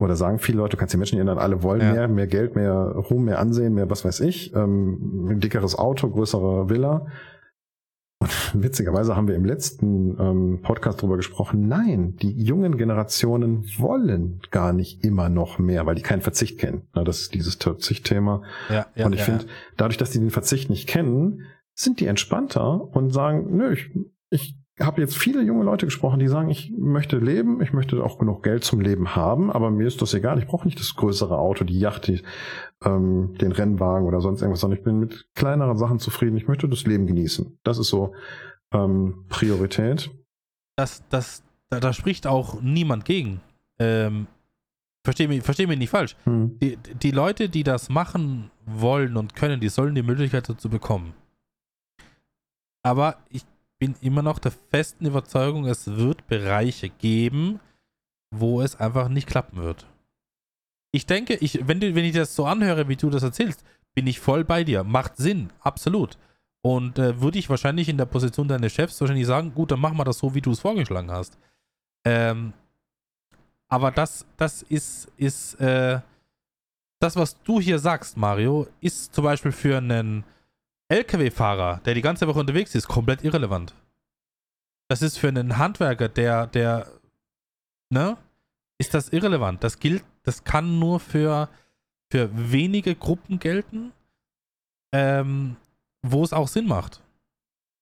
Oder sagen viele Leute, du kannst die Menschen ändern, alle wollen ja. mehr, mehr Geld, mehr Ruhm, mehr Ansehen, mehr was weiß ich, ähm, ein dickeres Auto, größere Villa. Und witzigerweise haben wir im letzten ähm, Podcast darüber gesprochen, nein, die jungen Generationen wollen gar nicht immer noch mehr, weil die keinen Verzicht kennen. Ja, das ist dieses Verzichtthema. Ja, ja, und ich ja, finde, dadurch, dass die den Verzicht nicht kennen, sind die entspannter und sagen, nö, ich, ich habe jetzt viele junge Leute gesprochen, die sagen, ich möchte leben, ich möchte auch genug Geld zum Leben haben, aber mir ist das egal, ich brauche nicht das größere Auto, die Yacht, die, ähm, den Rennwagen oder sonst irgendwas, sondern ich bin mit kleineren Sachen zufrieden, ich möchte das Leben genießen. Das ist so ähm, Priorität. Das, das, da, da spricht auch niemand gegen. Ähm, Verstehe mich, versteh mich nicht falsch. Hm. Die, die Leute, die das machen wollen und können, die sollen die Möglichkeit dazu bekommen. Aber ich bin immer noch der festen Überzeugung, es wird Bereiche geben, wo es einfach nicht klappen wird. Ich denke, ich, wenn, du, wenn ich das so anhöre, wie du das erzählst, bin ich voll bei dir. Macht Sinn, absolut. Und äh, würde ich wahrscheinlich in der Position deines Chefs wahrscheinlich sagen, gut, dann machen wir das so, wie du es vorgeschlagen hast. Ähm, aber das, das ist, ist äh, das, was du hier sagst, Mario, ist zum Beispiel für einen LKW-Fahrer, der die ganze Woche unterwegs ist, komplett irrelevant. Das ist für einen Handwerker, der, der, ne, ist das irrelevant. Das gilt, das kann nur für, für wenige Gruppen gelten, ähm, wo es auch Sinn macht.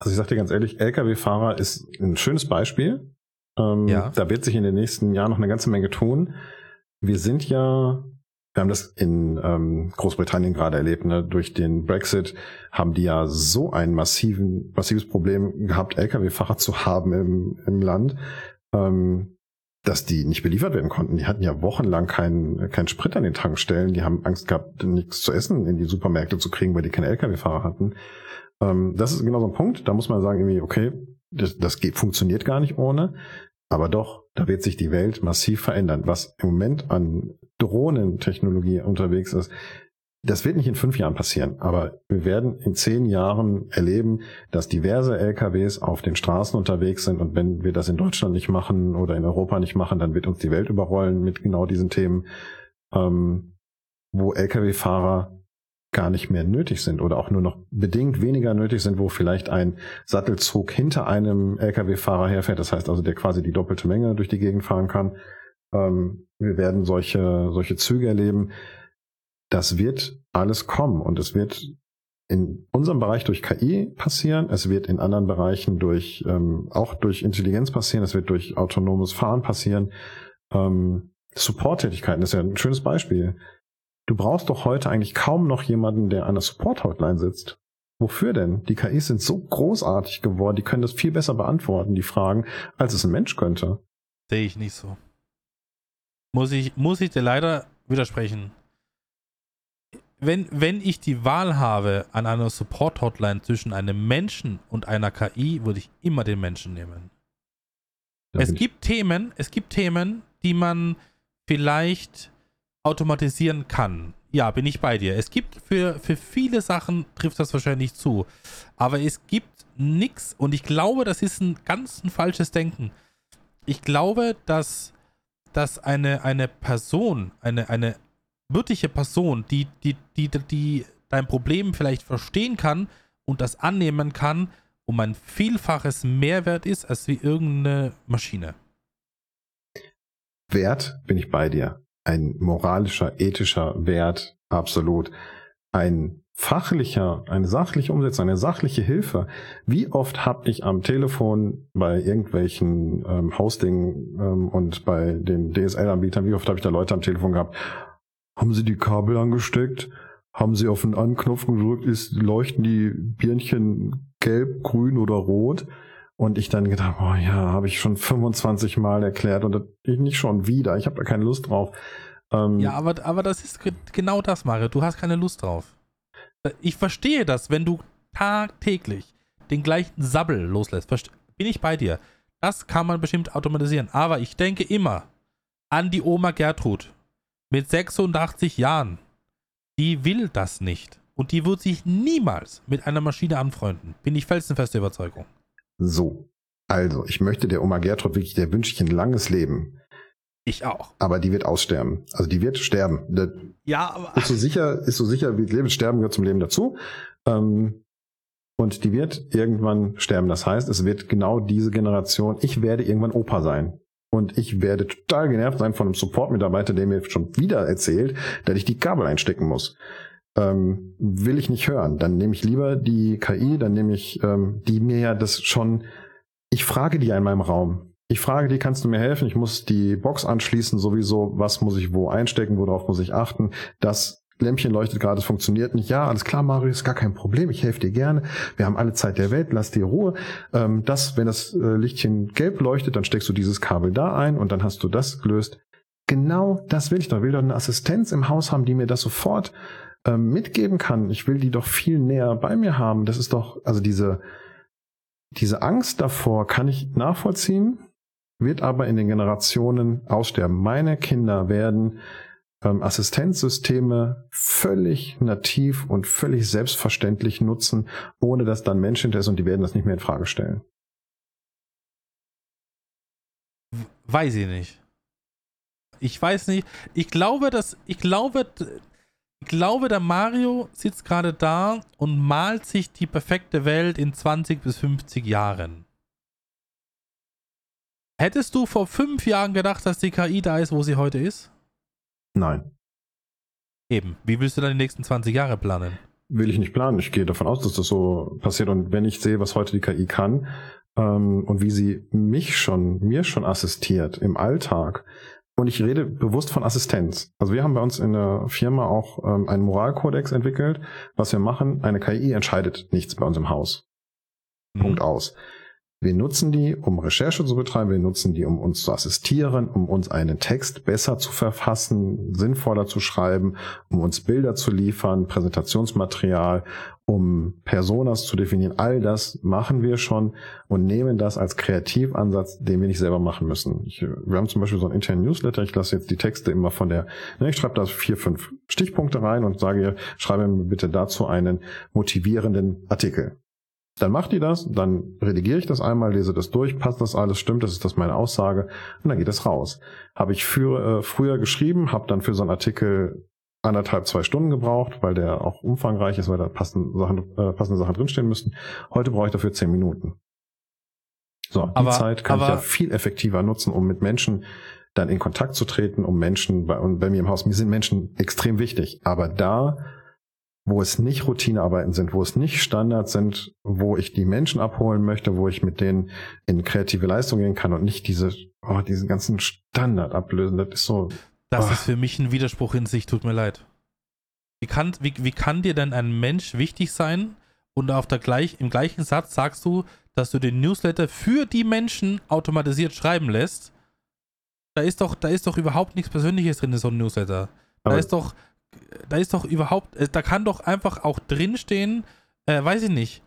Also ich sag dir ganz ehrlich, LKW-Fahrer ist ein schönes Beispiel. Ähm, ja. Da wird sich in den nächsten Jahren noch eine ganze Menge tun. Wir sind ja wir haben das in ähm, Großbritannien gerade erlebt. Ne? Durch den Brexit haben die ja so ein massiven, massives Problem gehabt, Lkw-Fahrer zu haben im, im Land, ähm, dass die nicht beliefert werden konnten. Die hatten ja wochenlang keinen keinen Sprit an den Tankstellen. Die haben Angst gehabt, nichts zu essen in die Supermärkte zu kriegen, weil die keine Lkw-Fahrer hatten. Ähm, das ist genau so ein Punkt. Da muss man sagen, irgendwie, okay, das, das geht, funktioniert gar nicht ohne. Aber doch, da wird sich die Welt massiv verändern. Was im Moment an Drohnentechnologie unterwegs ist, das wird nicht in fünf Jahren passieren, aber wir werden in zehn Jahren erleben, dass diverse LKWs auf den Straßen unterwegs sind und wenn wir das in Deutschland nicht machen oder in Europa nicht machen, dann wird uns die Welt überrollen mit genau diesen Themen, ähm, wo Lkw-Fahrer gar nicht mehr nötig sind oder auch nur noch bedingt weniger nötig sind, wo vielleicht ein Sattelzug hinter einem Lkw-Fahrer herfährt, das heißt also, der quasi die doppelte Menge durch die Gegend fahren kann. Ähm, wir werden solche, solche Züge erleben. Das wird alles kommen und es wird in unserem Bereich durch KI passieren, es wird in anderen Bereichen durch ähm, auch durch Intelligenz passieren, es wird durch autonomes Fahren passieren. Ähm, Support-Tätigkeiten ist ja ein schönes Beispiel. Du brauchst doch heute eigentlich kaum noch jemanden, der an der Support-Hotline sitzt. Wofür denn? Die KIs sind so großartig geworden, die können das viel besser beantworten, die Fragen, als es ein Mensch könnte. Sehe ich nicht so. Muss ich, muss ich dir leider widersprechen. Wenn, wenn ich die Wahl habe an einer Support-Hotline zwischen einem Menschen und einer KI, würde ich immer den Menschen nehmen. Da es gibt Themen, es gibt Themen, die man vielleicht automatisieren kann. Ja, bin ich bei dir. Es gibt für, für viele Sachen trifft das wahrscheinlich zu. Aber es gibt nichts und ich glaube, das ist ein ganz ein falsches Denken. Ich glaube, dass, dass eine, eine Person, eine, eine wirkliche Person, die, die, die, die dein Problem vielleicht verstehen kann und das annehmen kann, um ein Vielfaches Mehrwert ist als wie irgendeine Maschine. Wert bin ich bei dir ein moralischer, ethischer Wert, absolut. Ein fachlicher, eine sachliche Umsetzung, eine sachliche Hilfe. Wie oft habe ich am Telefon bei irgendwelchen ähm, Hosting ähm, und bei den DSL-Anbietern, wie oft habe ich da Leute am Telefon gehabt? Haben Sie die Kabel angesteckt? Haben Sie auf den Anknopf gedrückt? Ist, leuchten die Birnchen gelb, grün oder rot? Und ich dann gedacht, oh ja, habe ich schon 25 Mal erklärt und das nicht schon wieder. Ich habe da keine Lust drauf. Ähm, ja, aber, aber das ist genau das, Mario. Du hast keine Lust drauf. Ich verstehe das, wenn du tagtäglich den gleichen Sabbel loslässt. Bin ich bei dir. Das kann man bestimmt automatisieren. Aber ich denke immer an die Oma Gertrud mit 86 Jahren. Die will das nicht. Und die wird sich niemals mit einer Maschine anfreunden. Bin ich felsenfeste Überzeugung. So. Also, ich möchte der Oma Gertrud wirklich, der wünsche ich ein langes Leben. Ich auch. Aber die wird aussterben. Also die wird sterben. Das ja, aber. Ist so sicher, ist so sicher wie Leben. Sterben gehört zum Leben dazu. Ähm, und die wird irgendwann sterben. Das heißt, es wird genau diese Generation, ich werde irgendwann Opa sein. Und ich werde total genervt sein von einem Support-Mitarbeiter, der mir schon wieder erzählt, dass ich die Kabel einstecken muss ähm, will ich nicht hören. Dann nehme ich lieber die KI, dann nehme ich ähm, die mir ja das schon. Ich frage die ja in meinem Raum. Ich frage die, kannst du mir helfen? Ich muss die Box anschließen, sowieso. Was muss ich wo einstecken? Worauf muss ich achten? Das Lämpchen leuchtet gerade, es funktioniert nicht. Ja, alles klar, Mario, ist gar kein Problem. Ich helfe dir gerne. Wir haben alle Zeit der Welt. Lass dir Ruhe. Ähm, das, wenn das äh, Lichtchen gelb leuchtet, dann steckst du dieses Kabel da ein und dann hast du das gelöst. Genau das will ich doch. Ich will doch eine Assistenz im Haus haben, die mir das sofort ähm, mitgeben kann. Ich will die doch viel näher bei mir haben. Das ist doch, also diese, diese Angst davor kann ich nachvollziehen, wird aber in den Generationen aussterben. Meine Kinder werden ähm, Assistenzsysteme völlig nativ und völlig selbstverständlich nutzen, ohne dass dann Mensch hinter ist und die werden das nicht mehr in Frage stellen. Weiß ich nicht. Ich weiß nicht. Ich glaube, dass ich glaube, glaube, der Mario sitzt gerade da und malt sich die perfekte Welt in 20 bis 50 Jahren. Hättest du vor fünf Jahren gedacht, dass die KI da ist, wo sie heute ist? Nein. Eben. Wie willst du dann die nächsten 20 Jahre planen? Will ich nicht planen. Ich gehe davon aus, dass das so passiert. Und wenn ich sehe, was heute die KI kann ähm, und wie sie mich schon, mir schon assistiert im Alltag, und ich rede bewusst von Assistenz. Also wir haben bei uns in der Firma auch ähm, einen Moralkodex entwickelt. Was wir machen, eine KI entscheidet nichts bei uns im Haus. Mhm. Punkt aus. Wir nutzen die, um Recherche zu betreiben, wir nutzen die, um uns zu assistieren, um uns einen Text besser zu verfassen, sinnvoller zu schreiben, um uns Bilder zu liefern, Präsentationsmaterial, um Personas zu definieren. All das machen wir schon und nehmen das als Kreativansatz, den wir nicht selber machen müssen. Ich, wir haben zum Beispiel so einen internen Newsletter. Ich lasse jetzt die Texte immer von der, ne, ich schreibe da vier, fünf Stichpunkte rein und sage schreibe mir bitte dazu einen motivierenden Artikel. Dann macht die das, dann redigiere ich das einmal, lese das durch, passt das alles, stimmt, das ist das meine Aussage und dann geht es raus. Habe ich für, äh, früher geschrieben, habe dann für so einen Artikel anderthalb, zwei Stunden gebraucht, weil der auch umfangreich ist, weil da passende Sachen, äh, passende Sachen drinstehen müssten. Heute brauche ich dafür zehn Minuten. So, die aber, Zeit kann ich ja viel effektiver nutzen, um mit Menschen dann in Kontakt zu treten, um Menschen bei, und bei mir im Haus, mir sind Menschen extrem wichtig, aber da wo es nicht Routinearbeiten sind, wo es nicht Standards sind, wo ich die Menschen abholen möchte, wo ich mit denen in kreative Leistung gehen kann und nicht diese, oh, diesen ganzen Standard ablösen. Das ist so. Das oh. ist für mich ein Widerspruch in sich, tut mir leid. Wie kann, wie, wie kann dir denn ein Mensch wichtig sein und auf der gleich, im gleichen Satz sagst du, dass du den Newsletter für die Menschen automatisiert schreiben lässt? Da ist doch, da ist doch überhaupt nichts Persönliches drin in so einem Newsletter. Da Aber ist doch, da ist doch überhaupt, äh, da kann doch einfach auch drinstehen, äh, weiß ich nicht,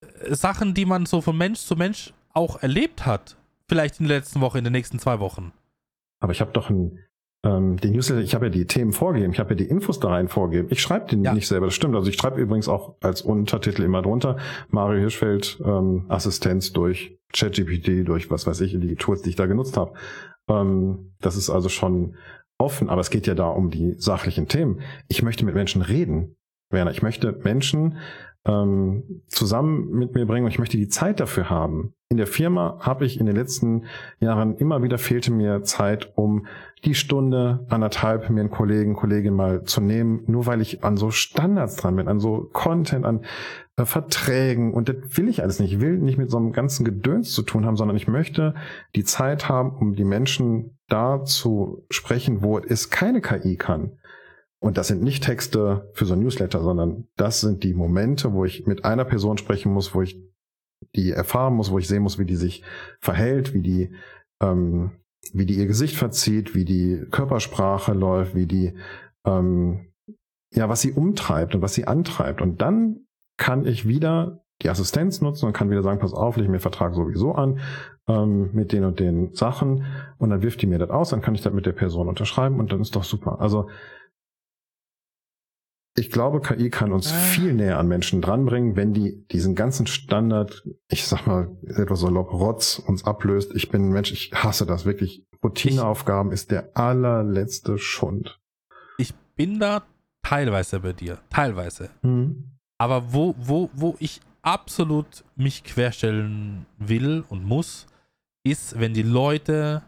äh, Sachen, die man so von Mensch zu Mensch auch erlebt hat. Vielleicht in der letzten Woche, in den nächsten zwei Wochen. Aber ich habe doch ein, ähm, die Newsletter, ich habe ja die Themen vorgegeben, ich habe ja die Infos da rein vorgegeben. Ich schreibe den Ja. nicht selber, das stimmt. Also ich schreibe übrigens auch als Untertitel immer drunter, Mario Hirschfeld, ähm, Assistenz durch ChatGPT, durch was weiß ich, die Tools, die ich da genutzt habe. Ähm, das ist also schon offen, aber es geht ja da um die sachlichen Themen. Ich möchte mit Menschen reden, Werner. Ich möchte Menschen ähm, zusammen mit mir bringen und ich möchte die Zeit dafür haben. In der Firma habe ich in den letzten Jahren immer wieder fehlte mir Zeit, um die Stunde, anderthalb mir einen Kollegen, Kollegin mal zu nehmen, nur weil ich an so Standards dran bin, an so Content, an Verträgen und das will ich alles nicht. Ich will nicht mit so einem ganzen Gedöns zu tun haben, sondern ich möchte die Zeit haben, um die Menschen da zu sprechen, wo es keine KI kann. Und das sind nicht Texte für so ein Newsletter, sondern das sind die Momente, wo ich mit einer Person sprechen muss, wo ich die erfahren muss, wo ich sehen muss, wie die sich verhält, wie die, ähm, wie die ihr Gesicht verzieht, wie die Körpersprache läuft, wie die, ähm, ja, was sie umtreibt und was sie antreibt. Und dann kann ich wieder die Assistenz nutzen und kann wieder sagen, pass auf, leg mir Vertrag sowieso an ähm, mit den und den Sachen und dann wirft die mir das aus, dann kann ich das mit der Person unterschreiben und dann ist doch super. Also ich glaube, KI kann uns Ah. viel näher an Menschen dranbringen, wenn die diesen ganzen Standard, ich sag mal, etwas salopp Rotz uns ablöst. Ich bin ein Mensch, ich hasse das wirklich. Routineaufgaben ist der allerletzte Schund. Ich bin da teilweise bei dir. Teilweise. Hm. Aber wo, wo, wo ich absolut mich querstellen will und muss, ist, wenn die Leute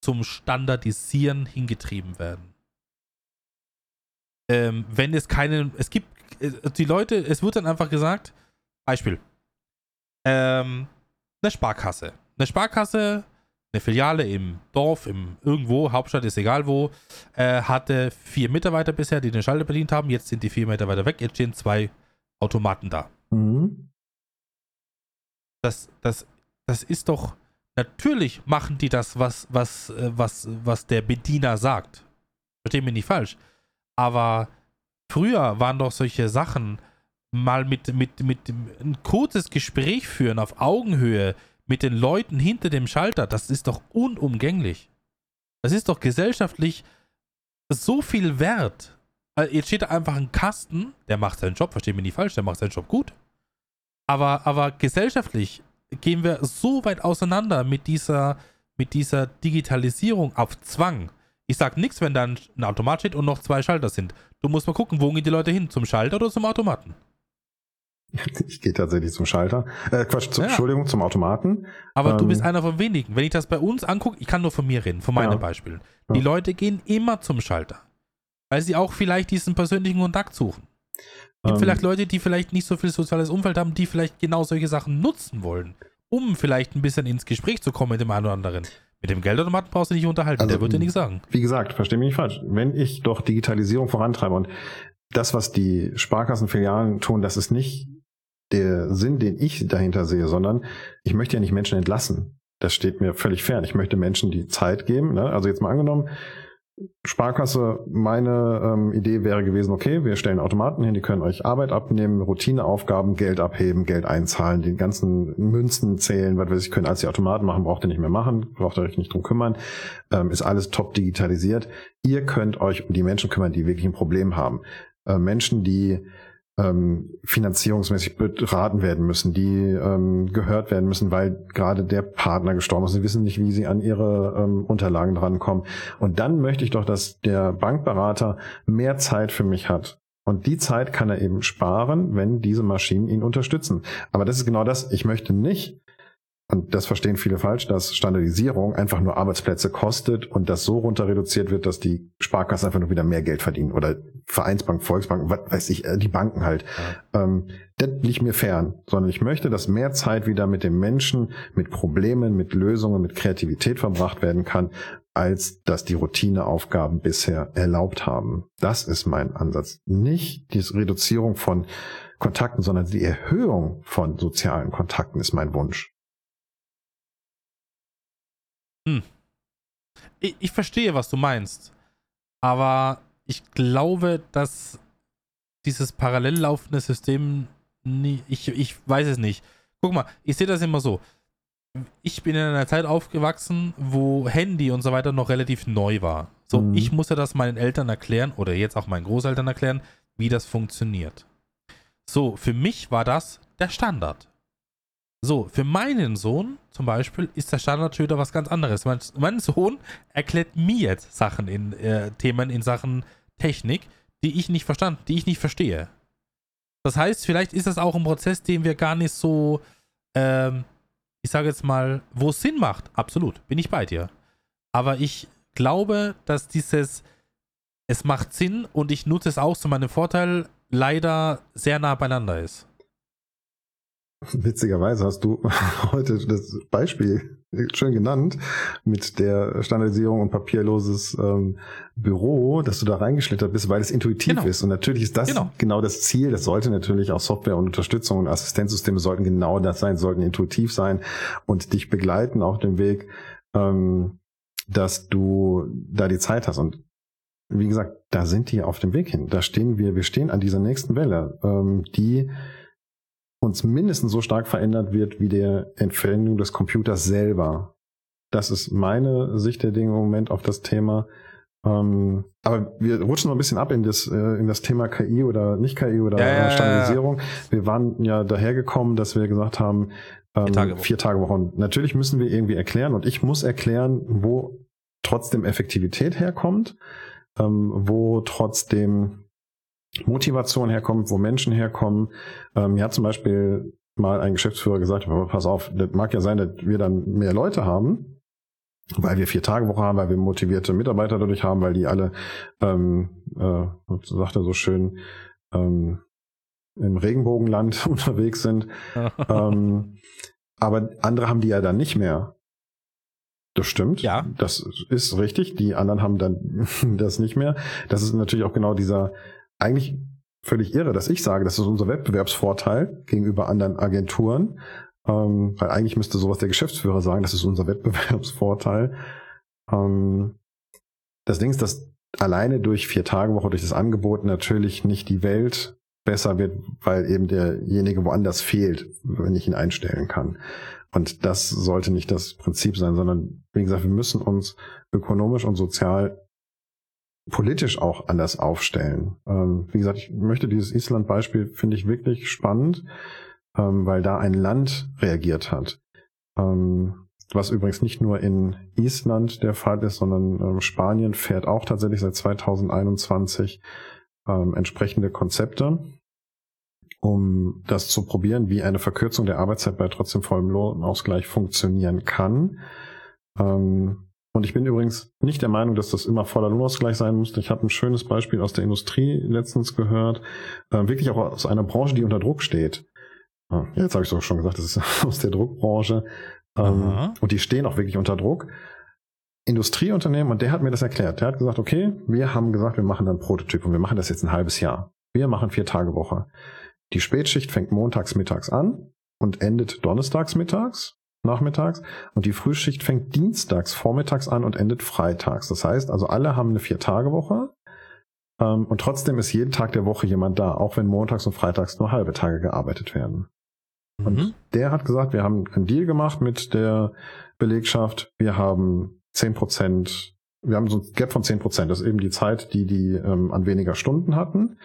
zum Standardisieren hingetrieben werden. Ähm, wenn es keinen, es gibt, äh, die Leute, es wird dann einfach gesagt, Beispiel, ähm, eine Sparkasse. Eine Sparkasse, eine Filiale im Dorf, im irgendwo, Hauptstadt ist egal wo, äh, hatte vier Mitarbeiter bisher, die den Schalter bedient haben. Jetzt sind die vier Mitarbeiter weg, jetzt stehen zwei Automaten da. Mhm. Das, das, das ist doch. Natürlich machen die das, was, was, äh, was, was der Bediener sagt. Verstehen mich nicht falsch. Aber früher waren doch solche Sachen, mal mit, mit, mit ein kurzes Gespräch führen auf Augenhöhe mit den Leuten hinter dem Schalter, das ist doch unumgänglich. Das ist doch gesellschaftlich so viel wert. Jetzt steht da einfach ein Kasten, der macht seinen Job, versteht mich nicht falsch, der macht seinen Job gut. Aber, aber gesellschaftlich gehen wir so weit auseinander mit dieser, mit dieser Digitalisierung auf Zwang. Ich sag nichts, wenn da ein Automat steht und noch zwei Schalter sind. Du musst mal gucken, wo gehen die Leute hin? Zum Schalter oder zum Automaten? Ich gehe tatsächlich zum Schalter. Äh, Quatsch, zu, Ja. Entschuldigung, zum Automaten. Aber du Ähm. bist einer von wenigen. Wenn ich das bei uns angucke, ich kann nur von mir reden, von meinen Ja. Beispielen. Die Ja. Leute gehen immer zum Schalter. Weil sie auch vielleicht diesen persönlichen Kontakt suchen. gibt Ähm, vielleicht Leute, die vielleicht nicht so viel soziales Umfeld haben, die vielleicht genau solche Sachen nutzen wollen, um vielleicht ein bisschen ins Gespräch zu kommen mit dem einen oder anderen. Mit dem Geldautomaten brauchst du nicht unterhalten, Also, der wird dir nichts sagen. Wie gesagt, verstehe mich nicht falsch. Wenn ich doch Digitalisierung vorantreibe und das, was die Sparkassenfilialen tun, das ist nicht der Sinn, den ich dahinter sehe, sondern ich möchte ja nicht Menschen entlassen. Das steht mir völlig fern. Ich möchte Menschen die Zeit geben. Ne? Also jetzt mal angenommen, Sparkasse, meine ähm, Idee wäre gewesen, okay, wir stellen Automaten hin, die können euch Arbeit abnehmen, Routineaufgaben, Geld abheben, Geld einzahlen, die ganzen Münzen zählen, was weiß ich, können als die Automaten machen, braucht ihr nicht mehr machen, braucht ihr euch nicht drum kümmern, ähm, ist alles top digitalisiert. Ihr könnt euch um die Menschen kümmern, die wirklich ein Problem haben. Äh, Menschen, die ähm, finanzierungsmäßig beraten werden müssen, die ähm, gehört werden müssen, weil gerade der Partner gestorben ist. Sie wissen nicht, wie sie an ihre ähm, Unterlagen drankommen. Und dann möchte ich doch, dass der Bankberater mehr Zeit für mich hat. Und die Zeit kann er eben sparen, wenn diese Maschinen ihn unterstützen. Aber das ist genau das. Ich möchte nicht, und das verstehen viele falsch, dass Standardisierung einfach nur Arbeitsplätze kostet und das so runter reduziert wird, dass die Sparkassen einfach nur wieder mehr Geld verdienen oder Vereinsbank, Volksbank, was weiß ich, äh, die Banken halt. Ähm, das liegt mir fern, sondern ich möchte, dass mehr Zeit wieder mit dem Menschen, mit Problemen, mit Lösungen, mit Kreativität verbracht werden kann, als dass die Routineaufgaben bisher erlaubt haben. Das ist mein Ansatz. Nicht die Reduzierung von Kontakten, sondern die Erhöhung von sozialen Kontakten ist mein Wunsch. Ich, ich verstehe, was du meinst. Aber ich glaube, dass dieses parallel laufende System, nie, ich, ich weiß es nicht. Guck mal, ich sehe das immer so. ich bin in einer Zeit aufgewachsen, wo Handy und so weiter noch relativ neu war. So, Mhm. ich musste das meinen Eltern erklären oder jetzt auch meinen Großeltern erklären, wie das funktioniert. So, für mich war das der Standard. So, für meinen Sohn zum Beispiel ist der Standard schon wieder was ganz anderes. Mein, mein Sohn erklärt mir jetzt Sachen in äh, Themen in Sachen Technik, die ich nicht verstanden, die ich nicht verstehe. Das heißt, vielleicht ist das auch ein Prozess, den wir gar nicht so, ähm, ich sage jetzt mal, wo es Sinn macht. Absolut, bin ich bei dir. Aber ich glaube, dass dieses, es macht Sinn und ich nutze es auch zu meinem Vorteil, leider sehr nah beieinander ist. Witzigerweise hast du heute das Beispiel schön genannt mit der Standardisierung und papierloses ähm, Büro, dass du da reingeschlittert bist, weil es intuitiv Genau. ist. Und natürlich ist das Genau. genau. das Ziel. Das sollte natürlich auch Software und Unterstützung und Assistenzsysteme sollten genau das sein, sollten intuitiv sein und dich begleiten auf dem Weg, ähm, dass du da die Zeit hast. Und wie gesagt, da sind die auf dem Weg hin. Da stehen wir, wir stehen an dieser nächsten Welle, ähm, die uns mindestens so stark verändert wird wie der Entfernung des Computers selber. Das ist meine Sicht der Dinge im Moment auf das Thema. Ähm, aber wir rutschen noch ein bisschen ab in das, äh, in das Thema KI oder nicht KI oder Ja, ja, ja, ja. Standardisierung. Wir waren ja dahergekommen, dass wir gesagt haben, ähm, Vier Tage vier Tage Woche. Und natürlich müssen wir irgendwie erklären und ich muss erklären, wo trotzdem Effektivität herkommt, ähm, wo trotzdem Motivation herkommt, wo Menschen herkommen. Ähm, mir hat zum Beispiel mal ein Geschäftsführer gesagt, aber pass auf, das mag ja sein, dass wir dann mehr Leute haben, weil wir vier Tage Woche haben, weil wir motivierte Mitarbeiter dadurch haben, weil die alle, ähm, äh, so sagt er so schön, ähm, im Regenbogenland unterwegs sind. ähm, aber andere haben die ja dann nicht mehr. Das stimmt. Ja. Das ist richtig. Die anderen haben dann das nicht mehr. Das ist natürlich auch genau dieser, eigentlich völlig irre, dass ich sage, das ist unser Wettbewerbsvorteil gegenüber anderen Agenturen. Ähm, weil eigentlich müsste sowas der Geschäftsführer sagen, das ist unser Wettbewerbsvorteil. Ähm, das Ding ist, dass alleine durch vier Tage Woche, durch das Angebot natürlich nicht die Welt besser wird, weil eben derjenige woanders fehlt, wenn ich ihn einstellen kann. Und das sollte nicht das Prinzip sein, sondern wie gesagt, wir müssen uns ökonomisch und sozial politisch auch anders aufstellen. Ähm, wie gesagt, ich möchte dieses Island-Beispiel finde ich wirklich spannend, ähm, weil da ein Land reagiert hat. Ähm, was übrigens nicht nur in Island der Fall ist, sondern ähm, Spanien fährt auch tatsächlich seit 2021 ähm, entsprechende Konzepte, um das zu probieren, wie eine Verkürzung der Arbeitszeit bei trotzdem vollem Lohnausgleich funktionieren kann. Ähm, und ich bin übrigens nicht der Meinung, dass das immer voller Lohnausgleich sein muss. Ich habe ein schönes Beispiel aus der Industrie letztens gehört, äh, wirklich auch aus einer Branche, die unter Druck steht. Ah, Jetzt habe ich doch schon gesagt, das ist aus der Druckbranche. Ähm, Aha. und die stehen auch wirklich unter Druck. Industrieunternehmen, und der hat mir das erklärt. Der hat gesagt, okay, wir haben gesagt, wir machen dann Prototyp und wir machen das jetzt ein halbes Jahr. Wir machen vier Tage Woche. Die Spätschicht fängt montags mittags an und endet donnerstags mittags, nachmittags. Und die Frühschicht fängt dienstags vormittags an und endet freitags. Das heißt, also alle haben eine Vier-Tage-Woche. Ähm, und trotzdem ist jeden Tag der Woche jemand da, auch wenn montags und freitags nur halbe Tage gearbeitet werden. Und Mhm. der hat gesagt, wir haben einen Deal gemacht mit der Belegschaft. Wir haben 10 Prozent, wir haben so ein Gap von 10 Prozent. Das ist eben die Zeit, die die ähm, an weniger Stunden hatten.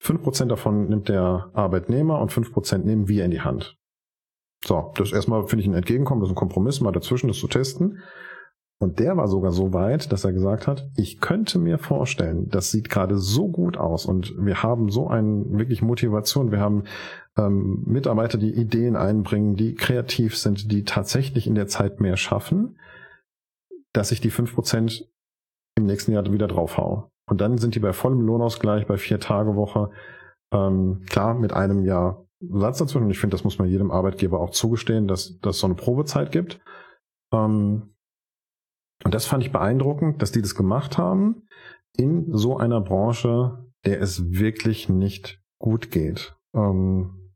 5 Prozent davon nimmt der Arbeitnehmer und 5 Prozent nehmen wir in die Hand. So, das erstmal finde ich ein Entgegenkommen, das ist ein Kompromiss, mal dazwischen das zu testen. Und der war sogar so weit, dass er gesagt hat, ich könnte mir vorstellen, das sieht gerade so gut aus und wir haben so eine wirklich Motivation, wir haben ähm, Mitarbeiter, die Ideen einbringen, die kreativ sind, die tatsächlich in der Zeit mehr schaffen, dass ich die 5% im nächsten Jahr wieder draufhau. Und dann sind die bei vollem Lohnausgleich, bei vier Tage Woche, ähm, klar, mit einem Jahr Satz dazwischen. Und ich finde, das muss man jedem Arbeitgeber auch zugestehen, dass dass so eine Probezeit gibt. Ähm, und das fand ich beeindruckend, dass die das gemacht haben in so einer Branche, der es wirklich nicht gut geht. Ähm,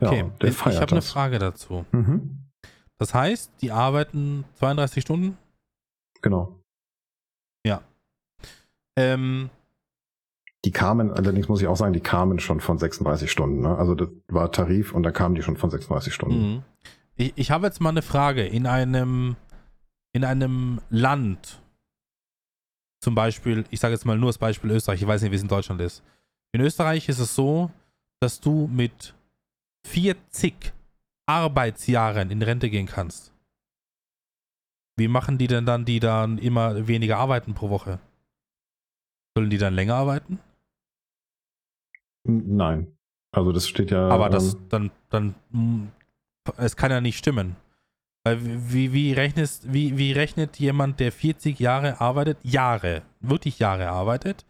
ja, Okay, ich habe eine das. Frage dazu. Mhm, Das heißt, die arbeiten 32 Stunden? genau. Ähm, Die kamen, allerdings muss ich auch sagen, die kamen schon von 36 Stunden. Ne? Also das war Tarif und da kamen die schon von 36 Stunden. mhm. Ich, ich habe jetzt mal eine Frage. In einem, in einem Land, zum Beispiel, ich sage jetzt mal nur das Beispiel Österreich, ich weiß nicht, wie es in Deutschland ist. In Österreich ist es so, dass du mit 40 Arbeitsjahren in Rente gehen kannst. Wie machen die denn dann, die dann immer weniger arbeiten pro Woche? Sollen die dann länger arbeiten? Nein. Also das steht ja. Aber das ähm, dann, dann, hm, es kann ja nicht stimmen. Weil wie, wie, rechnest, wie, wie rechnet jemand, der 40 Jahre arbeitet, Jahre, wirklich Jahre arbeitet,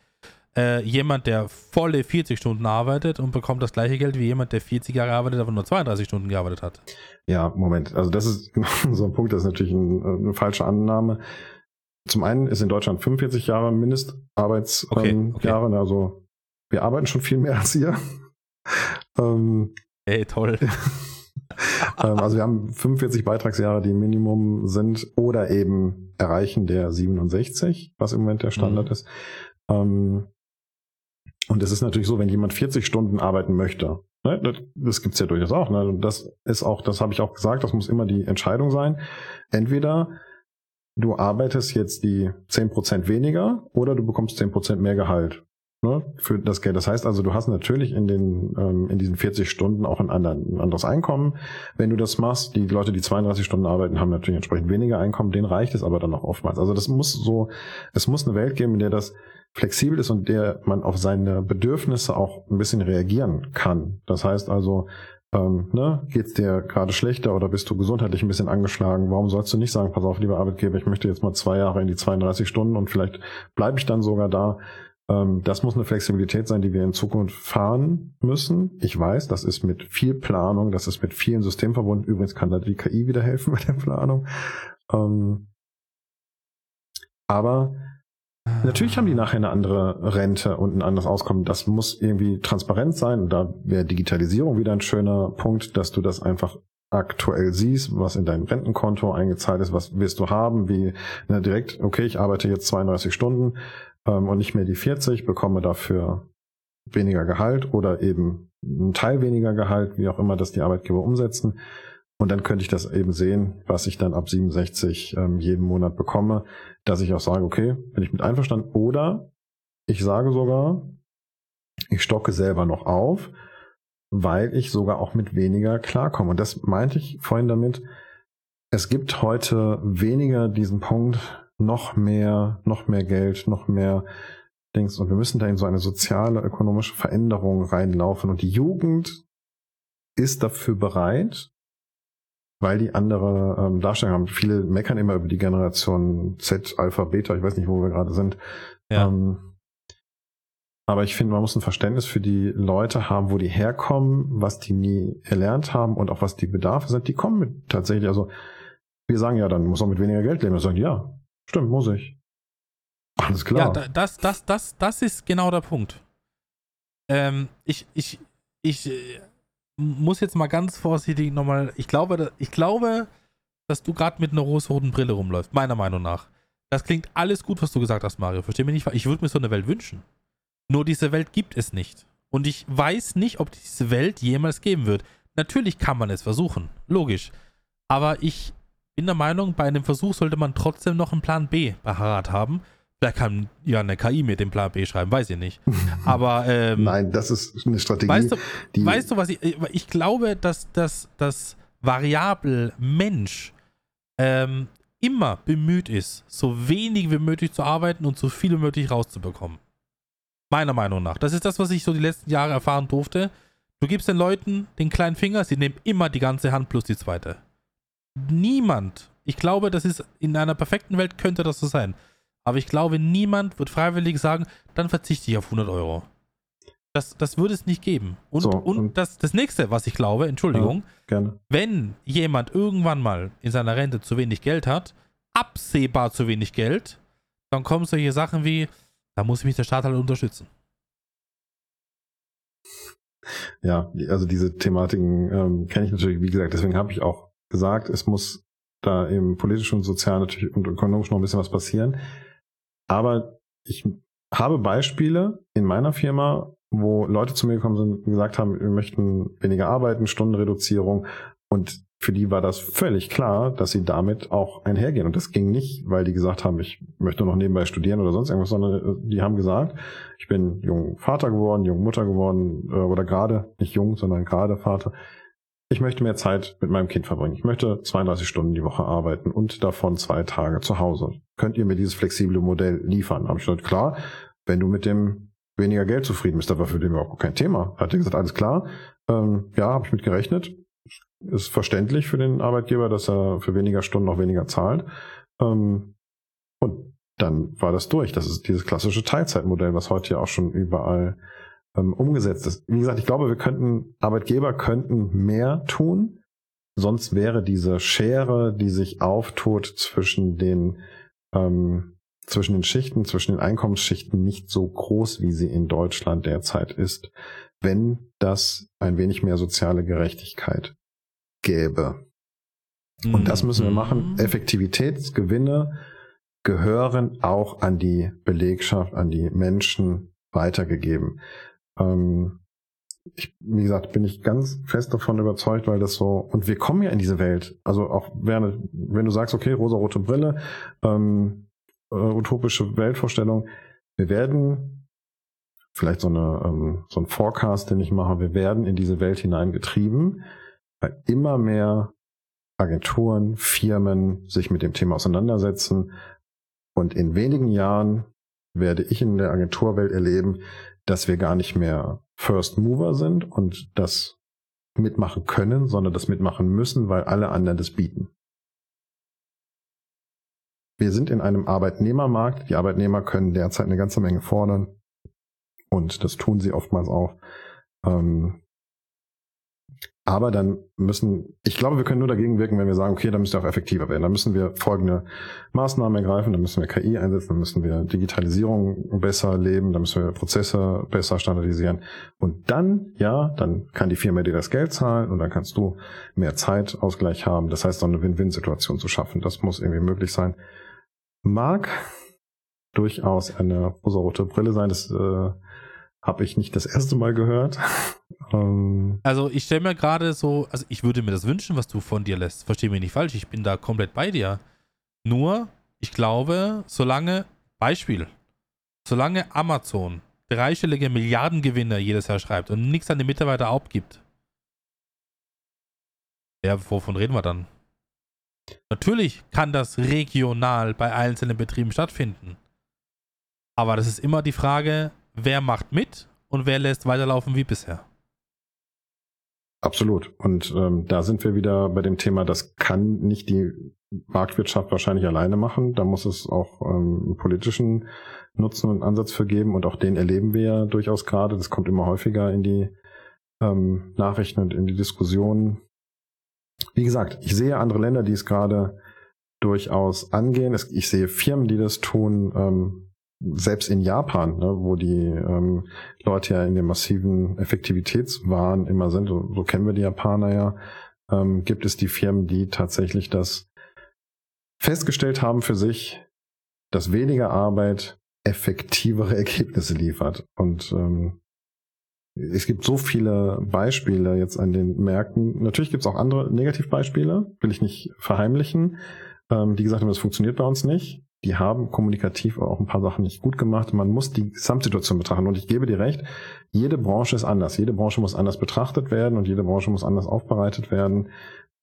äh, jemand, der volle 40 Stunden arbeitet und bekommt das gleiche Geld wie jemand, der 40 Jahre arbeitet, aber nur 32 Stunden gearbeitet hat? Ja, Moment. Also das ist so ein Punkt, das ist natürlich ein, eine falsche Annahme. Zum einen ist in Deutschland 45 Jahre Mindestarbeitsjahre, okay, ähm, okay. also wir arbeiten schon viel mehr als ihr. ähm, Ey, toll. ähm, also wir haben 45 Beitragsjahre, die Minimum sind oder eben erreichen der 67, was im Moment der Standard mhm. ist. Ähm, und es ist natürlich so, wenn jemand 40 Stunden arbeiten möchte, ne, das, das gibt's ja durchaus auch. Ne, und das ist auch, das habe ich auch gesagt, das muss immer die Entscheidung sein. Entweder du arbeitest jetzt die 10% weniger oder du bekommst 10% mehr Gehalt ne, für das Geld. Das heißt also, du hast natürlich in den ähm, in diesen 40 Stunden auch ein, anderen, ein anderes Einkommen. Wenn du das machst, die Leute, die 32 Stunden arbeiten, haben natürlich entsprechend weniger Einkommen. Denen reicht es aber dann auch oftmals. Also das muss so, es muss eine Welt geben, in der das flexibel ist und der man auf seine Bedürfnisse auch ein bisschen reagieren kann. Das heißt also, ähm, ne, geht's dir gerade schlechter oder bist du gesundheitlich ein bisschen angeschlagen? Warum sollst du nicht sagen, pass auf, lieber Arbeitgeber, ich möchte jetzt mal zwei Jahre in die 32 Stunden und vielleicht bleibe ich dann sogar da. Ähm, das muss eine Flexibilität sein, die wir in Zukunft fahren müssen. Ich weiß, das ist mit viel Planung, das ist mit vielen Systemen verbunden. Übrigens kann da die KI wieder helfen bei der Planung. Ähm, aber Natürlich haben die nachher eine andere Rente und ein anderes Auskommen. Das muss irgendwie transparent sein. Und da wäre Digitalisierung wieder ein schöner Punkt, dass du das einfach aktuell siehst, was in dein Rentenkonto eingezahlt ist, was wirst du haben, wie na, direkt, okay, ich arbeite jetzt 32 Stunden ähm, und nicht mehr die 40, bekomme dafür weniger Gehalt oder eben ein Teil weniger Gehalt, wie auch immer das die Arbeitgeber umsetzen. Und dann könnte ich das eben sehen, was ich dann ab 67 ähm, jeden Monat bekomme, dass ich auch sage, okay, bin ich mit einverstanden. Oder ich sage sogar, ich stocke selber noch auf, weil ich sogar auch mit weniger klarkomme. Und das meinte ich vorhin damit, es gibt heute weniger diesen Punkt, noch mehr, noch mehr Geld, noch mehr Dings. Und wir müssen da in so eine soziale, ökonomische Veränderung reinlaufen. Und die Jugend ist dafür bereit, weil die andere ähm, Darstellung haben. Viele meckern immer über die Generation Z, Alpha, Beta, ich weiß nicht, wo wir gerade sind. Ja. Ähm, aber ich finde, man muss ein Verständnis für die Leute haben, wo die herkommen, was die nie erlernt haben und auch was die Bedarfe sind. Die kommen mit tatsächlich, also wir sagen ja, dann muss man mit weniger Geld leben. Wir sagen, ja, stimmt, muss ich. Alles klar. Ja, das, das, das, das ist genau der Punkt. Ähm, ich, ich, ich äh, muss jetzt mal ganz vorsichtig nochmal. Ich glaube, ich glaube, dass du gerade mit einer rosa-roten Brille rumläufst, meiner Meinung nach. Das klingt alles gut, was du gesagt hast, Mario. Versteh mich nicht. Ich würde mir so eine Welt wünschen. Nur diese Welt gibt es nicht. Und ich weiß nicht, ob diese Welt jemals geben wird. Natürlich kann man es versuchen. Logisch. Aber ich bin der Meinung, bei einem Versuch sollte man trotzdem noch einen Plan B parat haben. Vielleicht kann ja eine KI mit dem Plan B schreiben, weiß ich nicht. Aber ähm, nein, das ist eine Strategie. Weißt du, weißt du was ich, ich glaube, dass das dass Variabel Mensch ähm, immer bemüht ist, so wenig wie möglich zu arbeiten und so viel wie möglich rauszubekommen. Meiner Meinung nach. Das ist das, was ich so die letzten Jahre erfahren durfte. Du gibst den Leuten den kleinen Finger, sie nehmen immer die ganze Hand plus die zweite. Niemand, ich glaube, das ist in einer perfekten Welt könnte das so sein. Aber ich glaube, niemand wird freiwillig sagen, dann verzichte ich auf 100 Euro. Das, das würde es nicht geben. Und, so, und, und, das, das nächste, was ich glaube, Entschuldigung, ja, wenn jemand irgendwann mal in seiner Rente zu wenig Geld hat, absehbar zu wenig Geld, dann kommen solche Sachen wie, da muss ich mich der Staat halt unterstützen. Ja, also diese Thematiken ähm, kenne ich natürlich, wie gesagt, deswegen habe ich auch gesagt, es muss da im politischen und sozialen natürlich und ökonomisch noch ein bisschen was passieren. Aber ich habe Beispiele in meiner Firma, wo Leute zu mir gekommen sind und gesagt haben, wir möchten weniger arbeiten, Stundenreduzierung. Und für die war das völlig klar, dass sie damit auch einhergehen. Und das ging nicht, weil die gesagt haben, ich möchte noch nebenbei studieren oder sonst irgendwas, sondern äh, die haben gesagt, ich bin jung Vater geworden, jung Mutter geworden, äh, oder gerade, nicht jung, sondern gerade Vater. Ich möchte mehr Zeit mit meinem Kind verbringen. Ich möchte 32 Stunden die Woche arbeiten und davon zwei Tage zu Hause. Könnt ihr mir dieses flexible Modell liefern? Habe ich gesagt, klar, wenn du mit dem weniger Geld zufrieden bist, da war für den überhaupt kein Thema. Hat er gesagt, alles klar. Ähm, ja, habe ich mit gerechnet ist verständlich für den Arbeitgeber, dass er für weniger Stunden noch weniger zahlt. Ähm, und dann war das durch. Das ist dieses klassische Teilzeitmodell, was heute ja auch schon überall ähm, umgesetzt ist. Wie gesagt, ich glaube, wir könnten, Arbeitgeber könnten mehr tun. Sonst wäre diese Schere, die sich auftut zwischen den, ähm, zwischen den Schichten, zwischen den Einkommensschichten nicht so groß, wie sie in Deutschland derzeit ist, wenn das ein wenig mehr soziale Gerechtigkeit gäbe. Und das müssen wir machen. Mhm. Effektivitätsgewinne gehören auch an die Belegschaft, an die Menschen weitergegeben. Ähm, ich, wie gesagt, bin ich ganz fest davon überzeugt, weil das so, und wir kommen ja in diese Welt. Also auch während, wenn du sagst, okay, rosa-rote Brille, ähm, äh, utopische Weltvorstellung, wir werden vielleicht so eine, ähm, so ein Forecast, den ich mache, wir werden in diese Welt hineingetrieben weil immer mehr Agenturen, Firmen sich mit dem Thema auseinandersetzen. Und in wenigen Jahren werde ich in der Agenturwelt erleben, dass wir gar nicht mehr First Mover sind und das mitmachen können, sondern das mitmachen müssen, weil alle anderen das bieten. Wir sind in einem Arbeitnehmermarkt. Die Arbeitnehmer können derzeit eine ganze Menge fordern. Und das tun sie oftmals auch. Ähm, aber dann müssen, ich glaube, wir können nur dagegen wirken, wenn wir sagen, okay, dann müssen wir auch effektiver werden. Dann müssen wir folgende Maßnahmen ergreifen, dann müssen wir KI einsetzen, dann müssen wir Digitalisierung besser leben, dann müssen wir Prozesse besser standardisieren. Und dann, ja, dann kann die Firma dir das Geld zahlen und dann kannst du mehr Zeitausgleich haben. Das heißt, so eine Win-Win-Situation zu schaffen. Das muss irgendwie möglich sein. Mag durchaus eine rosa-rote Brille sein. Das äh, habe ich nicht das erste Mal gehört. ähm, also ich stelle mir gerade so, also ich würde mir das wünschen, was du von dir lässt. Verstehe mich nicht falsch, ich bin da komplett bei dir. Nur, ich glaube, solange, Beispiel, solange Amazon dreistellige Milliardengewinne jedes Jahr schreibt und nichts an die Mitarbeiter abgibt, ja, wovon reden wir dann? Natürlich kann das regional bei einzelnen Betrieben stattfinden. Aber das ist immer die Frage, wer macht mit und wer lässt weiterlaufen wie bisher. Absolut. Und ähm, da sind wir wieder bei dem Thema, das kann nicht die Marktwirtschaft wahrscheinlich alleine machen. Da muss es auch ähm, politischen Nutzen und Ansatz für geben. Und auch den erleben wir ja durchaus gerade. Das kommt immer häufiger in die ähm, Nachrichten und in die Diskussionen. Wie gesagt, ich sehe andere Länder, die es gerade durchaus angehen. Ich sehe Firmen, die das tun. Ähm, selbst in Japan, ne, wo die ähm, Leute ja in dem massiven Effektivitätswahn immer sind, so, so kennen wir die Japaner ja, ähm, gibt es die Firmen, die tatsächlich das festgestellt haben für sich, dass weniger Arbeit effektivere Ergebnisse liefert. Und ähm, es gibt so viele Beispiele jetzt an den Märkten. Natürlich gibt es auch andere Negativbeispiele, will ich nicht verheimlichen, ähm, die gesagt haben, das funktioniert bei uns nicht die haben kommunikativ auch ein paar Sachen nicht gut gemacht. Man muss die Gesamtsituation betrachten. Und ich gebe dir recht, jede Branche ist anders. Jede Branche muss anders betrachtet werden und jede Branche muss anders aufbereitet werden.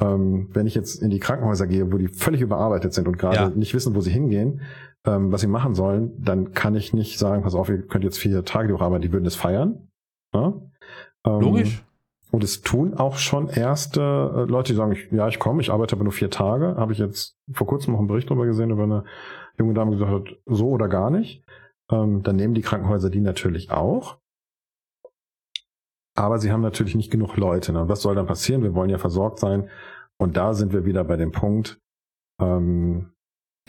Ähm, wenn ich jetzt in die Krankenhäuser gehe, wo die völlig überarbeitet sind und gerade ja. nicht wissen, wo sie hingehen, ähm, was sie machen sollen, dann kann ich nicht sagen, pass auf, ihr könnt jetzt vier Tage die Woche arbeiten, die würden es feiern. Ja? Ähm, Logisch. Und es tun auch schon erste äh, Leute, die sagen, ich, ja, ich komme, ich arbeite aber nur vier Tage. Habe ich jetzt vor kurzem noch einen Bericht darüber gesehen, über eine junge Dame gesagt hat, so oder gar nicht. Ähm, dann nehmen die Krankenhäuser die natürlich auch. Aber sie haben natürlich nicht genug Leute. Ne? Was soll dann passieren? Wir wollen ja versorgt sein. Und da sind wir wieder bei dem Punkt, ähm,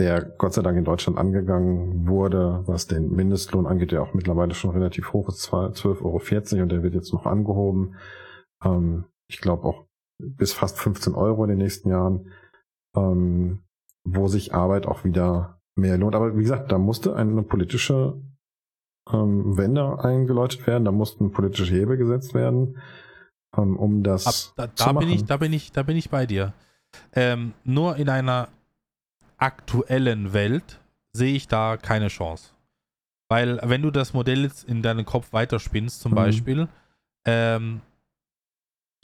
der Gott sei Dank in Deutschland angegangen wurde, was den Mindestlohn angeht, der auch mittlerweile schon relativ hoch ist, 12,40 Euro und der wird jetzt noch angehoben. Ähm, ich glaube auch bis fast 15 Euro in den nächsten Jahren, ähm, wo sich Arbeit auch wieder mehr lohnt. Aber wie gesagt, da musste eine politische ähm, Wende eingeläutet werden, da mussten politische Hebel gesetzt werden. ähm, um das Ab, da, zu da bin ich, da bin ich, da bin ich bei dir. Ähm, nur in einer aktuellen Welt sehe ich da keine Chance. Weil, wenn du das Modell jetzt in deinen Kopf weiterspinnst, zum Mhm. Beispiel, ähm,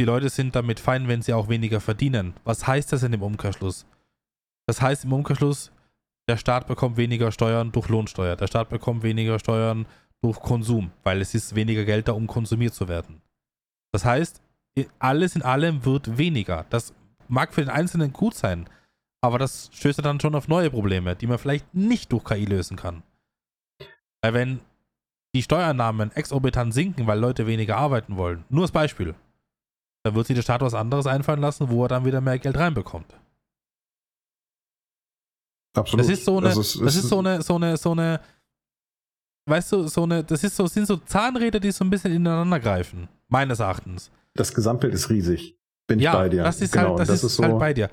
die Leute sind damit fein, wenn sie auch weniger verdienen. Was heißt das in dem Umkehrschluss? Das heißt im Umkehrschluss, der Staat bekommt weniger Steuern durch Lohnsteuer. Der Staat bekommt weniger Steuern durch Konsum, weil es ist weniger Geld da, um konsumiert zu werden. Das heißt, alles in allem wird weniger. Das mag für den Einzelnen gut sein, aber das stößt dann schon auf neue Probleme, die man vielleicht nicht durch KI lösen kann. Weil wenn die Steuereinnahmen exorbitant sinken, weil Leute weniger arbeiten wollen, nur als Beispiel, dann wird sich der Staat was anderes einfallen lassen, wo er dann wieder mehr Geld reinbekommt. Absolut. Das ist so eine, Also das es ist so eine, so eine, so eine, weißt du, so eine, das ist so, sind so Zahnräder, die so ein bisschen ineinander greifen, meines Erachtens. das Gesamtbild ist riesig. Bin ich ja, bei dir. das ist genau, halt, das, das ist, so. halt bei dir.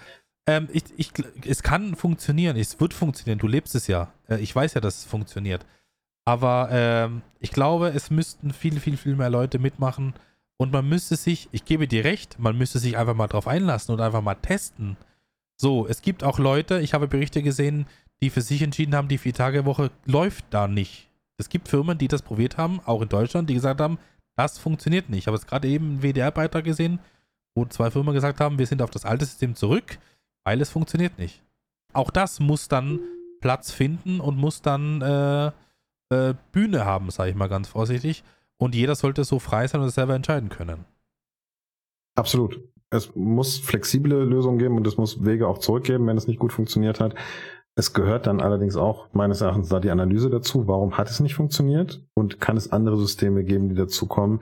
Ähm, ich, ich, es kann funktionieren, es wird funktionieren, du lebst es ja. Äh, ich weiß ja, dass es funktioniert. Aber ähm, ich glaube, es müssten viel, viel, viel mehr Leute mitmachen und man müsste sich, ich gebe dir recht, man müsste sich einfach mal drauf einlassen und einfach mal testen. So, es gibt auch Leute, ich habe Berichte gesehen, die für sich entschieden haben, die Vier-Tage-Woche läuft da nicht. Es gibt Firmen, die das probiert haben, auch in Deutschland, die gesagt haben, das funktioniert nicht. Ich habe jetzt gerade eben einen WDR-Beitrag gesehen, wo zwei Firmen gesagt haben, wir sind auf das alte System zurück, weil es funktioniert nicht. Auch das muss dann Platz finden und muss dann äh, äh, Bühne haben, sage ich mal ganz vorsichtig. Und jeder sollte so frei sein und es selber entscheiden können. Absolut. Es muss flexible Lösungen geben und es muss Wege auch zurückgeben, wenn es nicht gut funktioniert hat. Es gehört dann allerdings auch meines Erachtens da die Analyse dazu. Warum hat es nicht funktioniert? Und kann es andere Systeme geben, die dazu kommen?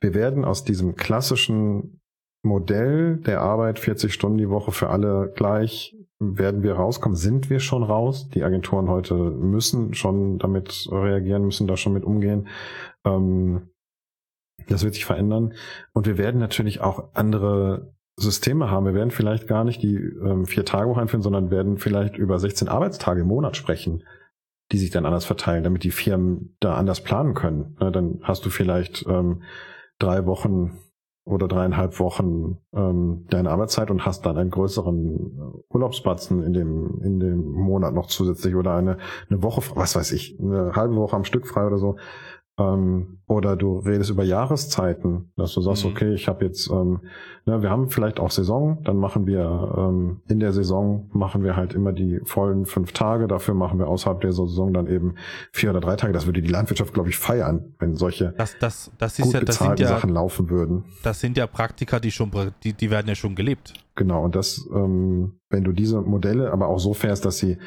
Wir werden aus diesem klassischen Modell der Arbeit 40 Stunden die Woche für alle gleich werden wir rauskommen? Sind wir schon raus? Die Agenturen heute müssen schon damit reagieren, müssen da schon mit umgehen. Ähm, das wird sich verändern. Und wir werden natürlich auch andere Systeme haben. Wir werden vielleicht gar nicht die ähm, vier Tage Woche einführen, sondern werden vielleicht über 16 Arbeitstage im Monat sprechen, die sich dann anders verteilen, damit die Firmen da anders planen können. Na, dann hast du vielleicht ähm, drei Wochen oder dreieinhalb Wochen ähm, deine Arbeitszeit und hast dann einen größeren Urlaubsbatzen in dem in dem Monat noch zusätzlich oder eine eine Woche, was weiß ich, eine halbe Woche am Stück frei oder so. Ähm, oder du redest über Jahreszeiten, dass du sagst, Mhm. okay, ich habe jetzt, ähm, ne, wir haben vielleicht auch Saison, dann machen wir ähm, in der Saison machen wir halt immer die vollen fünf Tage, dafür machen wir außerhalb der Saison dann eben vier oder drei Tage. Das würde die Landwirtschaft, glaube ich, feiern, wenn solche Das, das, das gut ja, das sind bezahlte ja, Sachen laufen würden. das sind ja Praktika, die schon, die, die werden ja schon gelebt. Genau, und das, ähm, wenn du diese Modelle aber auch so fährst, dass sie,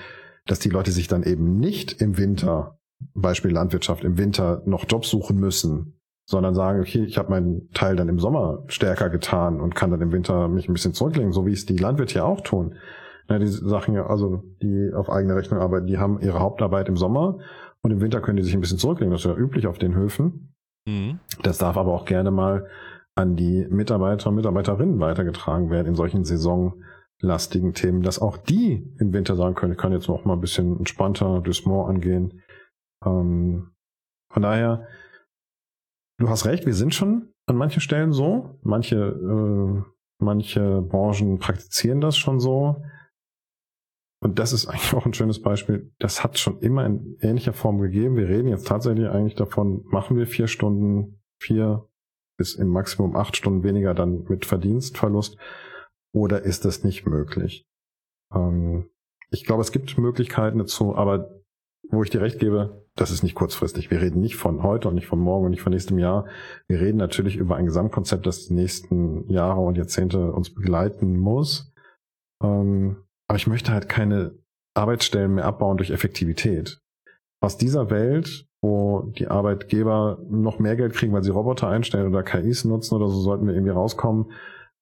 dass die Leute sich dann eben nicht im Winter, Beispiel Landwirtschaft, im Winter noch Jobs suchen müssen, sondern sagen, okay, ich habe meinen Teil dann im Sommer stärker getan und kann dann im Winter mich ein bisschen zurücklegen, so wie es die Landwirte ja auch tun. Ja, die Sachen ja, also die auf eigene Rechnung arbeiten, die haben ihre Hauptarbeit im Sommer und im Winter können die sich ein bisschen zurücklegen. Das ist ja üblich auf den Höfen. Mhm. Das darf aber auch gerne mal an die Mitarbeiter und Mitarbeiterinnen weitergetragen werden in solchen saisonlastigen Themen, dass auch die im Winter sagen können, ich kann jetzt noch mal ein bisschen entspannter Dusmont angehen. Ähm, von daher, du hast recht, wir sind schon an manchen Stellen so. Manche, äh, manche Branchen praktizieren das schon so. Und das ist eigentlich auch ein schönes Beispiel. Das hat schon immer in ähnlicher Form gegeben. Wir reden jetzt tatsächlich eigentlich davon, machen wir vier Stunden, vier bis im Maximum acht Stunden weniger dann mit Verdienstverlust oder ist das nicht möglich? Ähm, ich glaube, es gibt Möglichkeiten dazu, aber wo ich dir recht gebe, das ist nicht kurzfristig. Wir reden nicht von heute und nicht von morgen und nicht von nächstem Jahr. Wir reden natürlich über ein Gesamtkonzept, das die nächsten Jahre und Jahrzehnte uns begleiten muss. Ähm, aber ich möchte halt keine Arbeitsstellen mehr abbauen durch Effektivität. Aus dieser Welt, wo die Arbeitgeber noch mehr Geld kriegen, weil sie Roboter einstellen oder KIs nutzen oder so, sollten wir irgendwie rauskommen,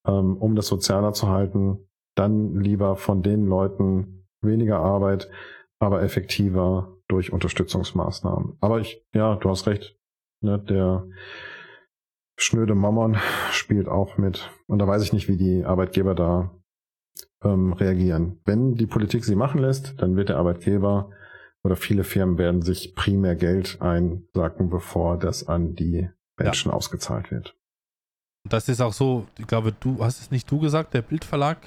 ähm, um das sozialer zu halten. Dann lieber von den Leuten weniger Arbeit, aber effektiver durch Unterstützungsmaßnahmen. Aber ich, ja, du hast recht. Ne, der schnöde Mammon spielt auch mit. Und da weiß ich nicht, wie die Arbeitgeber da ähm, reagieren. Wenn die Politik sie machen lässt, dann wird der Arbeitgeber oder viele Firmen werden sich primär Geld einsacken, bevor das an die Menschen ausgezahlt wird. Das ist auch so, ich glaube, du hast es nicht du gesagt, der Bildverlag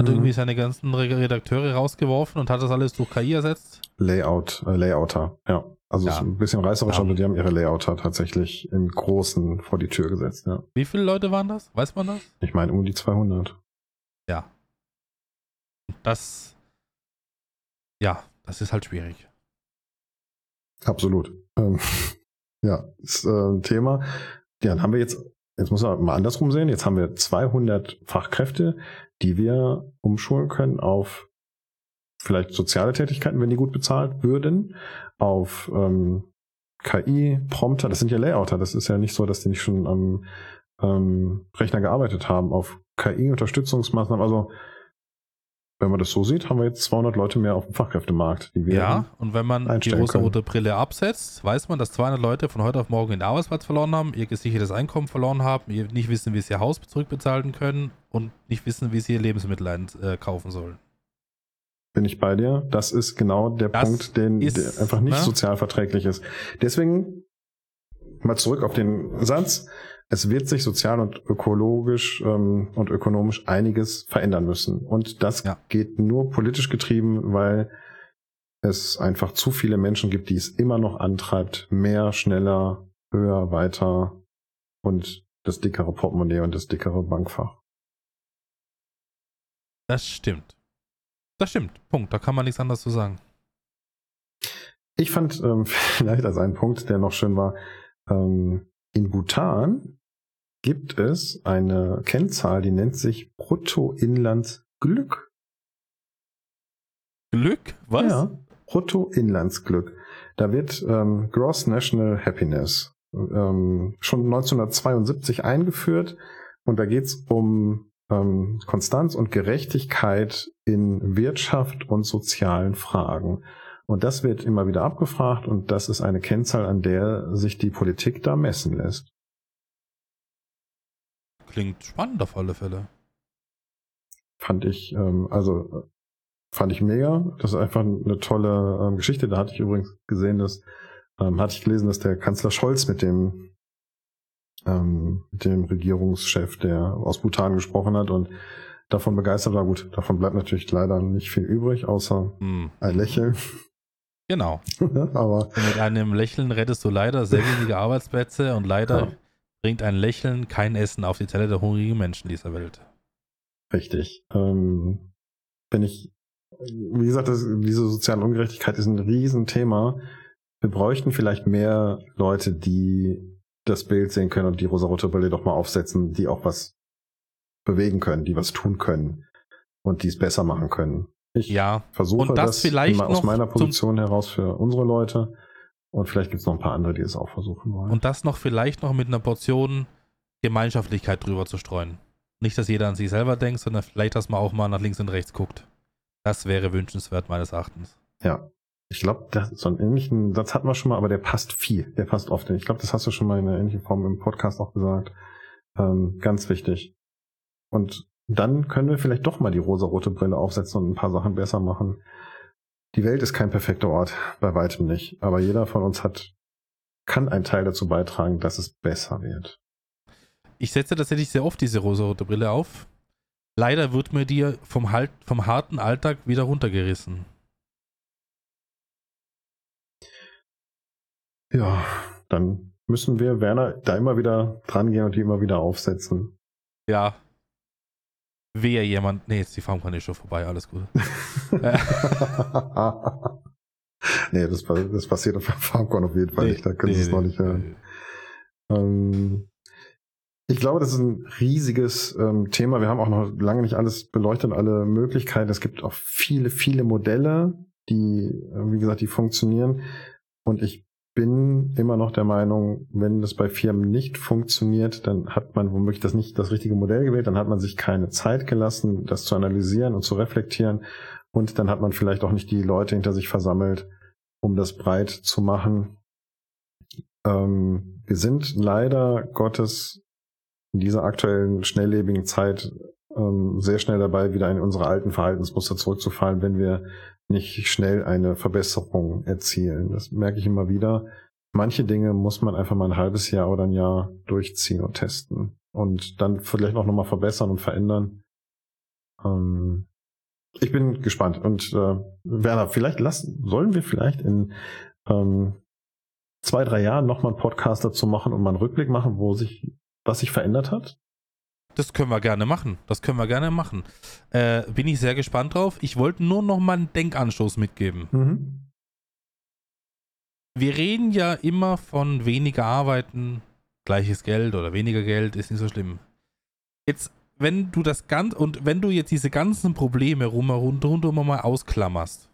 hat Mhm. irgendwie seine ganzen Re- Redakteure rausgeworfen und hat das alles durch KI ersetzt. Layout, äh, Layouter, ja. Also Ja. ist ein bisschen reißerisch, Ja. aber die haben ihre Layouter tatsächlich im Großen vor die Tür gesetzt, ja. Wie viele Leute waren das? Weiß man das? Ich meine um die 200. Ja. Das, ja, das ist halt schwierig. Absolut. Ähm, ja, ist äh, ein Thema. Ja, dann haben wir jetzt, jetzt muss man mal andersrum sehen, jetzt haben wir 200 Fachkräfte, die wir umschulen können auf vielleicht soziale Tätigkeiten, wenn die gut bezahlt würden, auf ähm, KI, Prompter, das sind ja Layouter, das ist ja nicht so, dass die nicht schon am ähm, Rechner gearbeitet haben, auf KI-Unterstützungsmaßnahmen, also wenn man das so sieht, haben wir jetzt 200 Leute mehr auf dem Fachkräftemarkt, die wir Ja, und wenn man die rosa-rote Brille absetzt, weiß man, dass 200 Leute von heute auf morgen den Arbeitsplatz verloren haben, ihr gesichertes Einkommen verloren haben, ihr nicht wissen, wie sie ihr Haus zurückbezahlen können und nicht wissen, wie sie ihr Lebensmittel einkaufen sollen. bin ich bei dir. Das ist genau der Das Punkt, den, ist, der einfach nicht ne? sozial verträglich ist. Deswegen mal zurück auf den Satz. Es wird sich sozial und ökologisch ähm, und ökonomisch einiges verändern müssen. Und das Ja. geht nur politisch getrieben, weil es einfach zu viele Menschen gibt, die es immer noch antreibt, mehr, schneller, höher, weiter und das dickere Portemonnaie und das dickere Bankfach. Das stimmt. Das stimmt. Punkt. Da kann man nichts anderes zu sagen. Ich fand ähm, vielleicht als einen Punkt, der noch schön war, ähm, in Bhutan gibt es eine Kennzahl, die nennt sich Bruttoinlandsglück. Glück? Was? Ja, Bruttoinlandsglück. Da wird ähm, Gross National Happiness ähm, schon 1972 eingeführt und da geht es um ähm, Konstanz und Gerechtigkeit in Wirtschaft und sozialen Fragen. Und das wird immer wieder abgefragt und das ist eine Kennzahl, an der sich die Politik da messen lässt. Klingt spannend auf alle Fälle. Fand ich, ähm, also fand ich mega. Das ist einfach eine tolle ähm, Geschichte. Da hatte ich übrigens gesehen, dass ähm, hatte ich gelesen, dass der Kanzler Scholz mit dem ähm, mit dem Regierungschef, der aus Bhutan gesprochen hat und davon begeistert war. Gut, davon bleibt natürlich leider nicht viel übrig, außer Hm. ein Lächeln. Genau. Aber mit einem Lächeln rettest du leider sehr wenige Arbeitsplätze und leider Ja. Bringt ein Lächeln kein Essen auf die Teller der hungrigen Menschen dieser Welt. Richtig. Ähm, wenn ich, wie gesagt, das, diese soziale Ungerechtigkeit ist ein Riesenthema. Wir bräuchten vielleicht mehr Leute, die das Bild sehen können und die rosarote Brille doch mal aufsetzen, die auch was bewegen können, die was tun können und die es besser machen können. Ich Ja, versuche und das vielleicht immer aus meiner Position heraus für unsere Leute und vielleicht gibt es noch ein paar andere, die es auch versuchen wollen. und das noch vielleicht noch mit einer Portion Gemeinschaftlichkeit drüber zu streuen. Nicht, dass jeder an sich selber denkt, sondern vielleicht, dass man auch mal nach links und rechts guckt. Das wäre wünschenswert meines Erachtens. Ja. Ich glaube, so einen ähnlichen Satz hatten wir schon mal, aber der passt viel. Der passt oft. Ich glaube, das hast du schon mal in einer ähnlichen Form im Podcast auch gesagt. Ähm, ganz wichtig. Und dann können wir vielleicht doch mal die rosarote Brille aufsetzen und ein paar Sachen besser machen. Die Welt ist kein perfekter Ort, bei weitem nicht. Aber jeder von uns hat, kann einen Teil dazu beitragen, dass es besser wird. Ich setze tatsächlich sehr oft diese rosarote Brille auf. Leider wird mir die vom, halt, vom harten Alltag wieder runtergerissen. Ja, dann müssen wir, Werner, da immer wieder dran gehen und die immer wieder aufsetzen. Ja. Wehe jemand. Nee, jetzt die Farmkanne ist schon vorbei, alles gut. Nee, das, das passiert auf Farmcorn auf jeden Fall nicht. Da können Sie es noch nicht hören. Ähm, ich glaube, das ist ein riesiges ähm, Thema. Wir haben auch noch lange nicht alles beleuchtet, alle Möglichkeiten. Es gibt auch viele, viele Modelle, die, äh, wie gesagt, die funktionieren. Und ich bin immer noch der Meinung, wenn das bei Firmen nicht funktioniert, dann hat man womöglich das nicht das richtige Modell gewählt, dann hat man sich keine Zeit gelassen, das zu analysieren und zu reflektieren. Und dann hat man vielleicht auch nicht die Leute hinter sich versammelt, um das breit zu machen. Ähm, wir sind leider Gottes in dieser aktuellen schnelllebigen Zeit ähm, sehr schnell dabei, wieder in unsere alten Verhaltensmuster zurückzufallen, wenn wir nicht schnell eine Verbesserung erzielen. Das merke ich immer wieder. Manche Dinge muss man einfach mal ein halbes Jahr oder ein Jahr durchziehen und testen. und dann vielleicht auch nochmal verbessern und verändern. Ähm, ich bin gespannt. Und äh, Werner, vielleicht lassen, sollen wir vielleicht in ähm, zwei, drei Jahren nochmal einen Podcast dazu machen und mal einen Rückblick machen, wo sich, was sich verändert hat? Das können wir gerne machen. Das können wir gerne machen. Äh, bin ich sehr gespannt drauf. Ich wollte nur noch mal einen Denkanstoß mitgeben. Mhm. Wir reden ja immer von weniger Arbeiten, gleiches Geld oder weniger Geld, ist nicht so schlimm. Jetzt, wenn du das ganz und wenn du jetzt diese ganzen Probleme rundherum rundum mal ausklammerst.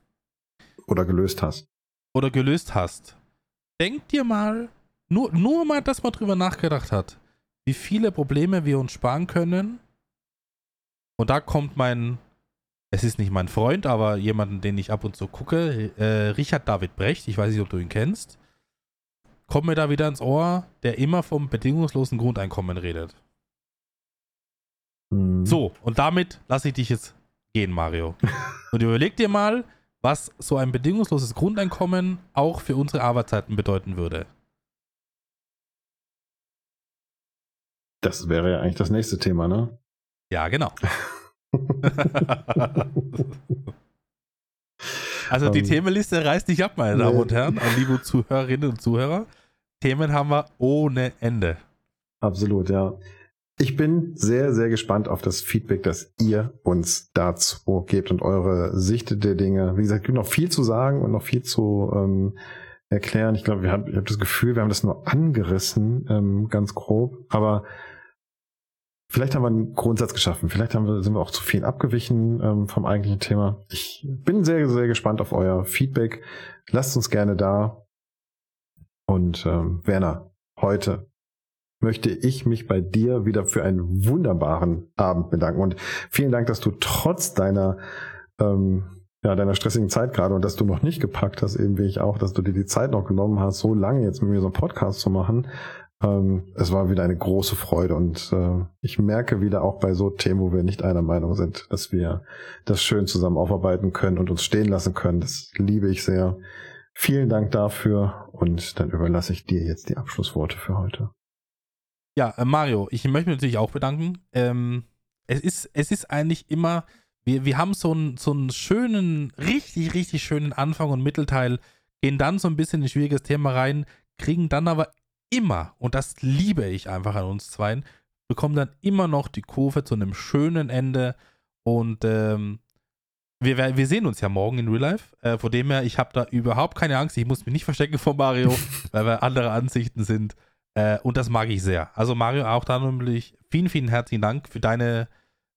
Oder gelöst hast. Oder gelöst hast. Denk dir mal, nur, nur mal, dass man drüber nachgedacht hat wie viele Probleme wir uns sparen können. Und da kommt mein, es ist nicht mein Freund, aber jemanden, den ich ab und zu gucke, äh, Richard David Brecht, ich weiß nicht, ob du ihn kennst, kommt mir da wieder ins Ohr, der immer vom bedingungslosen Grundeinkommen redet. Mhm. So, und damit lasse ich dich jetzt gehen, Mario. und überleg dir mal, was so ein bedingungsloses Grundeinkommen auch für unsere Arbeitszeiten bedeuten würde. Das wäre ja eigentlich das nächste Thema, ne? Ja, genau. also die um, ähm, Themenliste reißt nicht ab, meine nee. Damen und Herren, liebe Zuhörerinnen und Zuhörer. Themen haben wir ohne Ende. Absolut, ja. Ich bin sehr, sehr gespannt auf das Feedback, das ihr uns dazu gebt und eure Sicht der Dinge. Wie gesagt, es gibt noch viel zu sagen und noch viel zu ähm, erklären. Ich glaube, wir haben, ich habe das Gefühl, wir haben das nur angerissen, ähm, ganz grob. Aber vielleicht haben wir einen Grundsatz geschaffen. Vielleicht haben wir, sind wir auch zu viel abgewichen ähm, vom eigentlichen Thema. Ich bin sehr, sehr gespannt auf euer Feedback. Lasst uns gerne da. Und ähm, Werner, heute möchte ich mich bei dir wieder für einen wunderbaren Abend bedanken. Und vielen Dank, dass du trotz deiner ähm, ja, deiner stressigen Zeit gerade und dass du noch nicht gepackt hast, eben wie ich auch, dass du dir die Zeit noch genommen hast, so lange jetzt mit mir so einen Podcast zu machen. Ähm, es war wieder eine große Freude und äh, ich merke wieder auch bei so Themen, wo wir nicht einer Meinung sind, dass wir das schön zusammen aufarbeiten können und uns stehen lassen können. Das liebe ich sehr. Vielen Dank dafür und dann überlasse ich dir jetzt die Abschlussworte für heute. Ja, äh, Mario, ich möchte mich natürlich auch bedanken. Ähm, es, ist, es ist eigentlich immer wir, wir haben so einen, so einen schönen, richtig, richtig schönen Anfang und Mittelteil, gehen dann so ein bisschen in ein schwieriges Thema rein, kriegen dann aber immer, und das liebe ich einfach an uns zweien, bekommen dann immer noch die Kurve zu einem schönen Ende und ähm, wir, wir sehen uns ja morgen in Real Life. Äh, von dem her, ich habe da überhaupt keine Angst. Ich muss mich nicht verstecken vor Mario, weil wir andere Ansichten sind. Äh, und das mag ich sehr. Also Mario, auch da natürlich vielen, vielen herzlichen Dank für deine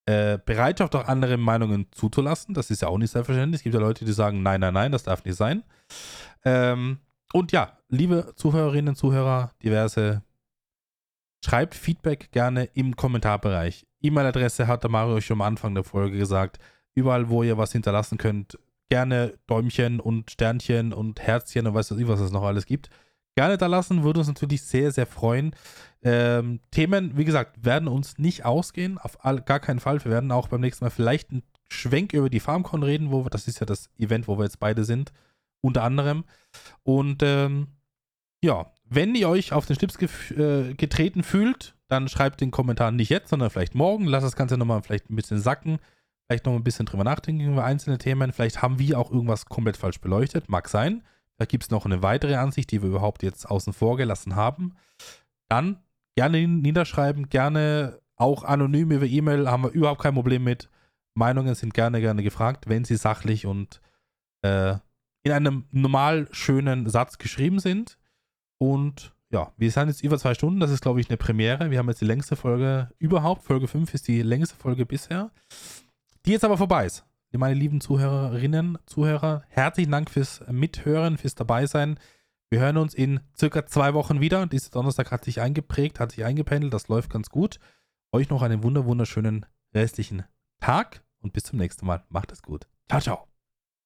äh, Bereitschaft, auch andere Meinungen zuzulassen. Das ist ja auch nicht selbstverständlich. Es gibt ja Leute, die sagen, nein, nein, nein, das darf nicht sein. Ähm, und ja, liebe Zuhörerinnen und Zuhörer, diverse, schreibt Feedback gerne im Kommentarbereich. E-Mail-Adresse hat der Mario schon am Anfang der Folge gesagt. Überall, wo ihr was hinterlassen könnt, gerne Däumchen und Sternchen und Herzchen und weiß was es noch alles gibt gerne da lassen, würde uns natürlich sehr, sehr freuen. Ähm, Themen, wie gesagt, werden uns nicht ausgehen, auf all, gar keinen Fall. Wir werden auch beim nächsten Mal vielleicht einen Schwenk über die FarmCon reden, wo wir, das ist ja das Event, wo wir jetzt beide sind, unter anderem. Und ähm, ja, wenn ihr euch auf den Schlips äh, getreten fühlt, dann schreibt den Kommentar nicht jetzt, sondern vielleicht morgen. Lasst das Ganze nochmal vielleicht ein bisschen sacken. Vielleicht noch ein bisschen drüber nachdenken über einzelne Themen. Vielleicht haben wir auch irgendwas komplett falsch beleuchtet. Mag sein. Da gibt es noch eine weitere Ansicht, die wir überhaupt jetzt außen vor gelassen haben. Dann gerne niederschreiben, gerne auch anonym über E-Mail, haben wir überhaupt kein Problem mit. Meinungen sind gerne, gerne gefragt, wenn sie sachlich und äh, in einem normal schönen Satz geschrieben sind. Und ja, wir sind jetzt über zwei Stunden. Das ist, glaube ich, eine Premiere. Wir haben jetzt die längste Folge überhaupt. Folge 5 ist die längste Folge bisher. Die jetzt aber vorbei ist meine lieben Zuhörerinnen, Zuhörer, herzlichen Dank fürs Mithören, fürs Dabeisein. Wir hören uns in circa zwei Wochen wieder. Dieser Donnerstag hat sich eingeprägt, hat sich eingependelt, das läuft ganz gut. Euch noch einen wunderschönen restlichen Tag und bis zum nächsten Mal. Macht es gut. Ciao, ciao.